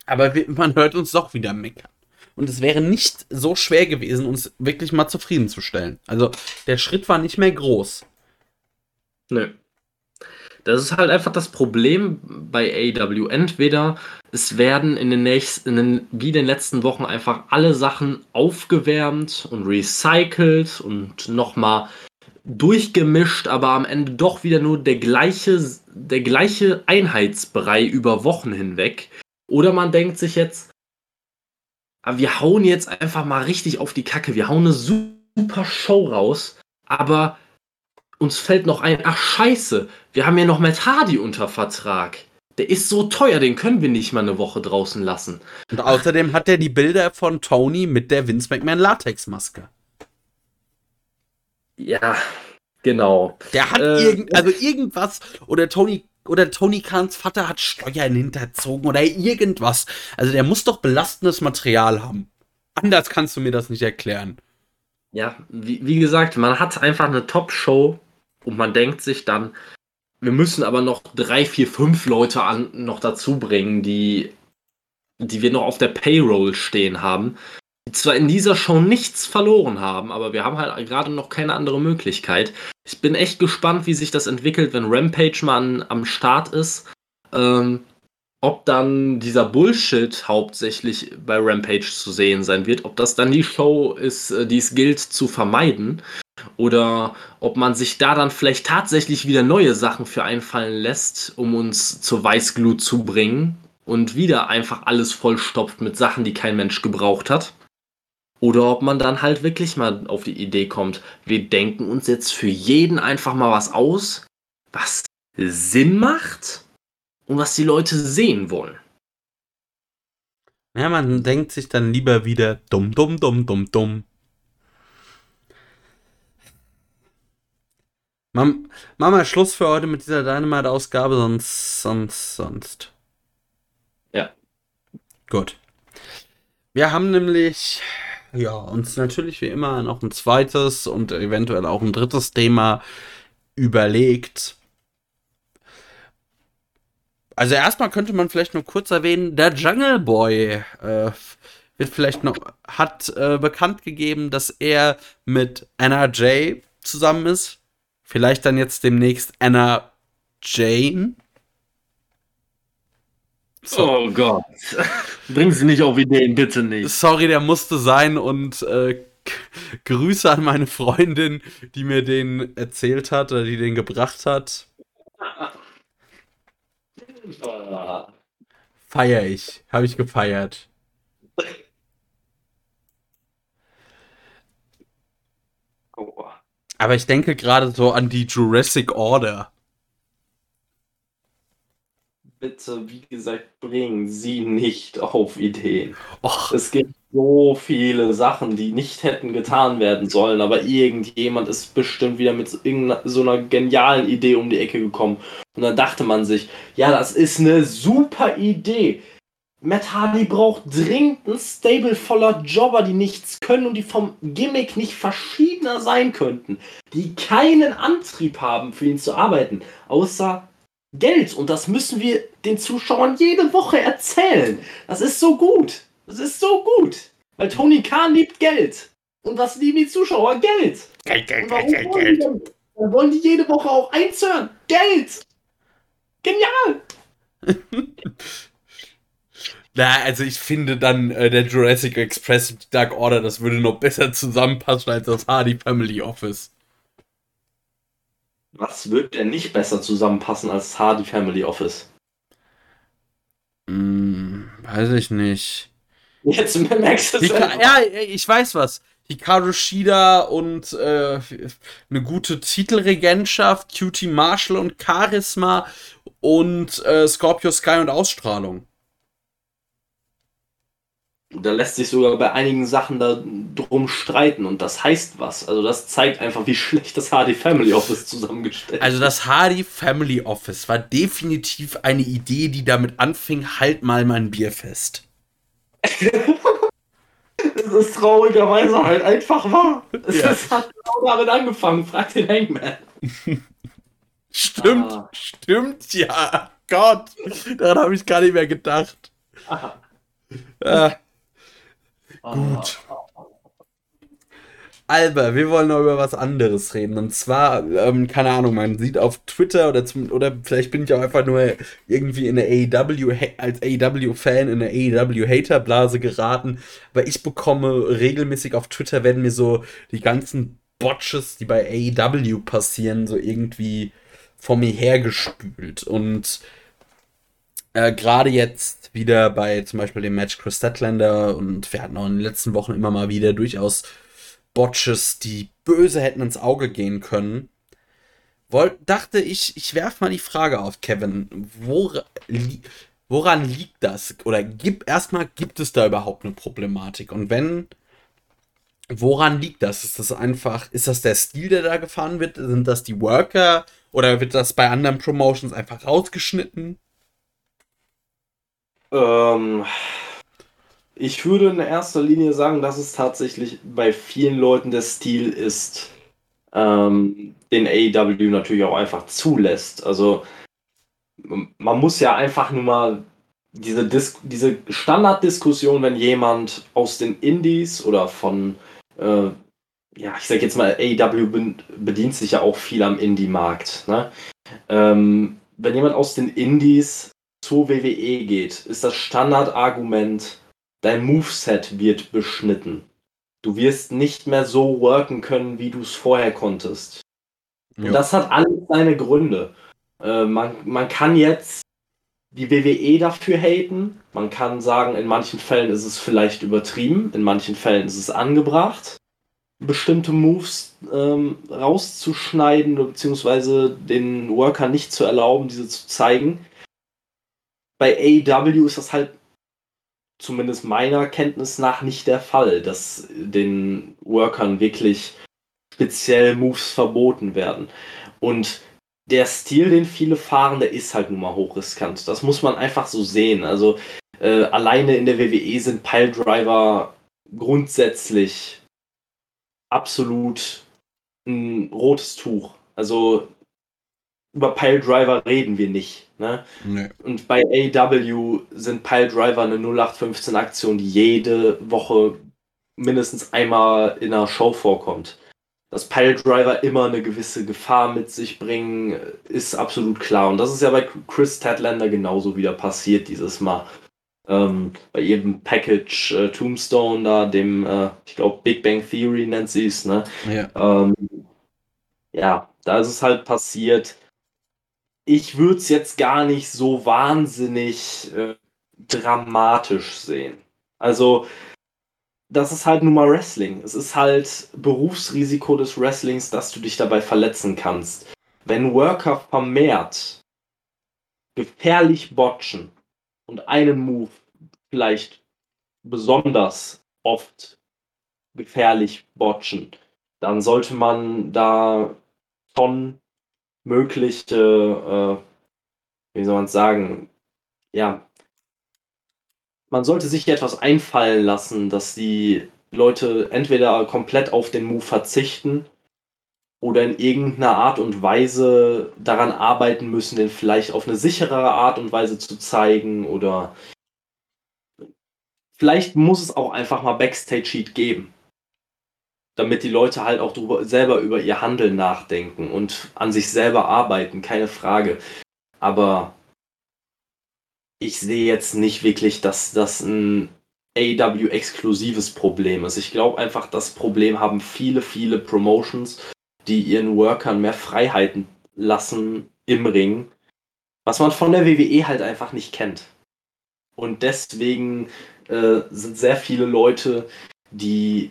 aber man hört uns doch wieder meckern. Und es wäre nicht so schwer gewesen, uns wirklich mal zufriedenzustellen. Also der Schritt war nicht mehr groß. Nö. Das ist halt einfach das Problem bei AW. Entweder es werden in den nächsten, in den, wie in den letzten Wochen einfach alle Sachen aufgewärmt und recycelt und nochmal durchgemischt, aber am Ende doch wieder nur der gleiche, der gleiche Einheitsbrei über Wochen hinweg. Oder man denkt sich jetzt, ah, wir hauen jetzt einfach mal richtig auf die Kacke, wir hauen eine super Show raus, aber uns fällt noch ein, ach scheiße, wir haben ja noch Matt Hardy unter Vertrag. Der ist so teuer, den können wir nicht mal eine Woche draußen lassen. Und außerdem hat er die Bilder von Tony mit der Vince McMahon Latexmaske. Ja, genau. Der hat äh, irgend, also irgendwas oder Tony oder Tony Kahns Vater hat Steuern hinterzogen oder irgendwas. Also der muss doch belastendes Material haben. Anders kannst du mir das nicht erklären. Ja, wie, wie gesagt, man hat einfach eine Top-Show und man denkt sich dann, wir müssen aber noch drei, vier, fünf Leute an, noch dazu bringen, die, die wir noch auf der Payroll stehen haben. Die zwar in dieser Show nichts verloren haben, aber wir haben halt gerade noch keine andere Möglichkeit. Ich bin echt gespannt, wie sich das entwickelt, wenn Rampage mal an, am Start ist. Ähm, ob dann dieser Bullshit hauptsächlich bei Rampage zu sehen sein wird, ob das dann die Show ist, äh, die es gilt zu vermeiden, oder ob man sich da dann vielleicht tatsächlich wieder neue Sachen für einfallen lässt, um uns zur Weißglut zu bringen und wieder einfach alles vollstopft mit Sachen, die kein Mensch gebraucht hat. Oder ob man dann halt wirklich mal auf die Idee kommt, wir denken uns jetzt für jeden einfach mal was aus, was Sinn macht und was die Leute sehen wollen. Ja, man denkt sich dann lieber wieder dumm, dumm, dumm, dumm, dumm. Machen wir Schluss für heute mit dieser Dynamite-Ausgabe, sonst, sonst, sonst. Ja. Gut. Wir haben nämlich, ja, uns natürlich wie immer noch ein zweites und eventuell auch ein drittes Thema überlegt. Also erstmal könnte man vielleicht nur kurz erwähnen, der Jungle Boy äh, wird vielleicht noch, hat äh, bekannt gegeben, dass er mit NRJ zusammen ist Vielleicht dann jetzt demnächst Anna Jane. So. Oh Gott. Bring sie nicht auf Ideen, bitte nicht. Sorry, der musste sein und äh, Grüße an meine Freundin, die mir den erzählt hat oder die den gebracht hat. Feier ich. Habe ich gefeiert. Aber ich denke gerade so an die Jurassic Order. Bitte, wie gesagt, bringen Sie nicht auf Ideen. Och. Es gibt so viele Sachen, die nicht hätten getan werden sollen, aber irgendjemand ist bestimmt wieder mit so einer genialen Idee um die Ecke gekommen. Und dann dachte man sich, ja, das ist eine super Idee. Matt Hardy braucht dringend ein Stable voller Jobber, die nichts können und die vom Gimmick nicht verschiedener sein könnten. Die keinen Antrieb haben, für ihn zu arbeiten, außer Geld. Und das müssen wir den Zuschauern jede Woche erzählen. Das ist so gut. Das ist so gut. Weil Tony Khan liebt Geld. Und was lieben die Zuschauer? Geld. Geld, Geld, Geld, Geld, Geld. Dann wollen die jede Woche auch eins hören. Geld. Genial. Na, also ich finde dann äh, der Jurassic Express Dark Order, das würde noch besser zusammenpassen als das Hardy Family Office. Was würde denn nicht besser zusammenpassen als Hardy Family Office? Hm, weiß ich nicht. Jetzt merkst du es Ja, ich weiß was. Hikaru Shida und äh, eine gute Titelregentschaft, QT Marshall und Charisma und äh, Scorpio Sky und Ausstrahlung. Da lässt sich sogar bei einigen Sachen da drum streiten und das heißt was. Also das zeigt einfach, wie schlecht das Hardy Family Office zusammengestellt ist. Also das Hardy Family Office war definitiv eine Idee, die damit anfing, halt mal mein Bier fest. Es ist traurigerweise halt einfach wahr. Es ja. hat genau damit angefangen, frag den Hangman. stimmt, ah. stimmt, ja. Gott, daran habe ich gar nicht mehr gedacht. Äh, gut. Alba, wir wollen noch über was anderes reden. Und zwar, ähm, keine Ahnung, man sieht auf Twitter oder zum, oder vielleicht bin ich auch einfach nur irgendwie in der AEW, als AEW-Fan in der AEW-Hater-Blase geraten, weil ich bekomme regelmäßig auf Twitter werden mir so die ganzen Botches, die bei AEW passieren, so irgendwie vor mir hergespült. Und äh, gerade jetzt wieder bei zum Beispiel dem Match Chris Statlander und wir hatten auch in den letzten Wochen immer mal wieder durchaus Botches, die böse hätten ins Auge gehen können. Dachte ich, ich werfe mal die Frage auf, Kevin. Wora, li, woran liegt das? Oder gibt erstmal, gibt es da überhaupt eine Problematik? Und wenn, woran liegt das? Ist das einfach, ist das der Stil, der da gefahren wird? Sind das die Worker? Oder wird das bei anderen Promotions einfach rausgeschnitten? Ähm, ich würde in erster Linie sagen, dass es tatsächlich bei vielen Leuten der Stil ist, ähm, den AEW natürlich auch einfach zulässt. Also man muss ja einfach nur mal diese, Dis diese Standarddiskussion, wenn jemand aus den Indies oder von, äh, ja, ich sag jetzt mal, AEW bedient sich ja auch viel am Indie-Markt. Ne? Ähm, wenn jemand aus den Indies zur WWE geht, ist das Standardargument, dein Moveset wird beschnitten. Du wirst nicht mehr so worken können, wie du es vorher konntest. Ja. Und das hat alles seine Gründe. Äh, man, man kann jetzt die WWE dafür haten. Man kann sagen, in manchen Fällen ist es vielleicht übertrieben, in manchen Fällen ist es angebracht, bestimmte Moves ähm, rauszuschneiden, beziehungsweise den Worker nicht zu erlauben, diese zu zeigen. Bei AEW ist das halt zumindest meiner Kenntnis nach nicht der Fall, dass den Workern wirklich speziell Moves verboten werden. Und der Stil, den viele fahren, der ist halt nun mal hochriskant. Das muss man einfach so sehen. Also äh, alleine in der WWE sind Piledriver grundsätzlich absolut ein rotes Tuch. Also über Piledriver reden wir nicht. Ne? Nee. Und bei AW sind Piledriver eine 0815 Aktion, die jede Woche mindestens einmal in einer Show vorkommt. Dass Piledriver immer eine gewisse Gefahr mit sich bringen, ist absolut klar. Und das ist ja bei Chris Tadlander genauso wieder passiert dieses Mal. Ähm, bei ihrem Package äh, Tombstone da, dem, äh, ich glaube, Big Bang Theory nennt sie es, ne? Ja. Ähm, ja, da ist es halt passiert ich würde es jetzt gar nicht so wahnsinnig äh, dramatisch sehen. Also, das ist halt nun mal Wrestling. Es ist halt Berufsrisiko des Wrestlings, dass du dich dabei verletzen kannst. Wenn Worker vermehrt gefährlich botchen und einen Move vielleicht besonders oft gefährlich botchen, dann sollte man da schon mögliche, äh, wie soll man es sagen, ja, man sollte sich etwas einfallen lassen, dass die Leute entweder komplett auf den Move verzichten oder in irgendeiner Art und Weise daran arbeiten müssen, den vielleicht auf eine sicherere Art und Weise zu zeigen oder vielleicht muss es auch einfach mal Backstage-Sheet geben damit die Leute halt auch drüber, selber über ihr Handeln nachdenken und an sich selber arbeiten, keine Frage. Aber ich sehe jetzt nicht wirklich, dass das ein AW-exklusives Problem ist. Ich glaube einfach, das Problem haben viele, viele Promotions, die ihren Workern mehr Freiheiten lassen im Ring, was man von der WWE halt einfach nicht kennt. Und deswegen äh, sind sehr viele Leute, die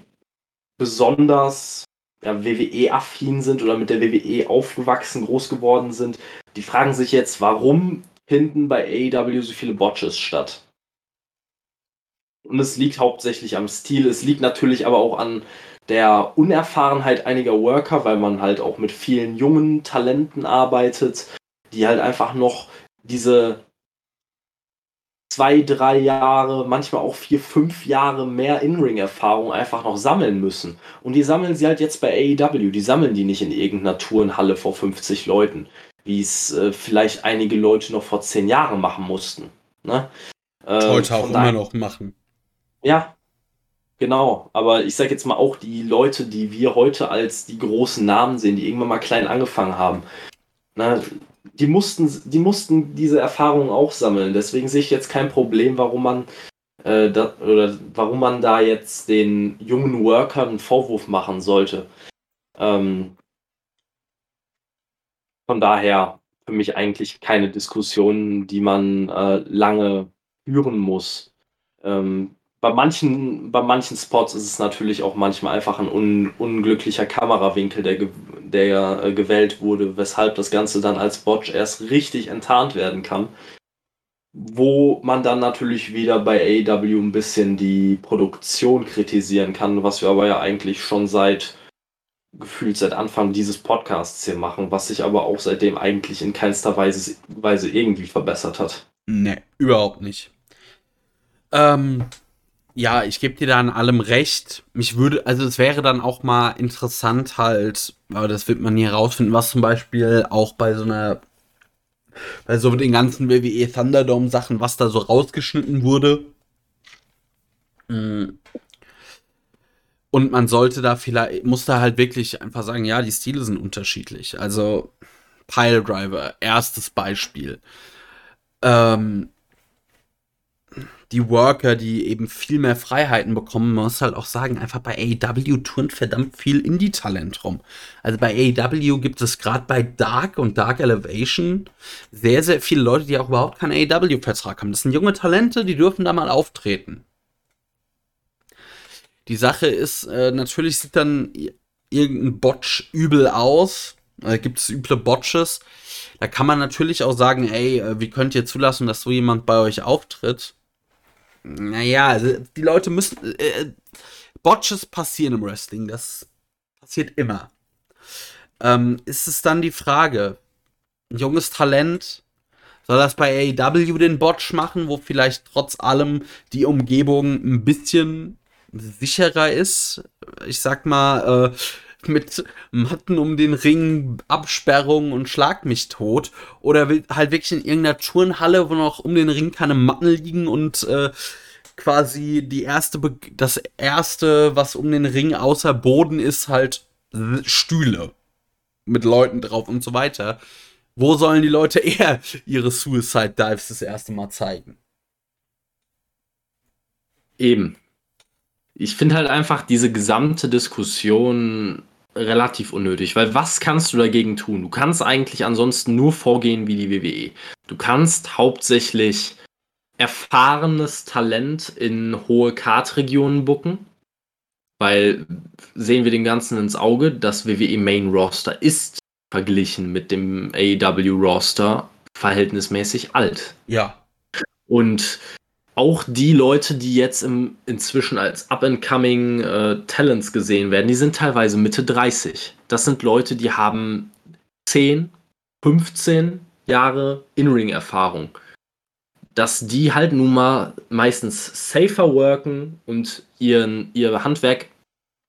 besonders ja, WWE-affin sind oder mit der WWE aufgewachsen, groß geworden sind, die fragen sich jetzt, warum finden bei AEW so viele Botches statt? Und es liegt hauptsächlich am Stil, es liegt natürlich aber auch an der Unerfahrenheit einiger Worker, weil man halt auch mit vielen jungen Talenten arbeitet, die halt einfach noch diese zwei, drei Jahre, manchmal auch vier, fünf Jahre mehr In-Ring-Erfahrung einfach noch sammeln müssen. Und die sammeln sie halt jetzt bei AEW. Die sammeln die nicht in irgendeiner Turnhalle vor 50 Leuten, wie es äh, vielleicht einige Leute noch vor zehn Jahren machen mussten. Ne? Äh, heute auch immer noch machen. Ja, genau. Aber ich sag jetzt mal auch die Leute, die wir heute als die großen Namen sehen, die irgendwann mal klein angefangen haben. Ne? Die mussten, die mussten diese Erfahrungen auch sammeln. Deswegen sehe ich jetzt kein Problem, warum man äh, da, oder warum man da jetzt den jungen Workern einen Vorwurf machen sollte. Ähm, von daher für mich eigentlich keine Diskussion, die man äh, lange führen muss. Ähm, bei manchen, bei manchen Spots ist es natürlich auch manchmal einfach ein un, unglücklicher Kamerawinkel, der, der äh, gewählt wurde, weshalb das Ganze dann als Botch erst richtig enttarnt werden kann. Wo man dann natürlich wieder bei AEW ein bisschen die Produktion kritisieren kann, was wir aber ja eigentlich schon seit gefühlt seit Anfang dieses Podcasts hier machen, was sich aber auch seitdem eigentlich in keinster Weise, Weise irgendwie verbessert hat. Nee, überhaupt nicht. Ähm, ja, ich gebe dir da an allem recht. Mich würde, also es wäre dann auch mal interessant halt, aber das wird man nie herausfinden, was zum Beispiel auch bei so einer, bei so den ganzen WWE Thunderdome Sachen, was da so rausgeschnitten wurde. Mm. Und man sollte da vielleicht, muss da halt wirklich einfach sagen, ja, die Stile sind unterschiedlich. Also Piledriver, erstes Beispiel. Ähm, die Worker, die eben viel mehr Freiheiten bekommen, man muss halt auch sagen, einfach bei AEW turnt verdammt viel Indie-Talent rum. Also bei AEW gibt es gerade bei Dark und Dark Elevation sehr, sehr viele Leute, die auch überhaupt keinen AEW-Vertrag haben. Das sind junge Talente, die dürfen da mal auftreten. Die Sache ist, äh, natürlich sieht dann irgendein Botch übel aus. Da gibt es üble Botches. Da kann man natürlich auch sagen, ey, äh, wie könnt ihr zulassen, dass so jemand bei euch auftritt? Naja, also die Leute müssen. Äh, Botches passieren im Wrestling, das passiert immer. Ähm, ist es dann die Frage, ein junges Talent, soll das bei AEW den Botch machen, wo vielleicht trotz allem die Umgebung ein bisschen sicherer ist? Ich sag mal, äh, mit Matten um den Ring, Absperrung und Schlag mich tot. Oder halt wirklich in irgendeiner Turnhalle, wo noch um den Ring keine Matten liegen und äh, quasi die erste, Be das erste, was um den Ring außer Boden ist, halt Stühle mit Leuten drauf und so weiter. Wo sollen die Leute eher ihre Suicide Dives das erste Mal zeigen? Eben. Ich finde halt einfach diese gesamte Diskussion relativ unnötig, weil was kannst du dagegen tun? Du kannst eigentlich ansonsten nur vorgehen wie die WWE. Du kannst hauptsächlich erfahrenes Talent in hohe Kartregionen bucken, weil sehen wir dem Ganzen ins Auge, das WWE Main Roster ist verglichen mit dem AEW Roster verhältnismäßig alt. Ja. Und auch die Leute, die jetzt im, inzwischen als up-and-coming äh, Talents gesehen werden, die sind teilweise Mitte 30. Das sind Leute, die haben 10, 15 Jahre In-Ring-Erfahrung. Dass die halt nun mal meistens safer worken und ihren, ihr Handwerk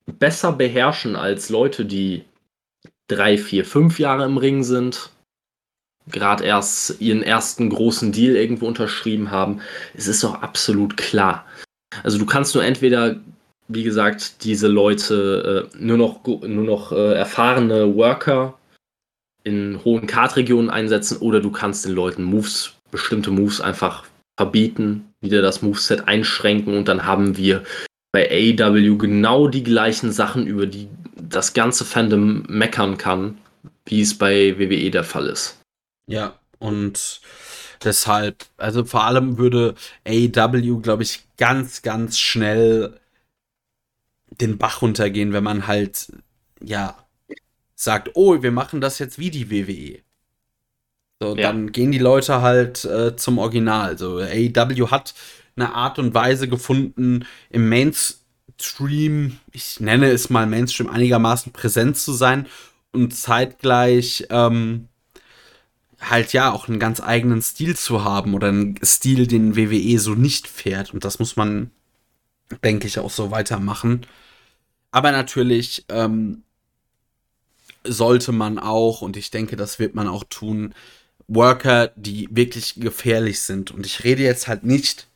besser beherrschen als Leute, die 3, 4, 5 Jahre im Ring sind gerade erst ihren ersten großen Deal irgendwo unterschrieben haben. Es ist doch absolut klar. Also du kannst nur entweder, wie gesagt, diese Leute äh, nur noch, nur noch äh, erfahrene Worker in hohen Kartregionen einsetzen oder du kannst den Leuten Moves, bestimmte Moves einfach verbieten, wieder das Moveset einschränken und dann haben wir bei AEW genau die gleichen Sachen, über die das ganze Fandom meckern kann, wie es bei WWE der Fall ist. Ja, und deshalb, also vor allem würde AEW, glaube ich, ganz, ganz schnell den Bach runtergehen, wenn man halt, ja, sagt, oh, wir machen das jetzt wie die WWE. So, ja. dann gehen die Leute halt äh, zum Original. So, AEW hat eine Art und Weise gefunden, im Mainstream, ich nenne es mal Mainstream, einigermaßen präsent zu sein und zeitgleich ähm, halt ja auch einen ganz eigenen Stil zu haben oder einen Stil, den WWE so nicht fährt. Und das muss man, denke ich, auch so weitermachen. Aber natürlich ähm, sollte man auch, und ich denke, das wird man auch tun, Worker, die wirklich gefährlich sind. Und ich rede jetzt halt nicht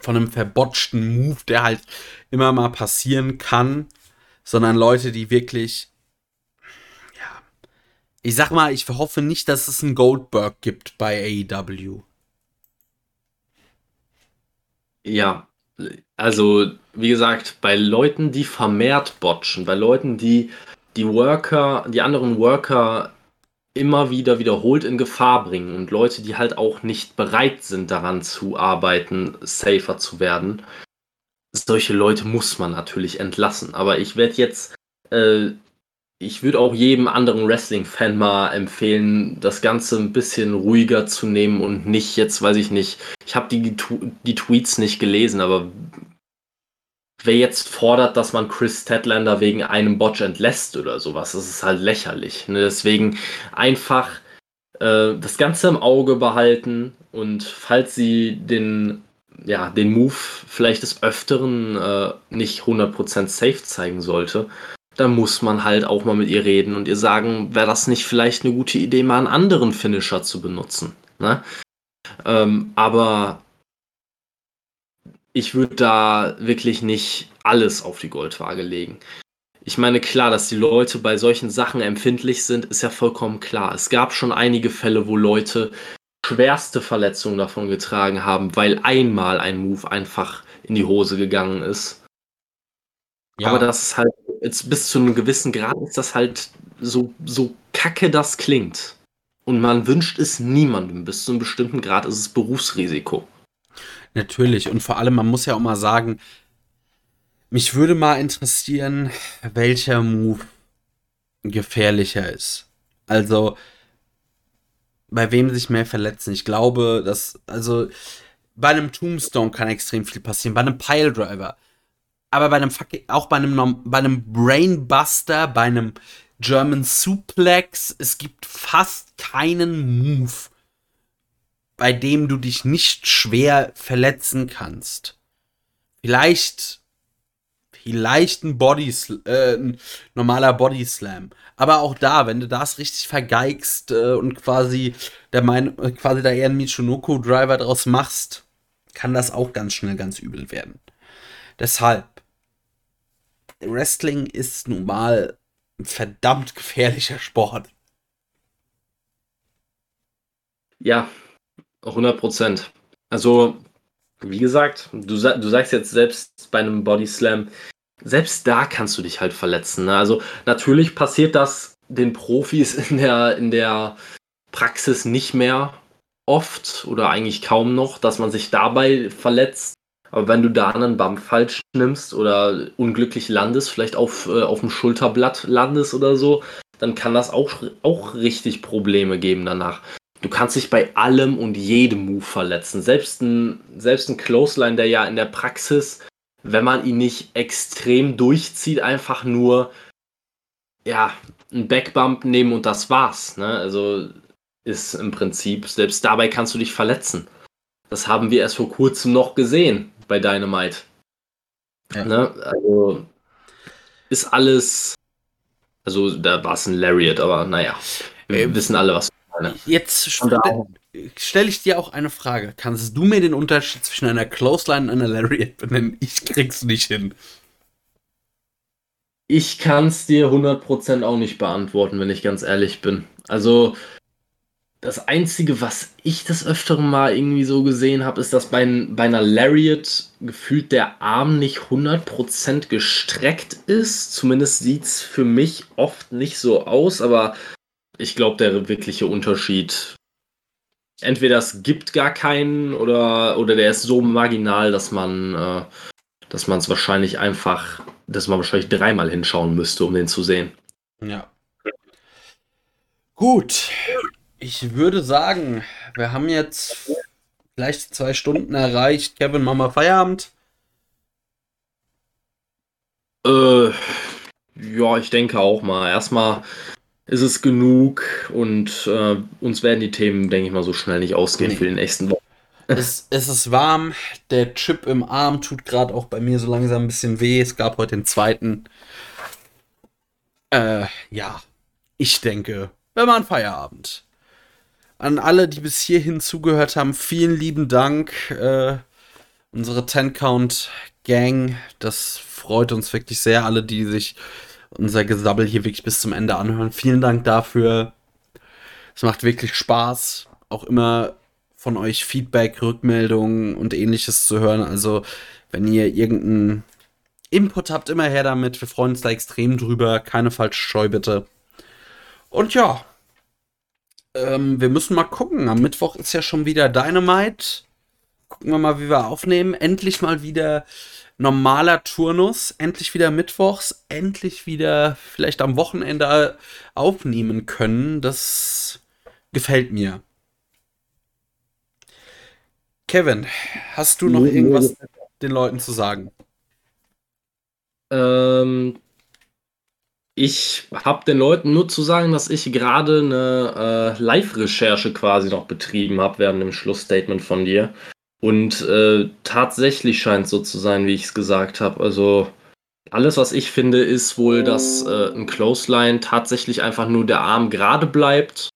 von einem verbotschten Move, der halt immer mal passieren kann, sondern Leute, die wirklich, ich sag mal, ich hoffe nicht, dass es einen Goldberg gibt bei AEW. Ja, also wie gesagt, bei Leuten, die vermehrt botchen, bei Leuten, die die Worker, die anderen Worker immer wieder wiederholt in Gefahr bringen und Leute, die halt auch nicht bereit sind, daran zu arbeiten, safer zu werden. Solche Leute muss man natürlich entlassen. Aber ich werde jetzt, äh, ich würde auch jedem anderen Wrestling-Fan mal empfehlen, das Ganze ein bisschen ruhiger zu nehmen und nicht jetzt, weiß ich nicht, ich habe die, die Tweets nicht gelesen, aber wer jetzt fordert, dass man Chris Tedlander wegen einem Botch entlässt oder sowas, das ist halt lächerlich. Ne? Deswegen einfach äh, das Ganze im Auge behalten und falls sie den, ja, den Move vielleicht des Öfteren äh, nicht 100% safe zeigen sollte, dann muss man halt auch mal mit ihr reden und ihr sagen, wäre das nicht vielleicht eine gute Idee, mal einen anderen Finisher zu benutzen. Ne? Ähm, aber ich würde da wirklich nicht alles auf die Goldwaage legen. Ich meine, klar, dass die Leute bei solchen Sachen empfindlich sind, ist ja vollkommen klar. Es gab schon einige Fälle, wo Leute schwerste Verletzungen davon getragen haben, weil einmal ein Move einfach in die Hose gegangen ist. Ja. Aber das ist halt, jetzt bis zu einem gewissen Grad ist das halt so, so kacke das klingt. Und man wünscht es niemandem. Bis zu einem bestimmten Grad ist es Berufsrisiko. Natürlich. Und vor allem, man muss ja auch mal sagen, mich würde mal interessieren, welcher Move gefährlicher ist. Also, bei wem sich mehr verletzen. Ich glaube, dass, also, bei einem Tombstone kann extrem viel passieren, bei einem Piledriver. Aber bei einem auch bei einem, bei einem Brainbuster, bei einem German Suplex, es gibt fast keinen Move, bei dem du dich nicht schwer verletzen kannst. Vielleicht, vielleicht ein Body, äh, ein normaler Body Slam. Aber auch da, wenn du das richtig vergeigst äh, und quasi der mein, quasi da eher einen Michinoku Driver draus machst, kann das auch ganz schnell ganz übel werden. Deshalb, Wrestling ist nun mal ein verdammt gefährlicher Sport. Ja, 100 Prozent. Also, wie gesagt, du, du sagst jetzt selbst bei einem Body Slam, selbst da kannst du dich halt verletzen. Ne? Also, natürlich passiert das den Profis in der, in der Praxis nicht mehr oft oder eigentlich kaum noch, dass man sich dabei verletzt. Aber wenn du da einen Bump falsch nimmst oder unglücklich landest, vielleicht auf, äh, auf dem Schulterblatt landest oder so, dann kann das auch, auch richtig Probleme geben danach du kannst dich bei allem und jedem Move verletzen. Selbst ein, selbst ein Clothesline, der ja in der Praxis, wenn man ihn nicht extrem durchzieht, einfach nur ja, ein Backbump nehmen und das war's. Ne? Also ist im Prinzip, selbst dabei kannst du dich verletzen. Das haben wir erst vor kurzem noch gesehen bei Dynamite. Ja. Ne? Also ist alles. Also da war es ein Lariat, aber naja, wir äh, wissen alle, was Jetzt stelle ich dir auch eine Frage. Kannst du mir den Unterschied zwischen einer Clothesline und einer Lariat benennen? Ich krieg's nicht hin. Ich kann es dir 100% auch nicht beantworten, wenn ich ganz ehrlich bin. Also, das Einzige, was ich das öfteren Mal irgendwie so gesehen habe, ist, dass bei, bei einer Lariat gefühlt der Arm nicht 100% gestreckt ist. Zumindest sieht es für mich oft nicht so aus, aber ich glaube, der wirkliche Unterschied, entweder es gibt gar keinen oder, oder der ist so marginal, dass man, äh, dass man es wahrscheinlich einfach, dass man wahrscheinlich dreimal hinschauen müsste, um den zu sehen. Ja. Gut. Ich würde sagen, wir haben jetzt gleich zwei Stunden erreicht. Kevin, machen wir Feierabend? Äh, ja, ich denke auch mal. Erstmal ist es genug und äh, uns werden die Themen, denke ich mal, so schnell nicht ausgehen nee. für die nächsten Wochen. Es, es, ist warm, der Chip im Arm tut gerade auch bei mir so langsam ein bisschen weh. Es gab heute den zweiten. Äh, ja, ich denke, wir machen Feierabend. An alle, die bis hierhin zugehört haben, vielen lieben Dank. Äh, unsere Ten Count Gang, das freut uns wirklich sehr. Alle, die sich unser Gesabbel hier wirklich bis zum Ende anhören. Vielen Dank dafür. Es macht wirklich Spaß, auch immer von euch Feedback, Rückmeldungen und ähnliches zu hören. Also, wenn ihr irgendeinen Input habt, immer her damit. Wir freuen uns da extrem drüber. Keine falsche Scheu, bitte. Und ja, ähm, wir müssen mal gucken. Am Mittwoch ist ja schon wieder Dynamite. Gucken wir mal, wie wir aufnehmen. Endlich mal wieder normaler Turnus, endlich wieder mittwochs, endlich wieder vielleicht am Wochenende aufnehmen können. Das gefällt mir. Kevin, hast du noch irgendwas den Leuten zu sagen? Ähm, ich habe den Leuten nur zu sagen, dass ich gerade eine äh, Live-Recherche quasi noch betrieben habe während dem Schlussstatement von dir. Und äh, tatsächlich scheint es so zu sein, wie ich es gesagt habe. Also alles, was ich finde, ist wohl, dass äh, ein Clothesline tatsächlich einfach nur der Arm gerade bleibt,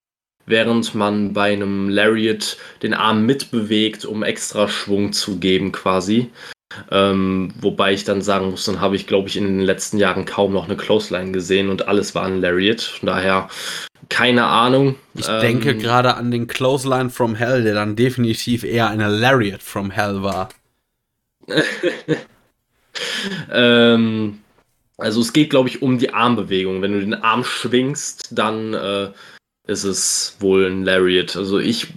während man bei einem Lariat den Arm mitbewegt, um extra Schwung zu geben quasi. Ähm, wobei ich dann sagen muss, dann habe ich, glaube ich, in den letzten Jahren kaum noch eine Clothesline gesehen und alles war ein Lariat. Von daher keine Ahnung. Ich ähm, denke gerade an den Clothesline from Hell, der dann definitiv eher eine Lariat from Hell war. ähm, also es geht, glaube ich, um die Armbewegung. Wenn du den Arm schwingst, dann äh, ist es wohl ein Lariat. Also ich,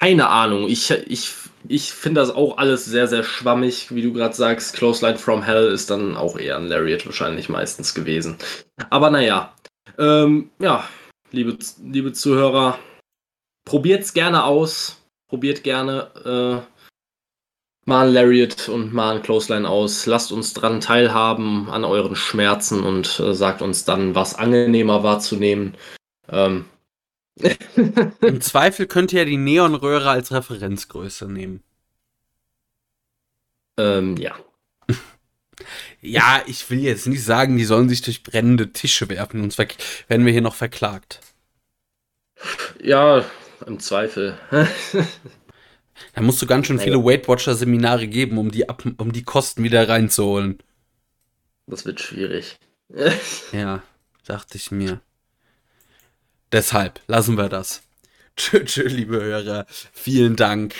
keine Ahnung. Ich, ich, ich finde das auch alles sehr, sehr schwammig. Wie du gerade sagst, Clothesline from Hell ist dann auch eher ein Lariat wahrscheinlich meistens gewesen. Aber naja. Ähm, ja, liebe, liebe Zuhörer, probiert es gerne aus. Probiert gerne äh, mal ein Lariat und mal ein Clothesline aus. Lasst uns dran teilhaben an euren Schmerzen und äh, sagt uns dann, was angenehmer wahrzunehmen. Ähm. Im Zweifel könnt ihr ja die Neonröhre als Referenzgröße nehmen. Ähm, ja. Ja, ich will jetzt nicht sagen, die sollen sich durch brennende Tische werfen, sonst werden wir hier noch verklagt. Ja, im Zweifel. da musst du ganz schön viele Weight Watcher Seminare geben, um die, ab, um die Kosten wieder reinzuholen. Das wird schwierig. ja, dachte ich mir. Deshalb lassen wir das. Tschö, tschö, liebe Hörer. Vielen Dank.